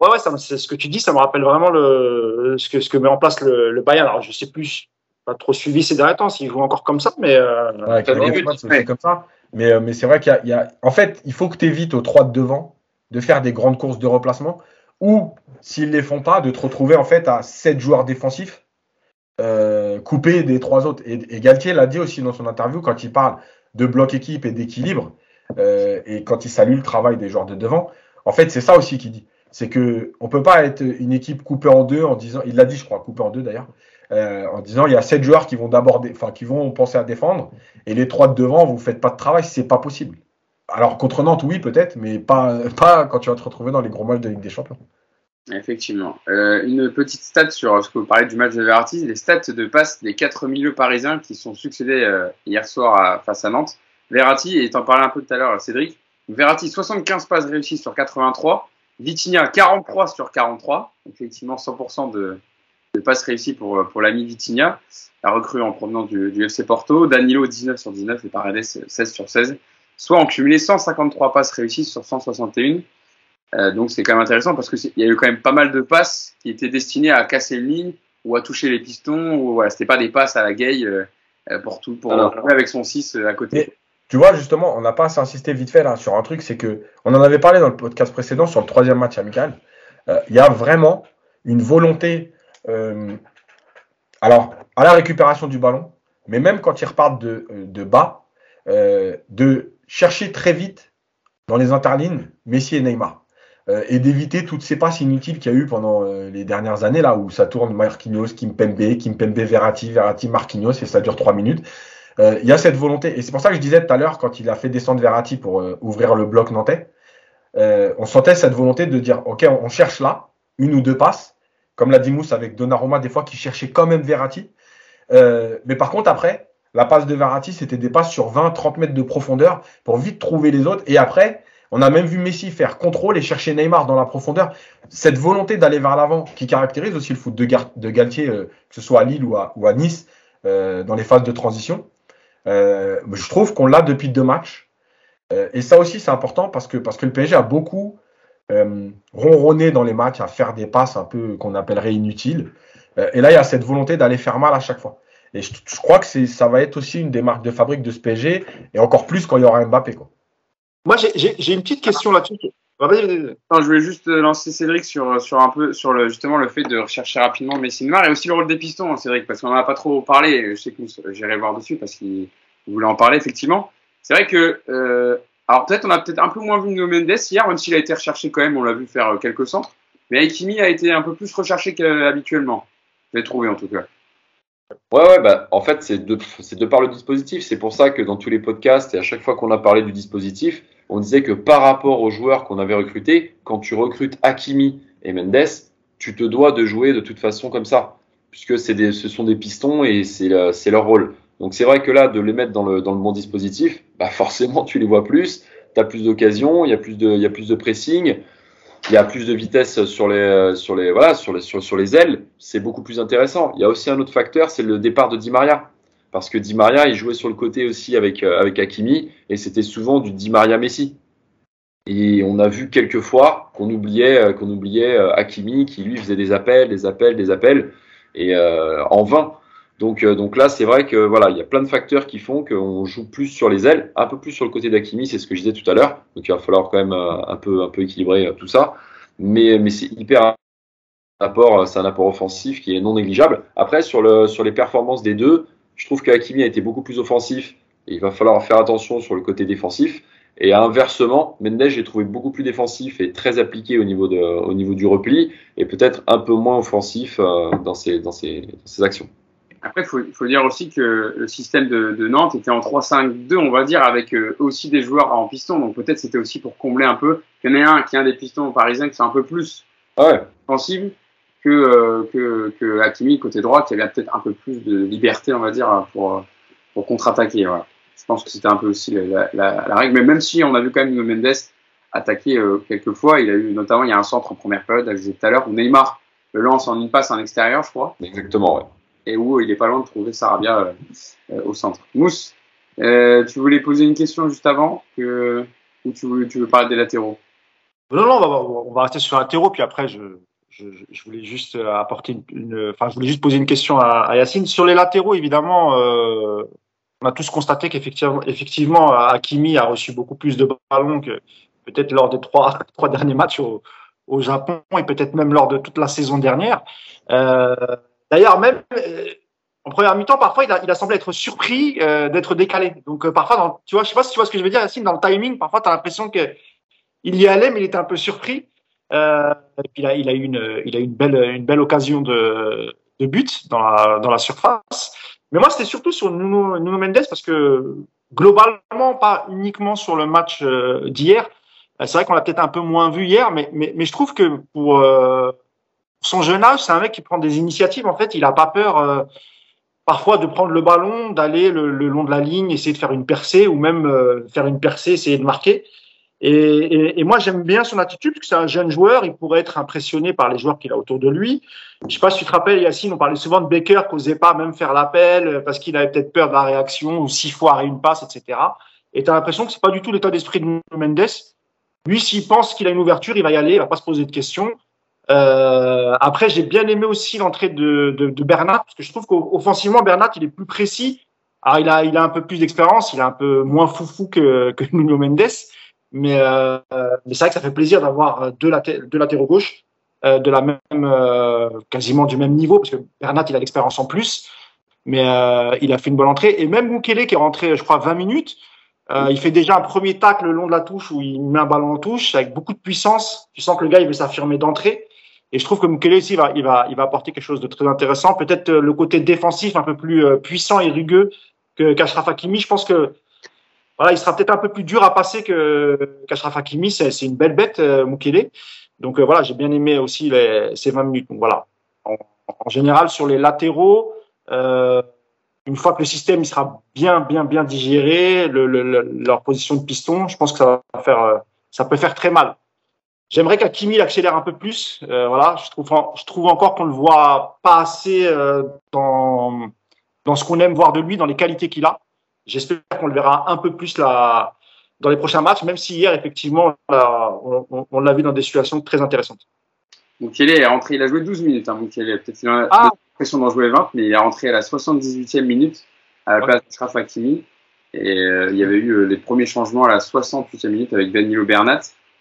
ouais, c'est ce que tu dis, ça me rappelle vraiment le, ce, que, ce que met en place le, le Bayern. Alors je sais plus pas trop suivi ces derniers temps s'il joue encore comme ça, mais. Euh, c'est comme ça. Mais, euh, mais c'est vrai qu'il y, a. En fait, il faut que tu évites aux trois de devant de faire des grandes courses de replacement ou, s'ils ne les font pas, de te retrouver en fait à sept joueurs défensifs euh, coupés des trois autres. Et, Galtier l'a dit aussi dans son interview quand il parle de bloc équipe et d'équilibre et quand il salue le travail des joueurs de devant. En fait, c'est ça aussi qu'il dit. C'est qu'on ne peut pas être une équipe coupée en deux en disant, il l'a dit, je crois, coupée en deux d'ailleurs, euh, en disant il y a sept joueurs qui vont d'abord, enfin qui vont penser à défendre et les trois de devant vous faites pas de travail, c'est pas possible. Alors contre Nantes oui peut-être, mais pas pas quand tu vas te retrouver dans les gros matchs de Ligue des Champions. Effectivement. Euh, une petite stat sur ce que vous parlez du match de Verratti, les stats de passe des quatre milieux parisiens qui sont succédés euh, hier soir face à Nantes. Verratti, et t'en parlais un peu tout à l'heure, Cédric, Verratti 75 passes réussies sur 83, Vitinha 43 sur 43, effectivement 100% de, de passes réussies pour, pour l'ami Vitinha, la recrue en provenance du, du, FC Porto. Danilo 19 sur 19 et Paredes 16 sur 16, soit en cumulé 153 passes réussies sur 161. Euh, donc c'est quand même intéressant parce qu'il y a eu quand même pas mal de passes qui étaient destinées à casser une ligne ou à toucher les pistons. Ou voilà, c'était pas des passes à la gay euh, pour tout, pour avec son 6 euh, à côté. tu vois, justement, on n'a pas assez insisté vite fait là sur un truc, c'est que on en avait parlé dans le podcast précédent sur le troisième match amical. Il y a vraiment une volonté euh, alors, à la récupération du ballon, mais même quand ils repartent de, euh, bas, euh, de chercher très vite dans les interlignes Messi et Neymar. et d'éviter toutes ces passes inutiles qu'il y a eu pendant les dernières années, là où ça tourne Marquinhos, Kimpembe, Kimpembe, Verratti, Verratti, Marquinhos, et ça dure trois minutes. Il y a cette volonté, et c'est pour ça que je disais tout à l'heure, quand il a fait descendre Verratti pour ouvrir le bloc nantais, on sentait cette volonté de dire, OK, on cherche là, une ou deux passes, comme l'a dit Mousse avec Donnarumma, des fois qui cherchait quand même Verratti. Euh, mais par contre, après, la passe de Verratti, c'était des passes sur 20-30 mètres de profondeur pour vite trouver les autres. Et après, on a même vu Messi faire contrôle et chercher Neymar dans la profondeur. Cette volonté d'aller vers l'avant qui caractérise aussi le foot de, de Galtier, euh, que ce soit à Lille ou à, Nice, euh, dans les phases de transition. je trouve qu'on l'a depuis deux matchs. et ça aussi, c'est important parce que, parce que le PSG a beaucoup euh, ronronner dans les matchs, à faire des passes un peu qu'on appellerait inutiles. Euh, et là, il y a cette volonté d'aller faire mal à chaque fois. Et je, je crois que ça va être aussi une des marques de fabrique de ce PSG, et encore plus quand il y aura Mbappé. Quoi. Moi, j'ai une petite question là-dessus. Non, je voulais juste lancer Cédric sur, sur un peu sur le, justement le fait de rechercher rapidement Messi Neymar et aussi le rôle des pistons, hein, Cédric, parce qu'on n'en a pas trop parlé. Je sais que j'irai voir dessus parce qu'il voulait en parler effectivement. C'est vrai que euh, alors peut-être on a peut-être un peu moins vu Nuno Mendes hier, même s'il a été recherché quand même, on l'a vu faire euh, quelques centres. Mais Aikimi a été un peu plus recherché qu'habituellement. Je l'ai trouvé en tout cas. Ouais, ouais, bah, en fait, c'est de, de par le dispositif. C'est pour ça que dans tous les podcasts et à chaque fois qu'on a parlé du dispositif, on disait que par rapport aux joueurs qu'on avait recrutés, quand tu recrutes Hakimi et Mendes, tu te dois de jouer de toute façon comme ça, puisque des, ce sont des pistons et c'est leur rôle. Donc c'est vrai que là, de les mettre dans le, dans le bon dispositif, bah forcément tu les vois plus, tu as plus d'occasions, il y, a plus de, y a plus de pressing, il y a plus de vitesse sur les, sur les, voilà, sur les, sur, sur les ailes, c'est beaucoup plus intéressant. Il y a aussi un autre facteur, c'est le départ de Di Maria parce que Di Maria, il jouait sur le côté aussi avec, euh, avec Hakimi, et c'était souvent du Di Maria Messi. Et on a vu quelques fois qu'on oubliait, euh, qu'on oubliait euh, Hakimi, qui lui faisait des appels, des appels, des appels, et en vain. Donc, donc là, c'est vrai que voilà, il y a plein de facteurs qui font qu'on joue plus sur les ailes, un peu plus sur le côté d'Hakimi, c'est ce que je disais tout à l'heure. Donc il va falloir quand même un peu, un peu équilibrer tout ça. Mais, mais c'est hyper apport, c'est un apport offensif qui est non négligeable. Après, sur, le, sur les performances des deux, je trouve que Hakimi a été beaucoup plus offensif. Et il va falloir faire attention sur le côté défensif. Et inversement, Mendes, j'ai trouvé beaucoup plus défensif et très appliqué au niveau, de, au niveau du repli, et peut-être un peu moins offensif euh, dans, ses, dans, ses, dans ses actions. Après, il faut, faut, dire aussi que le système de, de Nantes était en 3-5-2, on va dire, avec euh, aussi des joueurs en piston. Donc peut-être c'était aussi pour combler un peu. Il y en a un qui est un des pistons parisiens qui est un peu plus ouais. offensif que, euh, que, que Hakimi côté droit qui avait peut-être un peu plus de liberté, on va dire, pour, pour contre-attaquer. Voilà. Je pense que c'était un peu aussi la, la, la, règle. Mais même si on a vu quand même Mendes attaquer euh, quelques fois, il a eu notamment il y a un centre en première période, je disais tout à l'heure, où Neymar le lance en une passe en extérieur, je crois. Exactement, ouais. Et où il est pas loin de trouver Sarabia euh, euh, au centre. Mousse, euh, tu voulais poser une question juste avant que, ou tu, veux, parler des latéraux? Non, non, on va, rester sur latéraux, puis après je, je, voulais juste apporter une, enfin, je voulais juste poser une question à, Yacine sur les latéraux. Évidemment, on a tous constaté qu'effectivement, effectivement, a reçu beaucoup plus de ballons que peut-être lors des trois, trois derniers matchs au, au Japon et peut-être même lors de toute la saison dernière. Euh, D'ailleurs, même euh, en première mi-temps, parfois, il a, semblé être surpris euh, d'être décalé. Donc, euh, parfois, dans, tu vois, je sais pas si tu vois ce que je veux dire, Yacine, dans le timing, parfois, tu as l'impression que il y allait, mais il était un peu surpris. Et puis il a eu une, il a belle, une belle occasion de, but dans la, surface. Mais moi, c'était surtout sur Nuno, Mendes parce que globalement, pas uniquement sur le match d'hier. C'est vrai qu'on l'a peut-être un peu moins vu hier, mais, mais, je trouve que pour son jeune âge, c'est un mec qui prend des initiatives. En fait, il a pas peur parfois de prendre le ballon, d'aller le, long de la ligne, essayer de faire une percée ou même faire une percée, essayer de marquer. Et, moi, j'aime bien son attitude, parce que c'est un jeune joueur, il pourrait être impressionné par les joueurs qu'il a autour de lui. Je sais pas si tu te rappelles, Yacine, on parlait souvent de Baker, qui n'osait pas même faire l'appel, parce qu'il avait peut-être peur de la réaction, ou six fois à une passe, etc. Et tu as l'impression que c'est pas du tout l'état d'esprit de Mendes. Lui, s'il pense qu'il a une ouverture, il va y aller, il va pas se poser de questions. Euh, après, j'ai bien aimé aussi l'entrée de, de, de, Bernat, parce que je trouve qu'offensivement, Bernat, il est plus précis. Alors, il a, il a un peu plus d'expérience, il est un peu moins foufou que, que Nuno Mendes. Mais, euh, mais c'est vrai que ça fait plaisir d'avoir deux, laté deux latéraux gauche euh, de la même, euh, quasiment du même niveau, parce que Bernat, il a l'expérience en plus. Mais euh, il a fait une bonne entrée. Et même Mukele, qui est rentré, je crois, 20 minutes, euh, il fait déjà un premier tacle le long de la touche où il met un ballon en touche avec beaucoup de puissance. Tu sens que le gars, il veut s'affirmer d'entrée. Et je trouve que Mukele il va, il va, il va apporter quelque chose de très intéressant. Peut-être le côté défensif un peu plus puissant et rugueux que qu'Ashraf Hakimi. Je pense que voilà, il sera peut-être un peu plus dur à passer que qu'Ashraf Hakimi. C'est une belle bête, euh, Mukele. Donc euh, voilà, j'ai bien aimé aussi ces 20 minutes. Donc voilà, en, général sur les latéraux, euh, une fois que le système sera bien, bien, bien digéré, le, le, le, leur position de piston, je pense que ça va faire, euh, ça peut faire très mal. J'aimerais qu'Akimi accélère un peu plus. Euh, voilà, je trouve, je trouve encore qu'on le voit pas assez euh, dans dans ce qu'on aime voir de lui, dans les qualités qu'il a. J'espère qu'on le verra un peu plus là, dans les prochains matchs, même si hier, effectivement, on, on, on l'a vu dans des situations très intéressantes. Mukele est rentré, il a joué 12 minutes, hein. A... Ah, l'impression d'en jouer 20, mais il est rentré à la 78e minute à la place de Shraf Hakimi. Et euh, il y avait eu les premiers changements à la 68e minute avec Danilo Bernat.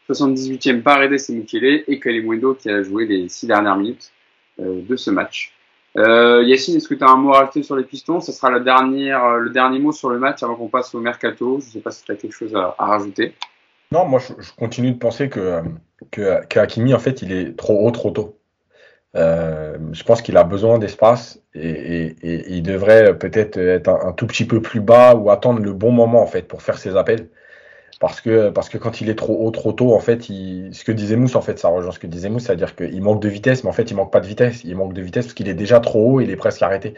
78e Paredes et Mukele et Kalimundo qui a joué les six dernières minutes euh, de ce match. Euh, Yacine, est-ce que tu as un mot à rajouter sur les pistons? Ce sera euh, le dernier mot sur le match avant qu'on passe au mercato. Je ne sais pas si tu as quelque chose à, rajouter. Non, moi je, continue de penser que, que, Hakimi, en fait, il est trop haut, trop tôt. Euh, je pense qu'il a besoin d'espace et, il devrait peut-être être un, un, tout petit peu plus bas ou attendre le bon moment en fait pour faire ses appels. Parce que, parce que quand il est trop haut, trop tôt, en fait, il, ce que disait Mousse, en fait, ça rejoint ce que disait Mousse, c'est-à-dire qu'il manque de vitesse, mais en fait, il manque pas de vitesse. Il manque de vitesse parce qu'il est déjà trop haut, il est presque arrêté.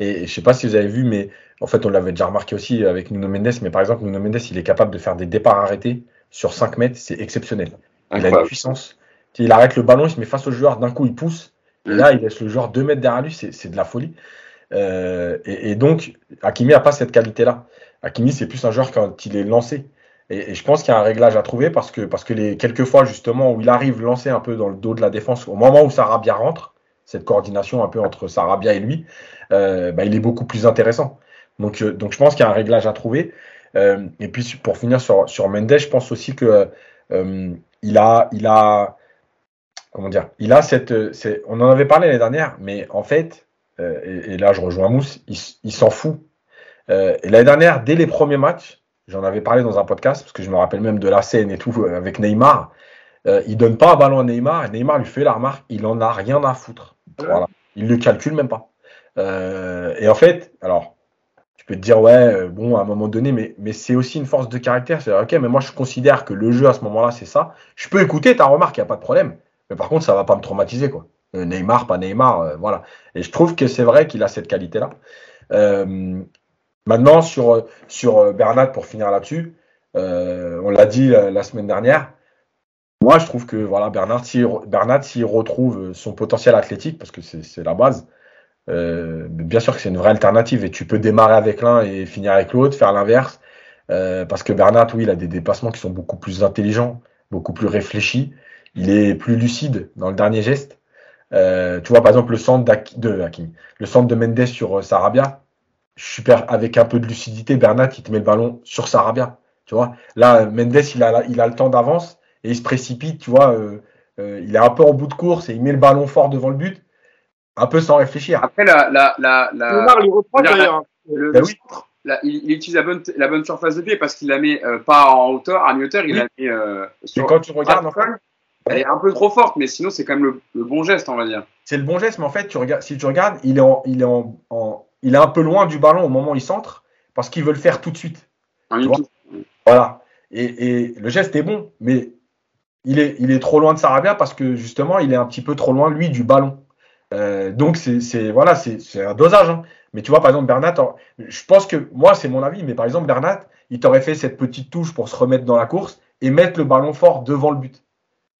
Et, et je sais pas si vous avez vu, mais en fait, on l'avait déjà remarqué aussi avec Nuno Mendes, mais par exemple, Nuno Mendes, il est capable de faire des départs arrêtés sur 5 mètres, c'est exceptionnel. Il a une puissance. Il arrête le ballon, il se met face au joueur, d'un coup, il pousse. Et là, il laisse le joueur 2 mètres derrière lui, c'est de la folie. Euh, et, et, donc, Hakimi n'a pas cette qualité-là. Hakimi, c'est plus un joueur quand il est lancé. Et, et je pense qu'il y a un réglage à trouver parce que, parce que les quelques fois, justement, où il arrive lancé un peu dans le dos de la défense, au moment où Sarabia rentre, cette coordination un peu entre Sarabia et lui, euh, bah, il est beaucoup plus intéressant. Donc, euh, donc je pense qu'il y a un réglage à trouver. Euh, et puis, pour finir sur, sur Mendes, je pense aussi que il a, il a, comment dire, il a cette, on en avait parlé l'année dernière, mais en fait, euh, et, et, là je rejoins Mousse, il, il s'en fout. Euh, et l'année dernière, dès les premiers matchs, j'en avais parlé dans un podcast, parce que je me rappelle même de la scène et tout avec Neymar, euh, il donne pas un ballon à Neymar, et Neymar lui fait la remarque, il en a rien à foutre. Voilà. Il le calcule même pas. Euh, et en fait, alors, tu peux te dire, ouais, bon, à un moment donné, mais, mais c'est aussi une force de caractère. C'est ok, mais moi je considère que le jeu à ce moment-là, c'est ça. Je peux écouter ta remarque, il n'y a pas de problème. Mais par contre, ça va pas me traumatiser, quoi. Euh, Neymar, pas Neymar, euh, voilà. Et je trouve que c'est vrai qu'il a cette qualité-là. Euh, maintenant, sur, sur Bernat, pour finir là-dessus, euh, on l'a dit la, la, semaine dernière. Moi, je trouve que voilà, Bernat, s'il retrouve son potentiel athlétique, parce que c'est la base, euh, bien sûr que c'est une vraie alternative et tu peux démarrer avec l'un et finir avec l'autre, faire l'inverse. parce que Bernat, oui, il a des déplacements qui sont beaucoup plus intelligents, beaucoup plus réfléchis il est plus lucide dans le dernier geste. Euh, tu vois, par exemple, le centre de le centre de Mendes sur euh, Sarabia, super, avec un peu de lucidité, Bernat, il te met le ballon sur Sarabia. Tu vois, là, Mendes, il a, il a le temps d'avance et il se précipite, tu vois, euh, euh, il est un peu en bout de course et il met le ballon fort devant le but, un peu sans réfléchir. Après, la. la, la, la Omar lui reproche d'ailleurs. Le, ben oui. Là, il, il, utilise la bonne, la bonne surface de pied parce qu'il la met euh, pas en hauteur, à mi-hauteur, il Oui. la met euh, sur. Et quand tu regardes, en fait, Elle est un peu trop forte, mais sinon c'est quand même le, le, bon geste, on va dire. c'est le bon geste, mais en fait, tu regardes, si tu regardes, il est, en, il, est en, en- il est un peu loin du ballon au moment où il centre parce qu'il veut le faire tout de suite. Tu vois. Voilà. Et, et le geste est bon, mais il est, il est trop loin de Sarabia parce que justement, il est un petit peu trop loin, lui, du ballon. Euh, donc, c'est voilà, c'est c'est un dosage. hein. Mais tu vois, par exemple, Bernat, je pense que moi, c'est mon avis, mais par exemple, Bernat, il t'aurait fait cette petite touche pour se remettre dans la course et mettre le ballon fort devant le but.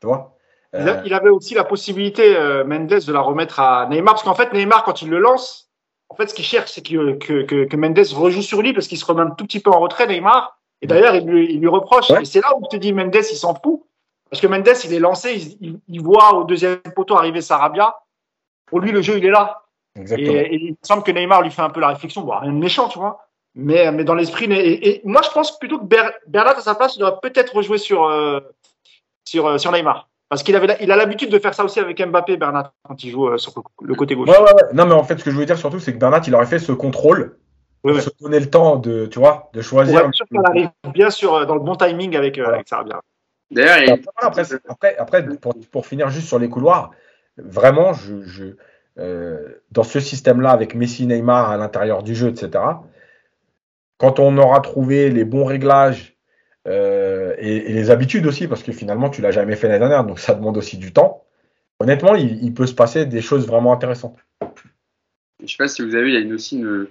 Tu vois? Il, il avait aussi la possibilité, euh, Mendes, de la remettre à Neymar, parce qu'en fait, Neymar, quand il le lance, en fait, ce qu'il cherche, c'est que, que, que, que Mendes rejoue sur lui, parce qu'il se remet un tout petit peu en retrait, Neymar. Et d'ailleurs, il lui, il lui reproche. Ouais. Et c'est là où je te dis, Mendes, il s'en fout. Parce que Mendes, il est lancé, il, il, voit au deuxième poteau arriver Sarabia. Pour lui, le jeu, il est là. Et, Exactement. et il semble que Neymar lui fait un peu la réflexion. Bon, rien de méchant, tu vois. Mais, mais dans l'esprit, et, et moi, je pense plutôt que Ber, Bernat, à sa place, il devrait peut-être rejouer sur, euh, sur, euh, sur Neymar. Parce qu'il avait, il a l'habitude de faire ça aussi avec Mbappé, Bernat, quand il joue euh, sur le côté gauche. Ouais, ouais, ouais. Non, mais en fait, ce que je voulais dire surtout, c'est que Bernat, il aurait fait ce contrôle Ouais, pour ouais. se donner le temps de, tu vois, de choisir. être sûr qu'elle arrive bien sur, euh, dans le bon timing avec, euh, avec Sarabia. D'ailleurs, il- Après, après, c'est- après, après, pour, pour finir juste sur les couloirs, vraiment, je, je, euh, dans ce système-là, avec Messi, Neymar à l'intérieur du jeu, etc., quand on aura trouvé les bons réglages euh, et, et les habitudes aussi, parce que finalement, tu l'as jamais fait l'année dernière, donc ça demande aussi du temps, honnêtement, il, il peut se passer des choses vraiment intéressantes. je sais pas si vous avez vu, il y a une, aussi une,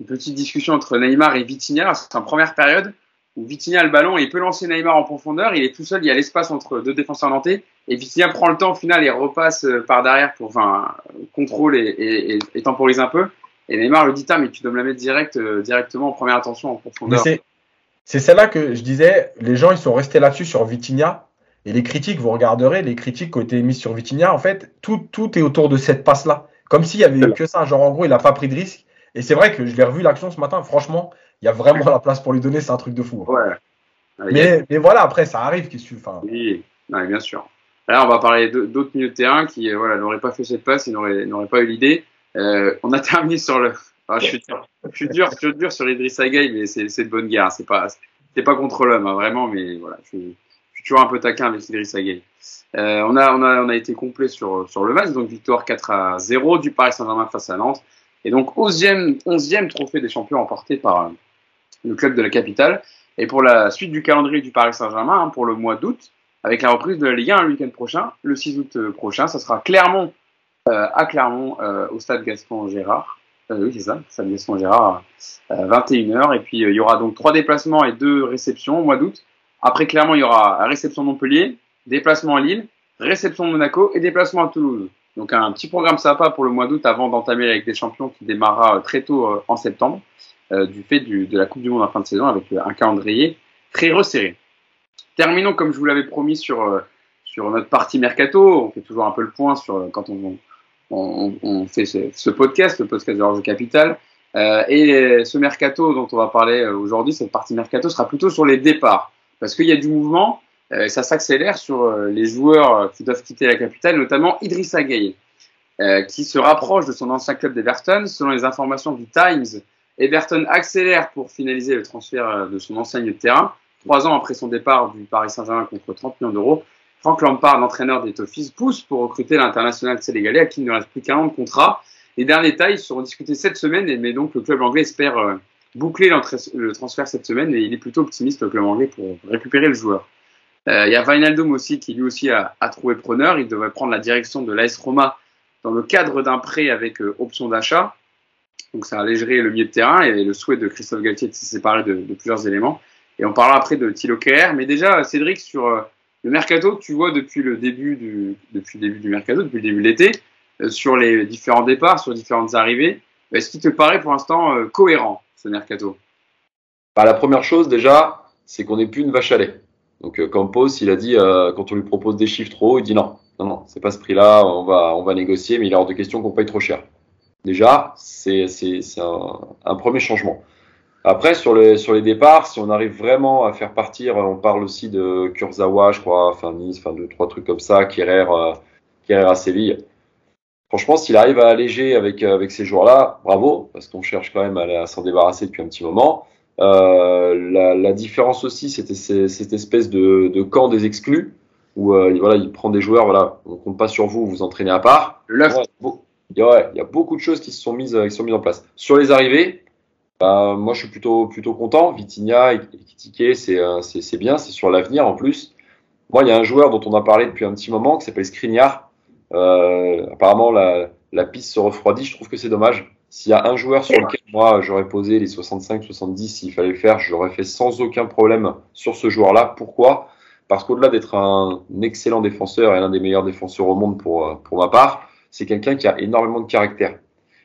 une petite discussion entre Neymar et Vitinha. C'est en première période où Vitinha a le ballon et il peut lancer Neymar en profondeur. Il est tout seul, il y a l'espace entre deux défenseurs nantais. Et Vitinha prend le temps au final et repasse euh, par derrière pour enfin, contrôle et, et, temporise un peu. Et Neymar lui dit Ah, mais tu dois me la mettre direct, euh, directement en première attention en profondeur. C'est celle-là que je disais, les gens, ils sont restés là-dessus sur Vitinha. Et les critiques, vous regarderez, les critiques qui ont été émises sur Vitinha, en fait, tout, tout est autour de cette passe-là. Comme s'il y avait eu que ça. Genre, en gros, il n'a pas pris de risque. Et c'est vrai que je l'ai revu l'action ce matin. Franchement, il y a vraiment la place pour lui donner. C'est un truc de fou. Ouais. Mais, mais voilà, après, ça arrive. Qu'est-ce que enfin... Oui, bien sûr. Là, on va parler d'autres milieux de terrain qui euh, voilà, n'auraient pas fait cette passe, ils n'auraient n'auraient pas eu l'idée. Euh, on a terminé sur le. Ah, je, suis dur, je, suis dur, sur Idriss Gueye, mais c'est de bonne guerre. C'est pas, pas contre l'homme, hein, vraiment, mais voilà, je, suis- toujours un peu taquin avec Idriss Gueye. Euh, on, a, été complet sur, le match, donc victoire 4 à 0 du Paris Saint-Germain face à Nantes. Et donc 11e, 11e trophée des champions emporté par euh, le club de la capitale. Et pour la suite du calendrier du Paris Saint-Germain, hein, pour le mois d'août, avec la reprise de la Ligue 1 le week-end prochain, le 6 août euh, prochain, ça sera Clermont, euh, à Clermont, au stade Gaston Gérard. Euh, oui, c'est ça, stade Gaston Gérard, euh, 21h. Et puis euh, il y aura donc trois déplacements et deux réceptions au mois d'août. Après Clermont, il y aura réception Montpellier, déplacement à Lille, réception Monaco et déplacement à Toulouse. Donc un petit programme sympa pour le mois d'août avant d'entamer avec des champions qui démarrera euh, très tôt euh, en septembre, du fait de la Coupe du Monde en fin de saison avec un calendrier très resserré. Terminons comme je vous l'avais promis sur, sur notre partie mercato. On fait toujours un peu le point sur quand on, on, on fait ce, podcast, le podcast de l'Orge Capital. Euh, et ce mercato dont on va parler euh, aujourd'hui, cette partie mercato sera plutôt sur les départs. Parce qu'il y a du mouvement, euh, ça s'accélère sur euh, les joueurs euh, qui doivent quitter la capitale, notamment Idrissa Gueye, euh, qui se rapproche de son ancien club d'Everton. Selon les informations du Times, Everton accélère pour finaliser le transfert de son milieu de terrain. Trois ans après son départ du Paris Saint-Germain contre 30 millions d'euros, Franck Lampard, l'entraîneur des Toffees, pousse pour recruter l'international sénégalais à qui il ne reste plus qu'un an de contrat. Les derniers détails seront discutés cette semaine, mais donc le club anglais espère euh, boucler le transfert cette semaine et il est plutôt optimiste, le club anglais, pour récupérer le joueur. Euh, Il y a Wijnaldum aussi qui lui aussi a, trouvé preneur. Il devrait prendre la direction de l'AS Roma dans le cadre d'un prêt avec euh, option d'achat. Donc ça allégerait le milieu de terrain et le souhait de Christophe Galtier de se séparer de, plusieurs éléments. Et on parlera après de Thilo. Mais déjà, Cédric, sur le mercato, tu vois depuis le début du, depuis le début du mercato, depuis le début de l'été, euh, sur les différents départs, sur différentes arrivées, est-ce qu'il te paraît pour l'instant euh, cohérent, ce mercato? Bah, la première chose déjà, c'est qu'on n'est plus une vache à lait. Donc euh, Campos, il a dit quand on lui propose des chiffres trop hauts, il dit non, non, non, c'est pas ce prix-là, on va, on va négocier, mais il est hors de question qu'on paye trop cher. Déjà, c'est un, un premier changement. Après, sur les, sur les départs, si on arrive vraiment à faire partir, on parle aussi de Kurzawa, je crois, enfin Nice, enfin deux, trois trucs comme ça, Kerrer, euh, à Séville. Franchement, s'il arrive à alléger avec, euh, avec ces joueurs-là, bravo, parce qu'on cherche quand même à, à s'en débarrasser depuis un petit moment. Euh, la, la différence aussi, c'était cette espèce de, de camp des exclus, où euh, voilà, il prend des joueurs, voilà, on compte pas sur vous, vous entraînez à part. Le Ouais, il y a- ouais, il y a beaucoup de choses qui se sont mises, euh, qui se sont mises en place. Sur les arrivées, bah, moi je suis plutôt, plutôt content. Vitinha et c'est euh, c'est- bien, c'est sur l'avenir en plus. Moi, il y a un joueur dont on a parlé depuis un petit moment qui s'appelle Skriniar. Euh, apparemment, la, la piste se refroidit. Je trouve que c'est dommage. S'il y a un joueur sur lequel moi j'aurais posé les 65-70 s'il fallait le faire, je l'aurais fait sans aucun problème sur ce joueur-là. Pourquoi? Parce qu'au-delà d'être un excellent défenseur et l'un des meilleurs défenseurs au monde pour, euh, pour ma part, c'est quelqu'un qui a énormément de caractère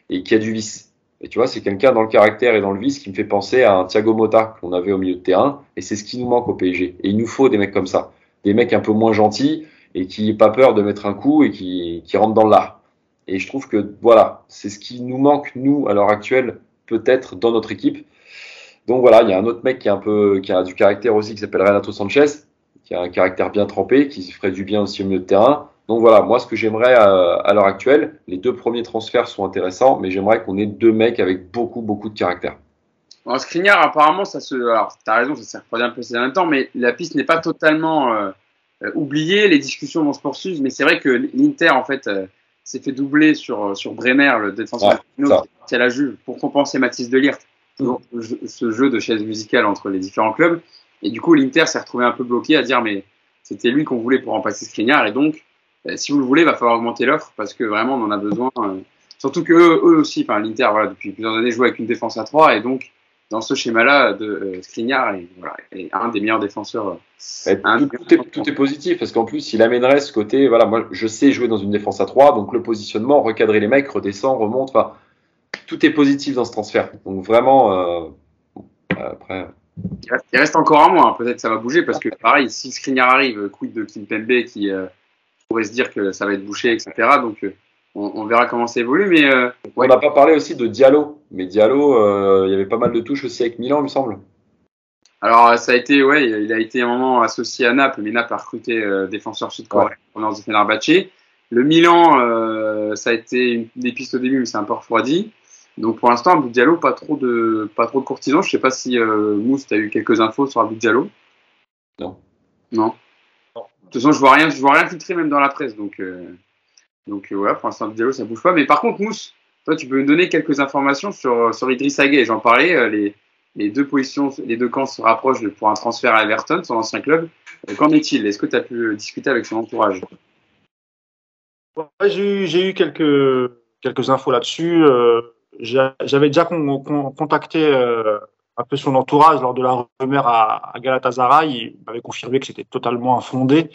et qui a du vice. Et tu vois, c'est quelqu'un dans le caractère et dans le vice qui me fait penser à un Thiago Motta qu'on avait au milieu de terrain. Et c'est ce qui nous manque au PSG. Et il nous faut des mecs comme ça. Des mecs un peu moins gentils et qui n'ont pas peur de mettre un coup et qui, qui rentrent dans l'art. Et je trouve que voilà, c'est ce qui nous manque, nous, à l'heure actuelle, peut-être dans notre équipe. Donc voilà, il y a un autre mec qui, est un peu, qui a du caractère aussi, qui s'appelle Renato Sanchez, qui a un caractère bien trempé, qui ferait du bien aussi au milieu de terrain. Donc voilà, moi ce que j'aimerais à, à l'heure actuelle, les deux premiers transferts sont intéressants, mais j'aimerais qu'on ait deux mecs avec beaucoup, beaucoup de caractère. En Skriniar, apparemment, ça se. Alors, t'as raison, ça s'est refroidi un peu ces derniers temps, mais la piste n'est pas totalement euh, euh, oubliée. Les discussions vont se poursuivre, mais c'est vrai que l'Inter, en fait, euh, s'est fait doubler sur, sur Bremer, le défenseur Ouais, qui est à la Juve, pour compenser Mathis de Ligt. Toujours ce jeu- de chaise musicale entre les différents clubs. Et du coup, l'Inter s'est retrouvé un peu bloqué à dire, mais c'était lui qu'on voulait pour remplacer Skriniar, et donc, euh, si vous le voulez, il va falloir augmenter l'offre, parce que vraiment, on en a besoin. euh, surtout que eux, eux aussi, enfin, l'Inter, voilà, depuis plusieurs années, joue avec une défense à 3, et donc, dans ce schéma-là, de euh, Skriniar est, voilà, est un des meilleurs défenseurs. euh, Un- tout, tout est, tout est positif parce qu'en plus, il amènerait ce côté. Voilà, moi, je sais jouer dans une défense à 3, donc le positionnement, recadrer les mecs, redescend, remonte. Enfin, tout est positif dans ce transfert. Donc vraiment, euh, après, Il reste, il reste encore un mois, hein. peut-être ça va bouger, parce que pareil, si Skriniar arrive, quid de Kimpembe qui euh, pourrait se dire que ça va être bouché, etc. Donc, euh, on, verra comment ça évolue. Mais on n'a pas parlé aussi de Diallo, mais Diallo, il y avait pas mal de touches aussi avec Milan, il me semble. Alors ça a été, ouais, il a été un moment associé à Naples, mais Naples a recruté défenseur sud-coréen pendant de Fenerbahçe. Le Milan, ça a été une des pistes au début, mais c'est un peu refroidi. Donc pour l'instant, Abou Diallo, pas trop de, pas trop de courtisans. Je sais pas si euh, Mousse, tu as eu quelques infos sur Abou Diallo? Non. Non? De toute façon, je vois rien, je vois rien filtrer même dans la presse. Donc, euh, donc euh, voilà, pour l'instant, Diallo, ça bouge pas. Mais par contre, Mousse, toi, tu peux me donner quelques informations sur, sur Idriss Aguet. J'en parlais, les, les deux positions, les deux camps se rapprochent pour un transfert à Everton, son ancien club. Qu'en est-il? Est-ce que tu as pu discuter avec son entourage? J'ai eu, quelques, quelques infos là-dessus j'avais déjà contacté euh, un peu son entourage lors de la rumeur à, Galatasaray. Il m'avait confirmé que c'était totalement infondé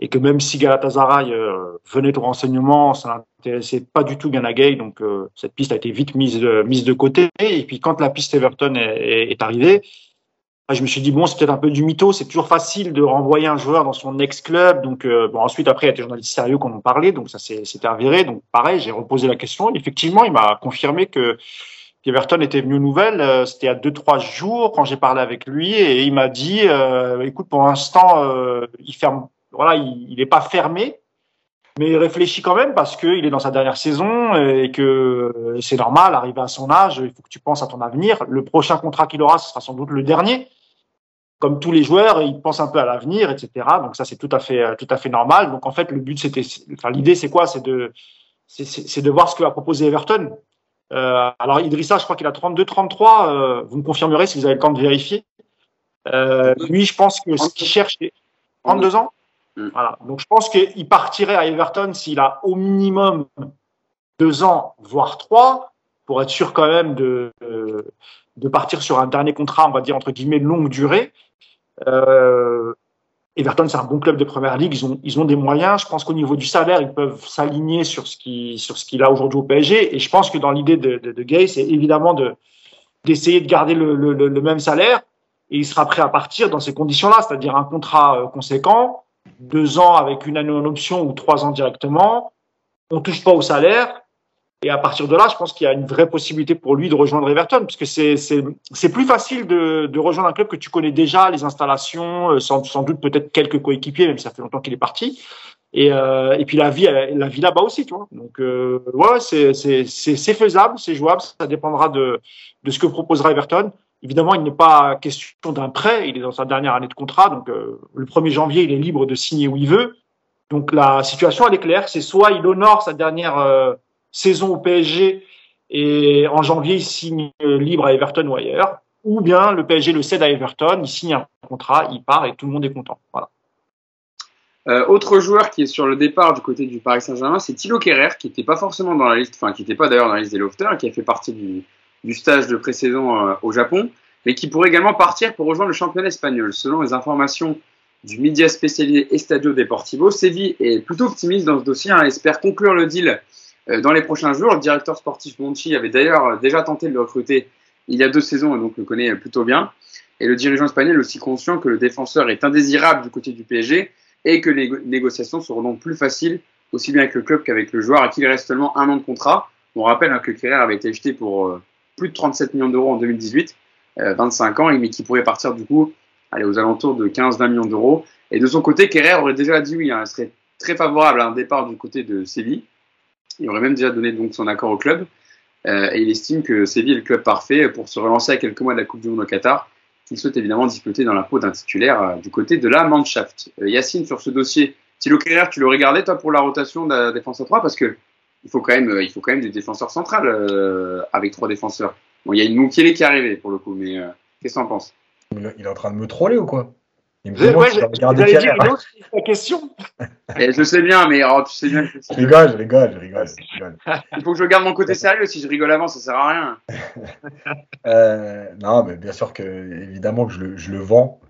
et que même si Galatasaray euh, venait au renseignement, ça n'intéressait pas du tout Ganagay. Donc euh, cette piste a été vite mise, mise de côté. Et puis quand la piste Everton est, arrivée, je me suis dit bon, c'est peut-être un peu du mytho. C'est toujours facile de renvoyer un joueur dans son ex-club. Donc euh, bon, ensuite après, il y a des journalistes sérieux qui en parlé, donc ça s'est avéré. Donc pareil, j'ai reposé la question. Effectivement, il m'a confirmé que Everton était venu aux nouvelles. Euh, c'était à deux trois jours quand j'ai parlé avec lui et il m'a dit, euh, écoute, pour l'instant, il ferme. Voilà, il n'est pas fermé, mais il réfléchit quand même parce qu'il est dans sa dernière saison et que c'est normal, arrivé à son âge, il faut que tu penses à ton avenir. Le prochain contrat qu'il aura, ce sera sans doute le dernier comme tous les joueurs, ils pensent un peu à l'avenir, etc. Donc ça, c'est tout à fait, euh, tout à fait normal. Donc en fait, le but, c'était, enfin, l'idée, c'est quoi? C'est de, c'est de voir ce que va proposer Everton. Euh, alors Idrissa, je crois qu'il a 32-33. Euh, vous me confirmerez si vous avez le temps de vérifier. Euh, lui, je pense que ce qu'il cherche, 32 ans. Mm. Voilà. Donc je pense qu'il partirait à Everton s'il a au minimum deux ans, voire trois, pour être sûr quand même de, de partir sur un dernier contrat, on va dire entre guillemets longue durée. Euh, Everton, c'est un bon club de première ligue. Ils ont, ils ont des moyens. Je pense qu'au niveau du salaire, ils peuvent s'aligner sur ce qui, sur ce qu'il a aujourd'hui au PSG. Et je pense que dans l'idée de, de, de Gay, c'est évidemment de, d'essayer de garder le, le, le, même salaire. Et il sera prêt à partir dans ces conditions-là, c'est-à-dire un contrat euh, conséquent, deux ans avec une année en option ou trois ans directement. On touche pas au salaire. Et à partir de là, je pense qu'il y a une vraie possibilité pour lui de rejoindre Everton, parce que c'est plus facile de, rejoindre un club que tu connais déjà, les installations, euh, sans, sans doute peut-être quelques coéquipiers, même si ça fait longtemps qu'il est parti. Et, euh, et puis la vie, la vie là-bas aussi, tu vois. Donc euh, ouais, c'est faisable, c'est jouable. Ça dépendra de, de ce que proposera Everton. Évidemment, il n'est pas question d'un prêt. Il est dans sa dernière année de contrat, donc euh, le 1er janvier, il est libre de signer où il veut. Donc la situation, elle est claire. C'est soit il honore sa dernière euh, saison au PSG et en janvier, il signe libre à Everton ou ailleurs. Ou bien le PSG le cède à Everton, il signe un contrat, il part et tout le monde est content. Voilà. Euh, autre joueur qui est sur le départ du côté du Paris Saint-Germain, c'est Thilo Kerrer, qui n'était pas forcément dans la liste, enfin qui n'était pas d'ailleurs dans la liste des lofters, qui a fait partie du, stage de pré-saison euh, au Japon, mais qui pourrait également partir pour rejoindre le championnat espagnol. Selon les informations du média spécialisé Estadio Deportivo, Séville est plutôt optimiste dans ce dossier, hein, espère conclure le deal euh, dans les prochains jours. Le directeur sportif Monchi avait d'ailleurs déjà tenté de le recruter il y a deux saisons et donc le connaît plutôt bien. Et le dirigeant espagnol est aussi conscient que le défenseur est indésirable du côté du PSG et que les négociations seront donc plus faciles aussi bien avec le club qu'avec le joueur à qui il reste seulement un an de contrat. On rappelle hein, que Kerrer avait été acheté pour euh, plus de 37 millions d'euros en 2018, 25 euh, ans, mais qui pourrait partir du coup aller aux alentours de 15-20 millions d'euros. Et de son côté, Kerrer aurait déjà dit oui, hein, serait très favorable à un départ du côté de Séville. Il aurait même déjà donné donc son accord au club. Euh, et il estime que Séville est le club parfait pour se relancer à quelques mois de la Coupe du Monde au Qatar, qu'il souhaite évidemment disputer dans la peau d'un titulaire euh, du côté de la Mannschaft. Euh, Yacine, sur ce dossier, Thilo Kerrer, tu le regardais toi pour la rotation de la défense à 3 parce que il faut quand même, il des défenseurs centrales avec trois défenseurs. Bon, il y a une Moukele qui est arrivée pour le coup, mais qu'est-ce que tu en penses? Il est en train de me troller ou quoi? Il me demande si regarder dire une autre question. Et je sais bien, mais oh, tu sais bien que je rigole, je rigole, je rigole, je rigole. Il faut que je garde mon côté sérieux. Si je rigole avant, ça sert à rien. euh, non, mais bien sûr que évidemment que je le, je le vends.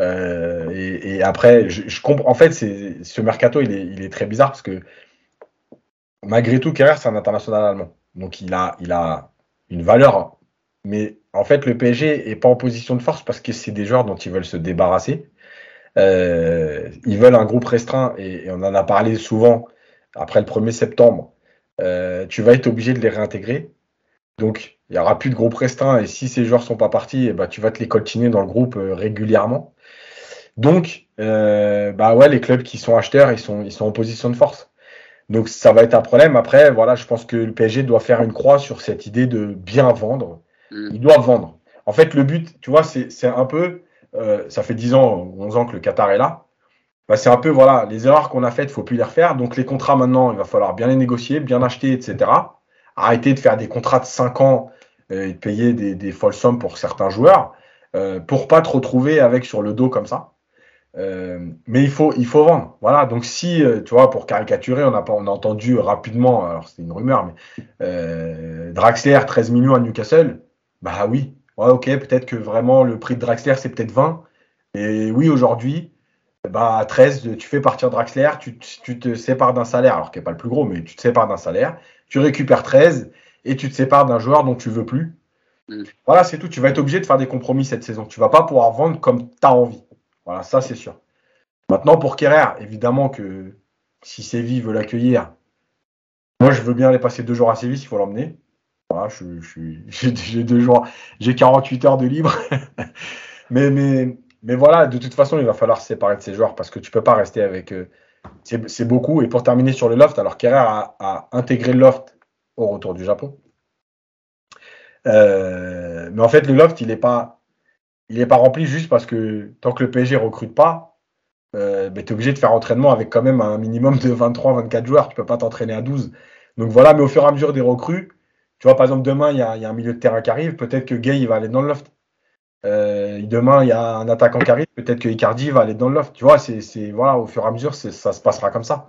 Euh, et, et, après, je, je comprends. En fait, c'est ce mercato, il est, il est très bizarre parce que malgré tout, Kerrer, c'est un international allemand. Donc, il a, il a une valeur. Mais en fait, le PSG est pas en position de force parce que c'est des joueurs dont ils veulent se débarrasser. Euh, ils veulent un groupe restreint et, on en a parlé souvent après le 1er septembre. euh, tu vas être obligé de les réintégrer. Donc, il n'y aura plus de groupe restreint et si ces joueurs ne sont pas partis, ben, tu vas te les coltiner dans le groupe euh, régulièrement. Donc, euh, bah ouais, les clubs qui sont acheteurs, ils sont, ils sont en position de force. Donc, ça va être un problème. Après, voilà, je pense que le PSG doit faire une croix sur cette idée de bien vendre. Mm. Ils doivent vendre. En fait, le but, tu vois, c'est c'est un peu, euh, ça fait 10 ans, 11 ans que le Qatar est là. Bah, c'est un peu, voilà, les erreurs qu'on a faites, il faut plus les refaire. Donc, les contrats maintenant, il va falloir bien les négocier, bien acheter, etc. Arrêter de faire des contrats de 5 ans euh, et de payer des, folles sommes pour certains joueurs euh, pour pas te retrouver avec sur le dos comme ça. Euh, mais il faut, il faut vendre. Voilà. Donc, si, tu vois, pour caricaturer, on a, on a entendu rapidement, alors c'est une rumeur, mais Draxler, 13 millions à Newcastle, bah oui. Ouais, ok, peut-être que vraiment le prix de Draxler, c'est peut-être 20. Et oui, aujourd'hui, bah, à 13, tu fais partir Draxler, tu, tu te sépares d'un salaire, alors qu'il n'est pas le plus gros, mais tu te sépares d'un salaire, tu récupères 13 et tu te sépares d'un joueur dont tu veux plus. Mm. Voilà, c'est tout. Tu vas être obligé de faire des compromis cette saison. Tu vas pas pouvoir vendre comme tu as envie. Voilà, ça c'est sûr. Maintenant, pour Kerrer, évidemment que si Séville veut l'accueillir, moi je veux bien aller passer deux jours à Séville s'il faut l'emmener. Voilà, je, je j'ai, deux jours, j'ai 48 heures de libre. mais, mais, mais voilà, de toute façon, il va falloir se séparer de ces joueurs parce que tu peux pas rester avec. euh, c'est, beaucoup. Et pour terminer sur le loft, alors Kerrer a, a intégré le loft au retour du Japon. Euh, mais en fait, le loft, il n'est pas, il est pas rempli juste parce que tant que le PSG recrute pas, euh, ben, tu es obligé de faire entraînement avec quand même un minimum de 23-24 joueurs. Tu peux pas t'entraîner à 12. Donc voilà, mais au fur et à mesure des recrues, tu vois, par exemple, demain, il y a, il y a un milieu de terrain qui arrive. Peut-être que Gay il va aller dans le loft. Euh, demain, il y a un attaquant qui arrive. Peut-être que Icardi va aller dans le loft. Tu vois, c'est, voilà, au fur et à mesure, ça se passera comme ça.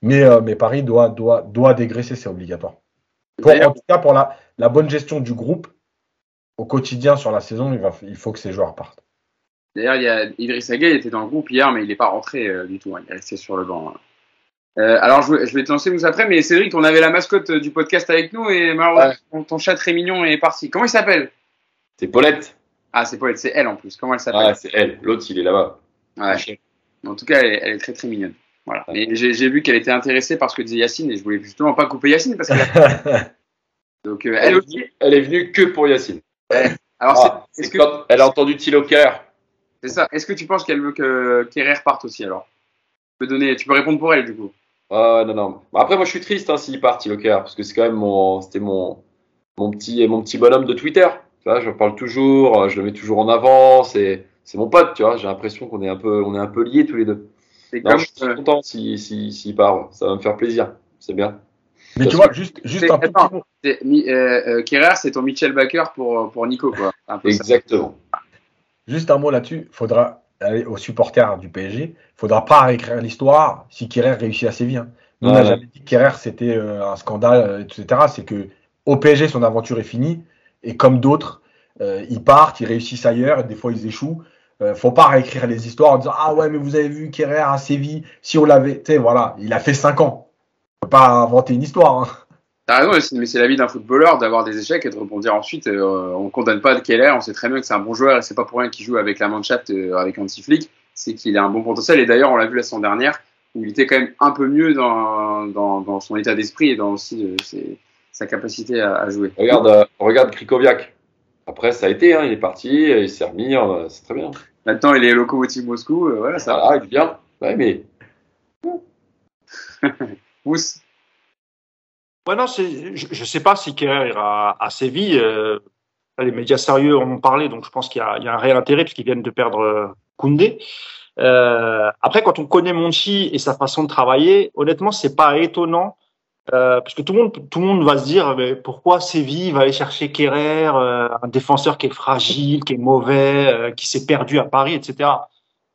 Mais, euh, mais Paris doit, doit, doit dégraisser, c'est obligatoire. Pour, en tout cas, pour la, la bonne gestion du groupe, au quotidien sur la saison, il, va, il faut que ces joueurs partent. D'ailleurs, il y a Idriss Gueye était dans le groupe hier, mais il n'est pas rentré euh, du tout. hein. Il est resté sur le banc. hein. Euh, alors, je, vais- je vais te lancer vous après, mais Cédric, on avait la mascotte euh, du podcast avec nous et malheureusement, ton- ton chat très mignon est parti. Comment il s'appelle? C'est Paulette. Ah, c'est Paulette, c'est elle en plus. Comment elle s'appelle? Ah, c'est elle. L'autre, il est là-bas. Ouais. En tout cas, elle est, elle est très très mignonne. Voilà. Et j'ai vu qu'elle était intéressée par ce que disait Yacine et je voulais justement pas couper Yacine parce que donc euh, elle Elle, est aussi. venue, elle est venue que pour Yacine. Alors Ah, est-ce que elle a entendu Thilo Kerr. c'est ça Est-ce que tu penses qu'elle veut que Kerrer parte aussi alors? Tu peux donner, tu peux répondre pour elle du coup. Ah, non, non. Après, moi, je suis triste hein, s'il part, Thilo Kerr, parce que c'est quand même mon, c'était mon, mon petit, mon petit bonhomme de Twitter. Tu vois, je parle toujours, je le mets toujours en avant. C'est, c'est mon pote, tu vois. J'ai l'impression qu'on est un peu, on est un peu liés tous les deux. C'est Non, comme je suis euh, content s'il si, s'il part. Ça va me faire plaisir. C'est bien. Mais tu vois, juste, juste c'est- un petit Mi- euh, euh, Kerrer, c'est ton Michel Baker pour pour Nico quoi. Un peu ça. Exactement. Juste un mot là-dessus. Faudra aux supporters du PSG. Faudra pas réécrire l'histoire si Kerrer réussit à Séville. hein. Nous, on n'a jamais dit que Kerrer c'était euh, un scandale, euh, etc. C'est que au PSG, son aventure est finie. Et comme d'autres, euh, ils partent, ils réussissent ailleurs, et des fois ils échouent. Euh, faut pas réécrire les histoires en disant Ah ouais, mais vous avez vu Kerrer à Séville, si on l'avait. Tu sais, voilà, il a fait 5 ans. Faut pas inventer une histoire. hein. T'as raison, mais c'est- la vie d'un footballeur d'avoir des échecs et de rebondir ensuite. Euh, on condamne pas Keller, on sait très bien que c'est un bon joueur et c'est pas pour rien qu'il joue avec la Mannschaft, euh, avec Hansi Flick. C'est qu'il a un bon potentiel et d'ailleurs on l'a vu la semaine dernière où il était quand même un peu mieux dans, dans, dans son état d'esprit et dans aussi euh, ses- sa capacité à, à jouer. Regarde, euh, regarde Krikoviak. Après, ça a été, hein, il est parti, il s'est remis, c'est très bien. Maintenant il est locomotive Moscou, voilà ça. Ah, il est bien. Ouais, mais Pousse. Ouais, non, je ne sais pas si Kerr ira à Séville. euh, les médias sérieux en ont parlé, donc je pense qu'il y y a un réel intérêt puisqu'ils viennent de perdre euh, Koundé. Euh, après, quand on connaît Monchi et sa façon de travailler, honnêtement, c'est pas étonnant euh, parce que tout le monde, tout le monde va se dire, mais pourquoi Séville va aller chercher Kerrer, euh, un défenseur qui est fragile, qui est mauvais, qui s'est perdu à Paris, etc.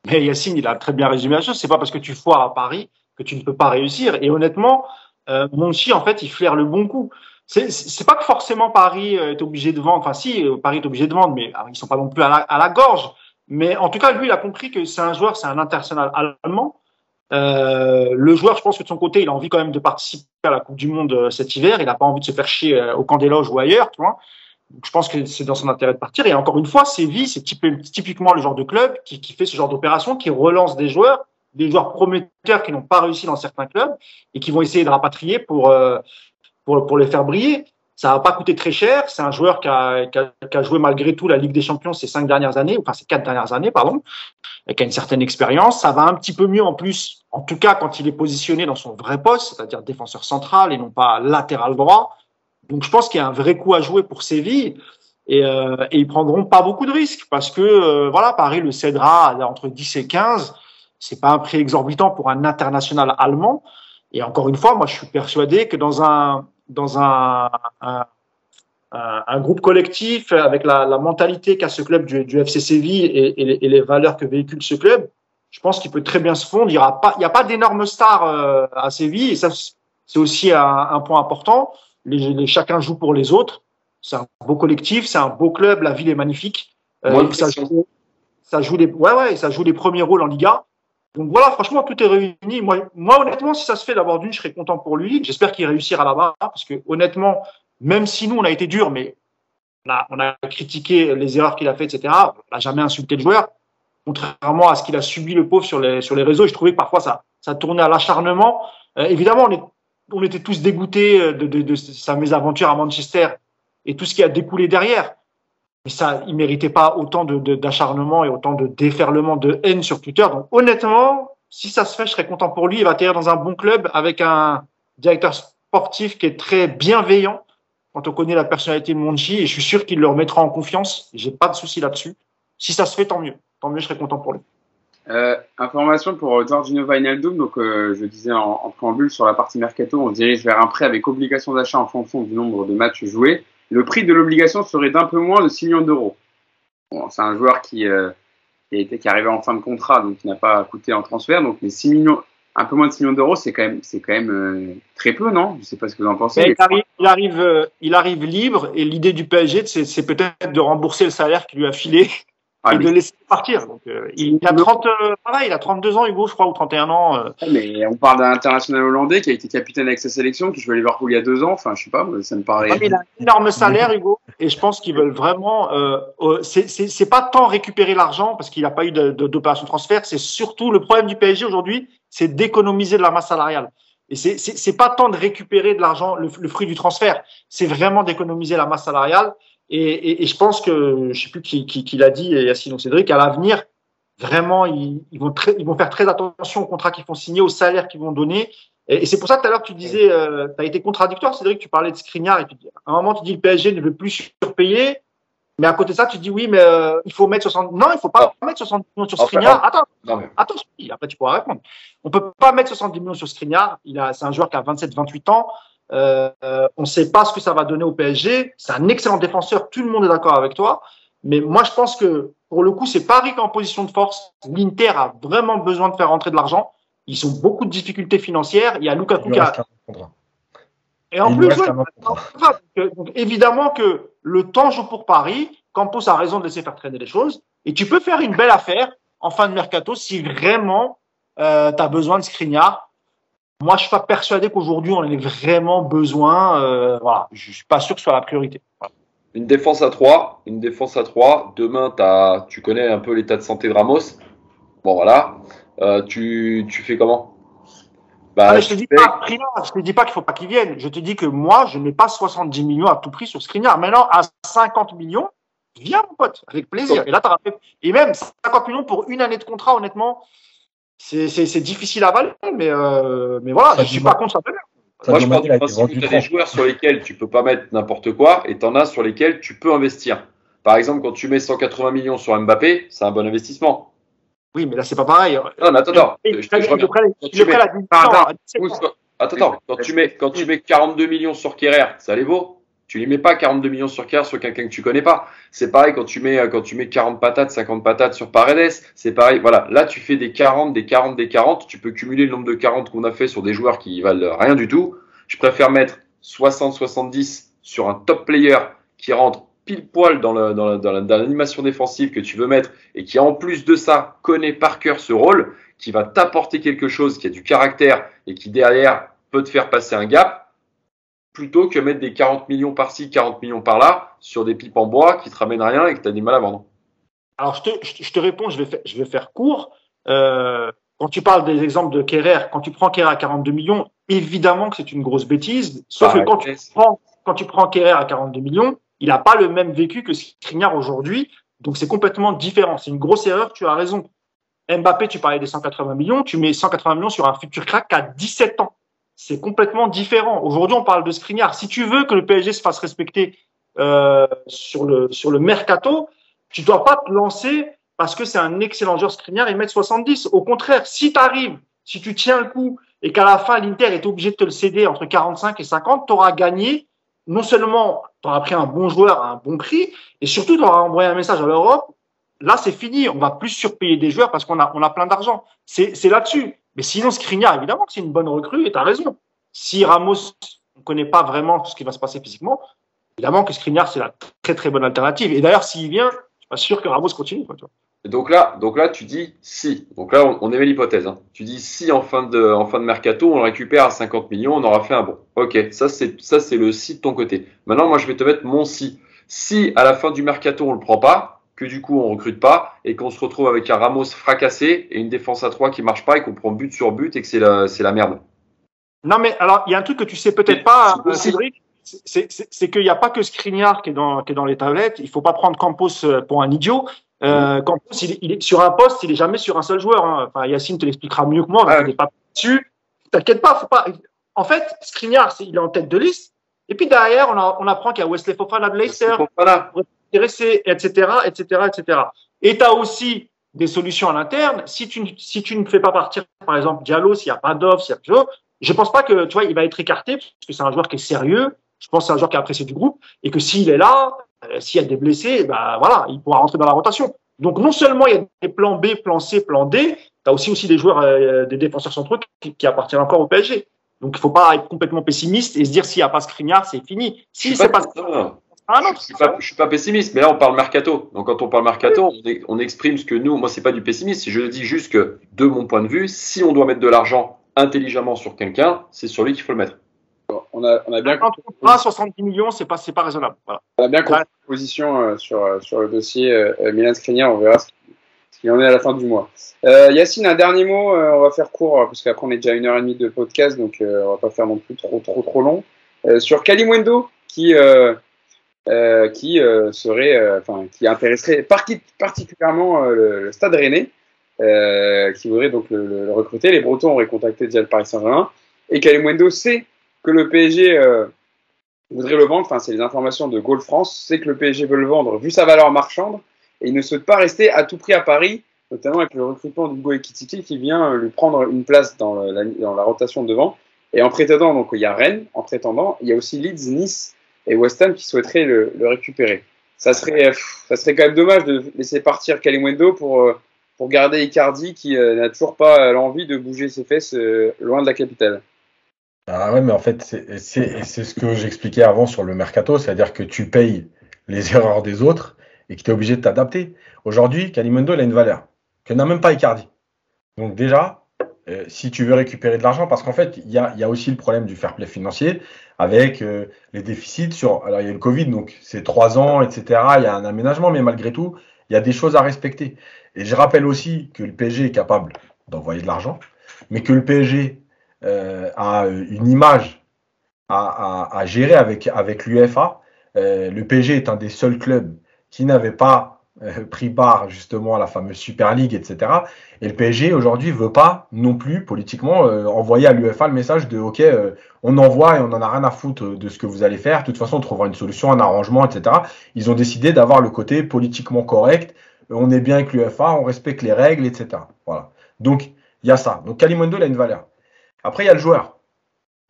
Mais Yacine, il a très bien résumé la chose. C'est pas parce que tu foires à Paris que tu ne peux pas réussir. Et honnêtement, euh, Monchi, en fait, il flaire le bon coup. C'est, pas que forcément Paris euh, est obligé de vendre. Enfin, si, euh, Paris est obligé de vendre, mais alors, ils sont pas non plus à la, gorge. Mais en tout cas, lui, il a compris que c'est un joueur, c'est un international allemand. Euh, le joueur, je pense que de son côté, il a envie quand même de participer à la Coupe du Monde cet hiver. Il n'a pas envie de se faire chier au camp des loges ou ailleurs, tu vois. Je pense que c'est dans son intérêt de partir. Et encore une fois, Séville, c'est typ- typiquement le genre de club qui fait ce genre d'opération, qui relance des joueurs, des joueurs prometteurs qui n'ont pas réussi dans certains clubs et qui vont essayer de rapatrier pour euh, pour, les faire briller. Ça va pas coûter très cher. C'est un joueur qui a, qui, a, qui a, joué malgré tout la Ligue des Champions ces cinq dernières années, enfin ces quatre dernières années, pardon, et qui a une certaine expérience. Ça va un petit peu mieux en plus, en tout cas quand il est positionné dans son vrai poste, c'est-à-dire défenseur central et non pas latéral droit. Donc je pense qu'il y a un vrai coup à jouer pour Séville et, euh, et ils prendront pas beaucoup de risques parce que euh, voilà Paris le cédera entre 10 et 15. C'est pas un prix exorbitant pour un international allemand. Et encore une fois, moi je suis persuadé que dans un dans un, un, un, groupe collectif avec la, la mentalité qu'a ce club du, du FC Séville et, et, les, et, les, valeurs que véhicule ce club, je pense qu'il peut très bien se fondre. Il n'y a pas, pas d'énormes stars euh, à Séville et ça c'est aussi un, un, point important. Les, les, chacun joue pour les autres. C'est un beau collectif, c'est un beau club. La ville est magnifique. Euh, ça, joue, ça joue les, ouais ouais, ça joue les premiers rôles en Liga. Donc voilà, franchement, tout est réuni. Moi, moi honnêtement, si ça se fait d'abord d'une, je serais content pour lui. J'espère qu'il réussira là-bas, parce que honnêtement, même si nous, on a été dur, mais on a, critiqué les erreurs qu'il a faites, etc., on n'a jamais insulté le joueur. Contrairement à ce qu'il a subi le pauvre sur les, sur les réseaux, je trouvais que parfois ça, ça tournait à l'acharnement. Euh, évidemment, on, était tous dégoûtés de, de, sa mésaventure à Manchester et tout ce qui a découlé derrière. Mais ça, il méritait pas autant d'acharnement et autant de déferlement de haine sur Twitter. Donc honnêtement, si ça se fait, je serais content pour lui. Il va atterrir dans un bon club avec un directeur sportif qui est très bienveillant quand on connaît la personnalité de Monchi et je suis sûr qu'il le remettra en confiance. J'ai pas de souci là-dessus. Si ça se fait, tant mieux. Tant mieux, je serais content pour lui. Euh, information pour Giorgino Wijnaldum. Donc, euh, je disais en, préambule sur la partie mercato, on dirige vers un prêt avec obligation d'achat en fonction du nombre de matchs joués. Le prix de l'obligation serait d'un peu moins de 6 millions d'euros. Bon, c'est un joueur qui, euh, qui, a été, qui est arrivé en fin de contrat, donc qui n'a pas coûté en transfert. Donc, les 6 millions, un peu moins de 6 millions d'euros, c'est quand même, c'est quand même euh, très peu, non? Je ne sais pas ce que vous en pensez. Il arrive, il, arrive, euh, il arrive libre et l'idée du PSG, c'est, c'est peut-être de rembourser le salaire qu'il lui a filé ah, et mais... de laisser partir. Donc, euh, il a 30, euh, pareil, il a 32 ans, Hugo, je crois, ou 31 ans. Euh. Mais on parle d'un international hollandais qui a été capitaine avec sa sélection, qui joue à Liverpool il y a deux ans. Enfin, je sais pas, ça me paraît. Ah, il a un énorme salaire, Hugo, et je pense qu'ils veulent vraiment. Euh, c'est, pas tant récupérer l'argent parce qu'il n'a pas eu de, d'opération de transfert. C'est surtout le problème du PSG aujourd'hui, c'est d'économiser de la masse salariale. Et c'est pas tant de récupérer de l'argent, le, le fruit du transfert, c'est vraiment d'économiser la masse salariale. Et, et, et, je pense que, je sais plus qui, qui, qui l'a dit, Yacine ou Cédric, à l'avenir, vraiment, ils, ils, vont très, ils vont faire très attention aux contrats qu'ils font signer, aux salaires qu'ils vont donner. Et, et c'est pour ça que tout à l'heure, tu disais, euh, tu as été contradictoire, Cédric, tu parlais de Skriniar, et tu, à un moment, tu dis le PSG ne veut plus surpayer. Mais à côté de ça, tu dis oui, mais euh, il faut mettre 60. Non, il faut pas mettre 70 millions sur Skriniar. Attends, non, mais... attends, après tu pourras répondre. On peut pas mettre 70 millions sur Skriniar. Il a, c'est un joueur qui a 27-28 ans. Euh, on ne sait pas ce que ça va donner au PSG. C'est un excellent défenseur, tout le monde est d'accord avec toi. Mais moi, je pense que pour le coup, c'est Paris qui est en position de force. L'Inter a vraiment besoin de faire rentrer de l'argent. Ils ont beaucoup de difficultés financières. Il y a Lukaku qui a. Et en plus, ouais, donc, évidemment que le temps joue pour Paris. Campos a raison de laisser faire traîner les choses. Et tu peux faire une belle affaire en fin de mercato si vraiment euh, tu as besoin de Skriniar moi, je suis pas persuadé qu'aujourd'hui on ait vraiment besoin. Euh, voilà, je suis pas sûr que ce soit la priorité. Voilà. Une défense à 3, une défense à 3. Demain, as, tu connais un peu l'état de santé de Ramos. Bon, voilà. Euh, tu, tu fais comment? Bah, ah, je te dis fais... pas, je te dis pas qu'il faut pas qu'il vienne. Je te dis que moi, je mets pas 70 millions à tout prix sur Skriniar. Maintenant, à 50 millions, viens mon pote, avec plaisir. Et là, t'as et même 50 millions pour une année de contrat, honnêtement, c'est difficile à avaler, mais, euh, mais voilà, ça je suis pas contre ça. ça Moi, je pense du principe que tu as des joueurs sur lesquels tu peux pas mettre n'importe quoi et tu en as sur lesquels tu peux investir. Par exemple, quand tu mets 180 millions sur Mbappé, c'est un bon investissement. Oui, mais là, c'est pas pareil. Non, mais attends, attends. Je, je, Attends, attends. Quand tu mets, quand tu mets 42 millions sur Kerrer, ça les vaut tu lui mets pas 42 millions sur Kerr sur quelqu'un que tu connais pas. C'est pareil quand tu mets quand tu mets 40 patates, 50 patates sur Paredes, c'est pareil. Voilà, là tu fais des 40, des 40, des 40, tu peux cumuler le nombre de 40 qu'on a fait sur des joueurs qui valent rien du tout. Je préfère mettre 60 70 sur un top player qui rentre pile poil dans l'animation défensive que tu veux mettre et qui en plus de ça connaît par cœur ce rôle, qui va t'apporter quelque chose qui a du caractère et qui derrière peut te faire passer un gap plutôt que mettre des 40 millions par-ci, 40 millions par-là sur des pipes en bois qui te ramènent rien et que tu as du mal à vendre Alors, je te, je te réponds, je vais, faire, je vais faire court. Euh, quand tu parles des exemples de Kerrer, quand tu prends Kerrer à 42 millions, évidemment que c'est une grosse bêtise. Sauf que quand tu prends, quand tu prends Kerrer à 42 millions, il n'a pas le même vécu que Skriniar aujourd'hui. Donc c'est complètement différent. C'est une grosse erreur, tu as raison. Mbappé, tu parlais des 180 millions, tu mets 180 millions sur un futur crack à 17 ans. C'est complètement différent. Aujourd'hui, on parle de Skriniar. Si tu veux que le PSG se fasse respecter euh, sur, le, sur le mercato, tu dois pas te lancer parce que c'est un excellent joueur Skriniar et mettre 70. Au contraire, si tu arrives, si tu tiens le coup et qu'à la fin, l'Inter est obligé de te le céder entre 45 et 50, tu auras gagné. Non seulement tu auras pris un bon joueur à un bon prix, et surtout tu auras envoyé un message à l'Europe. Là, c'est fini. On va plus surpayer des joueurs parce qu'on a, on a plein d'argent. C'est, c'est là-dessus. Mais sinon, Skriniar, évidemment c'est une bonne recrue et tu as raison. Si Ramos, ne connaît pas vraiment ce qui va se passer physiquement, évidemment que Skriniar, c'est la très très bonne alternative. Et d'ailleurs, s'il vient, je suis pas sûr que Ramos continue. Et Donc là, donc là, tu dis si. Donc là, on, émet l'hypothèse. Hein. Tu dis si en fin de, mercato, on le récupère à 50 millions, on aura fait un bon. Ok, ça c'est, le si de ton côté. Maintenant, moi, je vais te mettre mon si. Si à la fin du mercato, on le prend pas, que du coup, on recrute pas et qu'on se retrouve avec un Ramos fracassé et une défense à 3 qui marche pas et qu'on prend but sur but et que c'est la, c'est la merde. Non, mais alors, il y a un truc que tu sais peut-être pas, C'est Cédric, c'est- c'est c'est qu'il n'y a pas que Skriniar qui est, dans, qui est dans les tablettes. Il faut pas prendre Campos euh, pour un idiot. Euh, Campos, il, est- il est sur un poste, il est jamais sur un seul joueur. hein. Enfin, Yacine te l'expliquera mieux que moi, qu'il n'est pas dessus. T'inquiète pas, faut pas. En fait, Skriniar, il est en tête de liste. Et puis derrière, on, a- on apprend qu'il y a Wesley Fofana de Leicester, C'est Intéressé, etc., etc., etc. Et tu as aussi des solutions à l'interne. Si tu, ne- si tu ne fais pas partir, par exemple, Diallo, s'il n'y a pas d'offre, s'il y a quelque chose, je pense pas que, tu vois, il va être écarté parce que c'est un joueur qui est sérieux. Je pense que c'est un joueur qui est apprécié du groupe et que s'il est là, euh, s'il y a des blessés, bah voilà, il pourra rentrer dans la rotation. Donc non seulement il y a des plans B, plan C, plan D, tu as aussi aussi des joueurs, euh, des défenseurs centraux qui, qui appartiennent encore au PSG. Donc il faut pas être complètement pessimiste et se dire s'il n'y a pas Skriniar, c'est fini. Si c'est pas, pas non. un Je suis pas, je suis pas pessimiste, mais là on parle mercato. Donc quand on parle mercato, on, est- on exprime ce que nous, moi c'est pas du pessimisme, je dis juste que de mon point de vue, si on doit mettre de l'argent intelligemment sur quelqu'un, c'est sur lui qu'il faut le mettre. On a, on a bien Quand on prend 70 millions, c'est pas, c'est pas raisonnable. Voilà. On a bien compris la position euh, sur, euh, sur le dossier euh, Milan Skriniar. On verra ce qui- ce qu'il en est à la fin du mois. Euh, Yacine, un dernier mot. euh, on va faire court parce qu'après on est déjà à une heure et demie de podcast, donc euh, on va pas faire non plus trop trop trop long. Euh, sur Kalimwendo, qui euh, qui euh, serait, euh, enfin, qui intéresserait parti- particulièrement euh, le, le Stade Rennais, qui voudrait donc le, recruter. Les Bretons auraient contacté déjà le Paris Saint-Germain et Kalimwendo sait que le PSG voudrait le vendre, enfin c'est les informations de Goal France, c'est que le PSG veut le vendre vu sa valeur marchande et il ne souhaite pas rester à tout prix à Paris, notamment avec le recrutement d'Hugo Ekitike qui vient lui prendre une place dans, la, rotation de devant. Et en prétendant, donc il y a Rennes, en prétendant, il y a aussi Leeds, Nice et West Ham qui souhaiteraient le, récupérer. Ça serait, pff, ça serait quand même dommage de laisser partir Kalimwendo pour, euh, pour garder Icardi qui euh, n'a toujours pas l'envie de bouger ses fesses euh, loin de la capitale. Ah ouais, mais en fait, c'est ce que j'expliquais avant sur le mercato, c'est-à-dire que tu payes les erreurs des autres et que tu es obligé de t'adapter. Aujourd'hui, Kalimundo, il a une valeur que n'a même pas Icardi. Donc déjà, euh, si tu veux récupérer de l'argent, parce qu'en fait, il y a, aussi le problème du fair play financier avec euh, les déficits sur... Alors, il y a le Covid, donc c'est trois ans, etc. Il y a un aménagement, mais malgré tout, il y a des choses à respecter. Et je rappelle aussi que le PSG est capable d'envoyer de l'argent, mais que le PSG euh, a une image à, gérer avec, avec l'UFA. Le PSG est un des seuls clubs qui n'avait pas pris part justement à la fameuse Super League, etc. Et le PSG aujourd'hui veut pas non plus politiquement euh, envoyer à l'UFA le message de OK, euh, on envoie et on en a rien à foutre de ce que vous allez faire. De toute façon, on trouvera une solution, un arrangement, etc. Ils ont décidé d'avoir le côté politiquement correct. Euh, On est bien avec l'UFA, on respecte les règles, etc. Voilà. Donc il y a ça. Donc Kalimundo, il a une valeur. Après, il y a le joueur.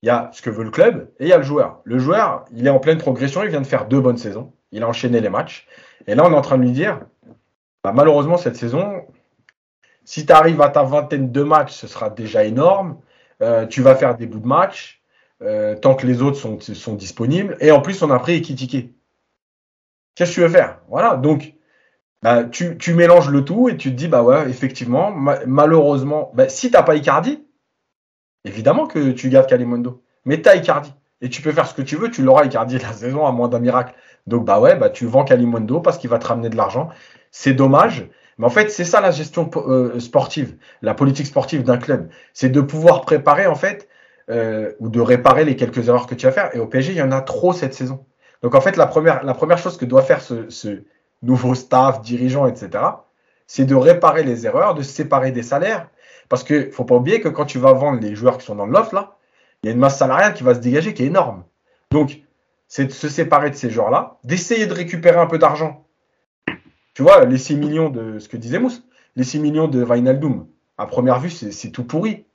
Il y a ce que veut le club et il y a le joueur. Le joueur, il est en pleine progression, il vient de faire deux bonnes saisons. Il a enchaîné les matchs. Et là, on est en train de lui dire, bah, malheureusement, cette saison, si tu arrives à ta vingtaine de matchs, ce sera déjà énorme. Euh, tu vas faire des bouts de match euh, tant que les autres sont, disponibles. Et en plus, on a pris Ekitike. Qu'est-ce que tu veux faire? Voilà. Donc, bah, tu, mélanges le tout et tu te dis, bah ouais, effectivement, ma- malheureusement, bah, si tu n'as pas Icardi, évidemment que tu gardes Kalimundo. Mais tu as Icardi. Et tu peux faire ce que tu veux, tu l'auras Icardi la saison à moins d'un miracle. Donc bah ouais, bah tu vends Kalimundo parce qu'il va te ramener de l'argent. C'est dommage. Mais en fait, c'est ça la gestion euh, sportive, la politique sportive d'un club. C'est de pouvoir préparer en fait euh, ou de réparer les quelques erreurs que tu vas faire. Et au PSG, il y en a trop cette saison. Donc en fait, la première, la première chose que doit faire ce, ce nouveau staff, dirigeant, etc., c'est de réparer les erreurs, de séparer des salaires. Parce qu'il ne faut pas oublier que quand tu vas vendre les joueurs qui sont dans l'offre, là, il y a une masse salariale qui va se dégager qui est énorme. Donc, c'est de se séparer de ces joueurs-là, d'essayer de récupérer un peu d'argent. Tu vois, les 6 millions de ce que disait Mousse, les 6 millions de Vinaldoom, à première vue, c'est tout pourri.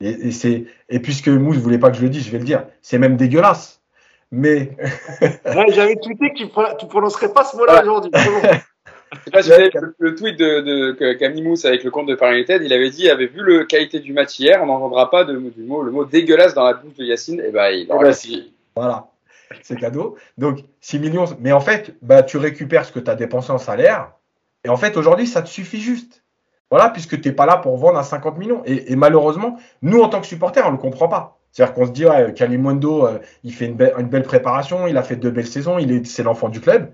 Et, et, c'est, et puisque Mousse ne voulait pas que je le dise, je vais le dire, c'est même dégueulasse. Mais. ouais, J'avais tweeté que tu ne prononcerais pas ce mot-là aujourd'hui. Je sais pas si vous le, tweet de, de Camille Mousse avec le compte de Paris United, il avait dit, il avait vu le qualité du match hier, on n'entendra pas de, du mot, le mot dégueulasse dans la bouche de Yacine, et bah il eh ben, si. Voilà, c'est cadeau. Donc 6 millions, mais en fait, bah, tu récupères ce que tu as dépensé en salaire, et en fait aujourd'hui ça te suffit juste. Voilà, puisque tu n'es pas là pour vendre à 50 millions. Et, et, malheureusement, nous en tant que supporters, on ne le comprend pas. C'est-à-dire qu'on se dit, ouais, Kalimundo, euh, il fait une, une, belle préparation, il a fait deux belles saisons, il est, c'est l'enfant du club.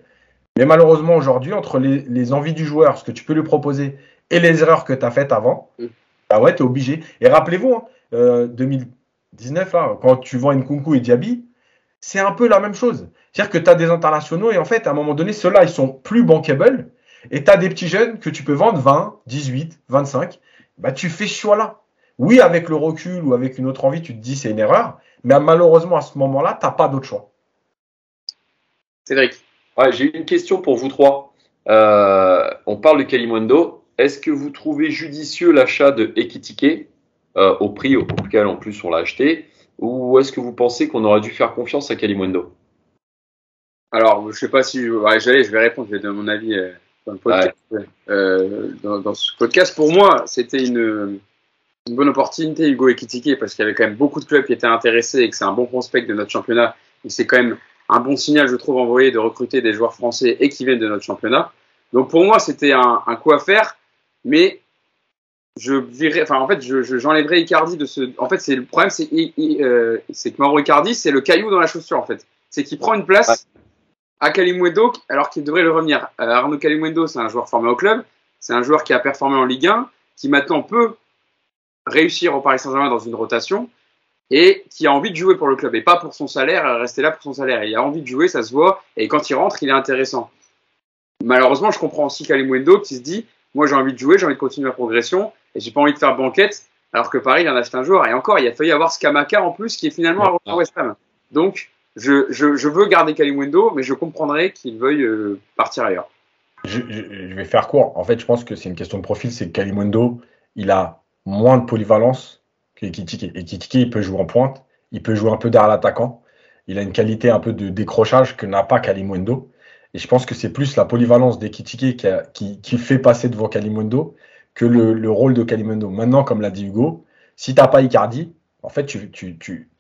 Mais malheureusement, aujourd'hui, entre les, envies du joueur, ce que tu peux lui proposer, et les erreurs que tu as faites avant, mm. bah ouais, tu es obligé. Et rappelez-vous, 2019, hein, quand tu vends Nkunku et Diaby, c'est un peu la même chose. C'est-à-dire que tu as des internationaux et en fait, à un moment donné, ceux-là, ils sont plus bankable. Et tu as des petits jeunes que tu peux vendre 20, 18, 25. Bah, tu fais ce choix-là. Oui, avec le recul ou avec une autre envie, tu te dis c'est une erreur. Mais malheureusement, à ce moment-là, tu n'as pas d'autre choix. Cédric. Ouais, J'ai une question pour vous trois. Euh, on parle de Kalimundo. Est-ce que vous trouvez judicieux l'achat de Ekitike euh, au prix auquel en plus on l'a acheté? Ou est-ce que vous pensez qu'on aurait dû faire confiance à Kalimundo Alors, je sais pas si. Ouais, j'allais, je vais répondre, je vais donner mon avis euh, dans, le podcast. Dans, dans, ce podcast. Pour moi, c'était une, une, bonne opportunité, Hugo Ekitike, parce qu'il y avait quand même beaucoup de clubs qui étaient intéressés et que c'est un bon prospect de notre championnat. Et c'est quand même un bon signal, je trouve, envoyé de recruter des joueurs français et qui viennent de notre championnat. Donc pour moi, c'était un, un, coup à faire, mais je virais, enfin en fait, j'enlèverais je, Icardi de ce. En fait, c'est le problème, c'est euh, que Mauro Icardi, c'est le caillou dans la chaussure en fait. C'est qu'il prend une place à Kalimundo alors qu'il devrait le revenir. Euh, Arnaud Kalimundo, c'est un joueur formé au club, c'est un joueur qui a performé en Ligue 1, qui maintenant peut réussir au Paris Saint-Germain dans une rotation et qui a envie de jouer pour le club et pas pour son salaire, rester là pour son salaire. Il a envie de jouer, ça se voit, et quand il rentre, il est intéressant. Malheureusement, je comprends aussi Kalimundo qui se dit, moi j'ai envie de jouer, j'ai envie de continuer ma progression, et j'ai pas envie de faire banquette, alors que Paris il en acheté un joueur. Et encore, il a failli avoir Skamaka en plus, qui est finalement à West Ham. Donc, je, je, je, veux garder Kalimundo, mais je comprendrais qu'il veuille euh, partir ailleurs. Je, je, vais faire court. En fait, je pense que c'est une question de profil. C'est que Kalimundo, il a moins de polyvalence Ekitike. Ekitike, il peut jouer en pointe, il peut jouer un peu derrière l'attaquant. Il a une qualité un peu de décrochage que n'a pas Kalimundo. Et je pense que c'est plus la polyvalence d'Ekitike qui, qui, fait passer devant Kalimundo que le, rôle de Kalimundo. Maintenant, comme l'a dit Hugo, si tu n'as pas Icardi, en fait,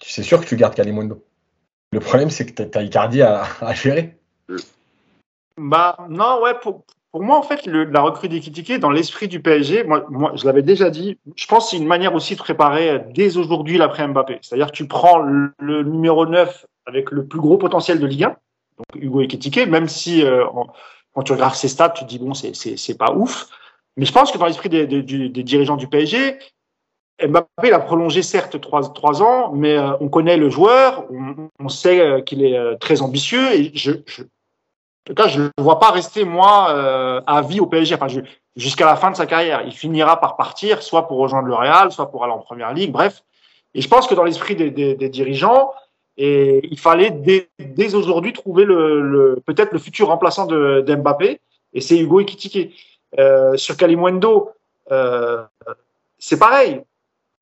c'est sûr que tu gardes Kalimundo. Le problème, c'est que tu as Icardi à, à gérer. Bah non, ouais, pour, pour moi, en fait, la recrue d'Ekitike, dans l'esprit du PSG, moi, je l'avais déjà dit, je pense que c'est une manière aussi de préparer dès aujourd'hui l'après Mbappé. C'est-à-dire que tu prends le, numéro 9 avec le plus gros potentiel de Ligue 1, donc Hugo Ekitike, même si euh, quand tu regardes ses stats, tu te dis, bon, c'est pas ouf. Mais je pense que dans l'esprit des, dirigeants du PSG, Mbappé, il a prolongé certes trois, ans, mais euh, on connaît le joueur, on, sait euh, qu'il est très ambitieux et je, en tout cas, je ne le vois pas rester, moi, euh, à vie au PSG, enfin, jusqu'à la fin de sa carrière. Il finira par partir, soit pour rejoindre le Real, soit pour aller en Première Ligue, bref. Et je pense que dans l'esprit des, des, des, dirigeants, et il fallait dès, dès aujourd'hui trouver le, le peut-être le futur remplaçant de, d'Mbappé, et c'est Hugo Ekitike. Euh, sur Kalimundo, euh, c'est pareil.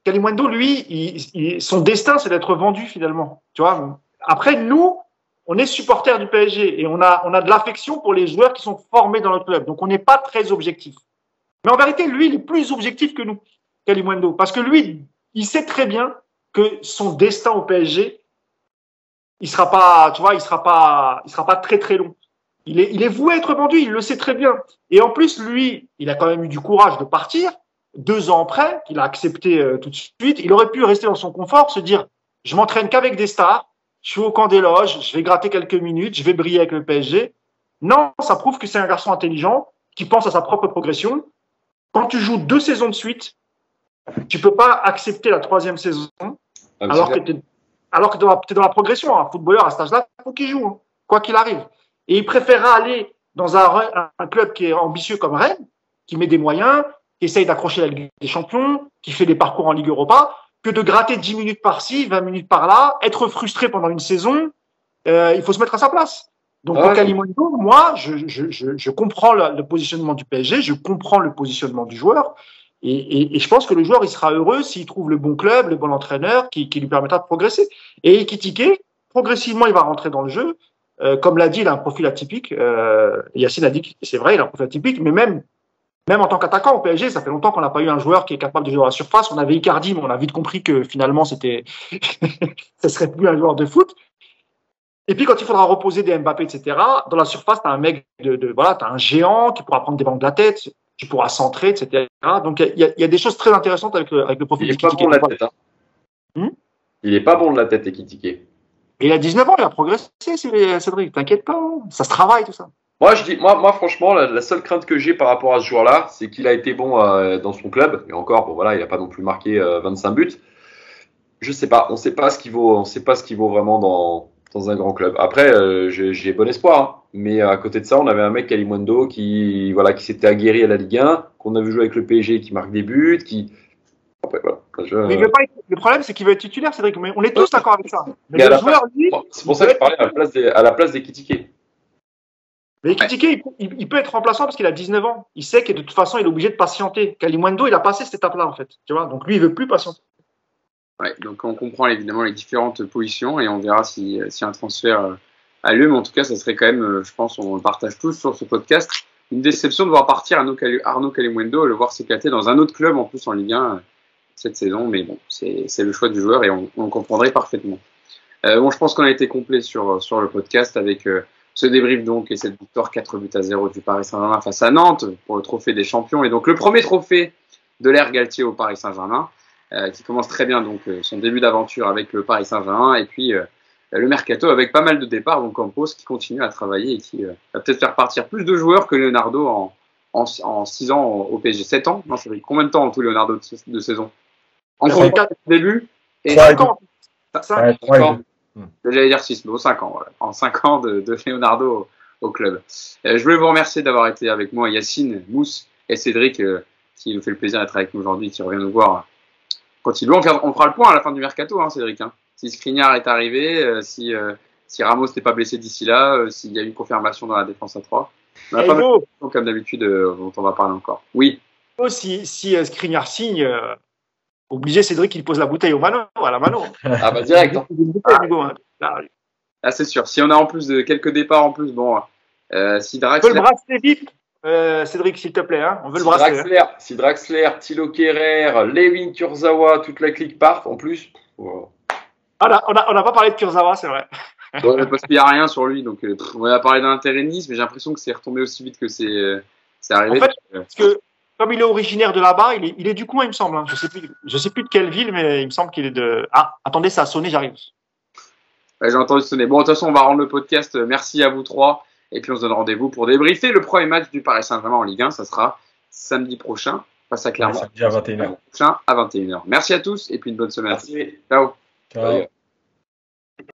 Kalimundo, lui, il, il, son destin, c'est d'être vendu finalement. Tu vois. Après, nous, on est supporter du PSG et on a, on a de l'affection pour les joueurs qui sont formés dans notre club. Donc, on n'est pas très objectif. Mais en vérité, lui, il est plus objectif que nous, Kalimundo. Parce que lui, il sait très bien que son destin au PSG, il sera pas, tu vois, il sera pas, il sera pas très, très long. Il est, il est voué à être vendu, il le sait très bien. Et en plus, lui, il a quand même eu du courage de partir. Deux ans après, qu'il a accepté euh, tout de suite, il aurait pu rester dans son confort, se dire, je m'entraîne qu'avec des stars, je suis au camp des loges, je vais gratter quelques minutes, je vais briller avec le PSG. Non, ça prouve que c'est un garçon intelligent qui pense à sa propre progression. Quand tu joues deux saisons de suite, tu peux pas accepter la troisième saison Ah, alors que tu alors que tu es dans la progression. Un footballeur à cet âge-là, il faut qu'il joue, hein, quoi qu'il arrive. Et il préférera aller dans un, un- un club qui est ambitieux comme Rennes, qui met des moyens, qui essaye d'accrocher la Ligue des Champions, qui fait des parcours en Ligue Europa, que de gratter 10 minutes par-ci, 20 minutes par-là, être frustré pendant une saison. Euh, il faut se mettre à sa place. Donc, Ouais. moi, je, je, je, je comprends le, le positionnement du PSG, je comprends le positionnement du joueur. Et, et, et je pense que le joueur, il sera heureux s'il trouve le bon club, le bon entraîneur qui, qui lui permettra de progresser. Et Ekitike, progressivement, il va rentrer dans le jeu. Euh, comme l'a dit, il a un profil atypique. Euh, Yacine a dit que c'est vrai, il a un profil atypique, mais même, même en tant qu'attaquant au PSG, ça fait longtemps qu'on n'a pas eu un joueur qui est capable de jouer à la surface. On avait Icardi, mais on a vite compris que finalement, c'était, ça serait plus un joueur de foot. Et puis, quand il faudra reposer des Mbappé, etc., dans la surface, tu as un mec de, de voilà, tu un géant qui pourra prendre des ballons de la tête, qui pourra centrer, etc. Donc, il y, a- il y a des choses très intéressantes avec le, avec le profil Il est pas bon de la tête. Hein. Hmm? Il est pas bon de la tête, Ekitike. Il a 19 ans, il a progressé, Cédric. T'inquiète pas, ça se travaille, tout ça. Moi, je dis, moi, moi franchement, la, la seule crainte que j'ai par rapport à ce joueur-là, c'est qu'il a été bon euh, dans son club. Et encore, bon, voilà, il n'a pas non plus marqué euh, 25 buts. Je sais pas, on sait pas ce qu'il vaut, on sait pas ce qu'il vaut vraiment dans, dans un grand club. Après, euh, j'ai bon espoir. hein. Mais à côté de ça, on avait un mec Kalimundo qui, voilà, qui s'était aguerri à la Ligue 1, qu'on a vu jouer avec le PSG, qui marque des buts, qui. Après, voilà. Je- Mais il veut pas être- Le problème, c'est qu'il veut être titulaire, Cédric. Mais on est tous d'accord avec ça. Mais, le joueur, lui, C'est pour ça que je parlais à la place des, à la place des Kitike. Mais Ekitike, il, peut- il- il peut être remplaçant parce qu'il a 19 ans. Il sait que de toute façon, il est obligé de patienter. Kalimundo, il a passé cette étape-là, en fait. Tu vois Donc lui, il veut plus patienter. Ouais, donc on comprend évidemment les différentes positions et on verra si, si un transfert a lieu. Mais en tout cas, ça serait quand même, euh, je pense, on le partage tous sur ce podcast, une déception de voir partir Arnaud, Cali- Arnaud Calimundo et le voir s'éclater dans un autre club en plus en Ligue 1 euh, cette saison. Mais bon, c'est le choix du joueur et on, on le comprendrait parfaitement. Euh, bon, je pense qu'on a été complet sur, sur le podcast avec euh, ce débrief donc et cette victoire 4 buts à 0 du Paris Saint-Germain face à Nantes pour le trophée des champions et donc le premier trophée de l'ère Galtier au Paris Saint-Germain euh, qui commence très bien donc euh, son début d'aventure avec le Paris Saint-Germain et puis euh, le mercato avec pas mal de départs donc Campos qui continue à travailler et qui euh, va peut-être faire partir plus de joueurs que Leonardo en en, en 6 ans au PSG 7 ans? Non c'est vrai combien de temps en tout Leonardo de, de saison? En Trois. compte 4 au début et Trois et 5 ans Cinq- Ouais, trois et cinq ans. Deux. J'allais dire 6, mais au 5 ans, voilà. En 5 ans de, de Leonardo au, au club. Euh, je voulais vous remercier d'avoir été avec moi, Yacine, Mousse et Cédric, euh, qui nous fait le plaisir d'être avec nous aujourd'hui, qui revient nous voir quand il veut. On fera, on fera le point à la fin du mercato, hein, Cédric. Hein. Si Skriniar est arrivé, euh, si, euh, si Ramos n'est pas blessé d'ici là, euh, s'il y a une confirmation dans la défense à 3. On a Et pas mal de comme d'habitude, euh, dont on va parler encore. Oui, si, si euh, Skriniar signe, euh, obligé, Cédric, il pose la bouteille au mano, à la mano. Ah bah direct. hein. Hein. Là, là c'est sûr. Si on a en plus de quelques départs en plus, bon, euh, si On Drax. veut le brasser vite, euh, Cédric, s'il te plaît. Hein. On veut le Si brasser. hein. Draxler, si Draxler, Thilo Kerrer, Lewin Kurzawa, toute la clique partent en plus. voilà. Ah, on on on n'a pas parlé de Kurzawa, c'est vrai. Ouais, parce qu'il n'y a rien sur lui. Donc, euh, on a parlé d'intérénisme, mais j'ai l'impression que c'est retombé aussi vite que c'est euh, arrivé. En fait, Euh, Parce que comme il est originaire de là-bas, il est, il est du coin, il me semble. hein. Je sais plus, je sais plus de quelle ville, mais il me semble qu'il est de. Ah, attendez, ça a sonné, j'arrive. ouais, j'ai entendu sonner. Bon, de toute façon, on va rendre le podcast. Merci à vous trois. Et puis, on se donne rendez-vous pour débriefer le premier match du Paris Saint-Germain en Ligue 1. Ça sera samedi prochain, face à Clermont. Samedi à 21h. Prochain à 21h. Merci à tous et puis une bonne semaine. Merci. Ciao. Ciao. Bye.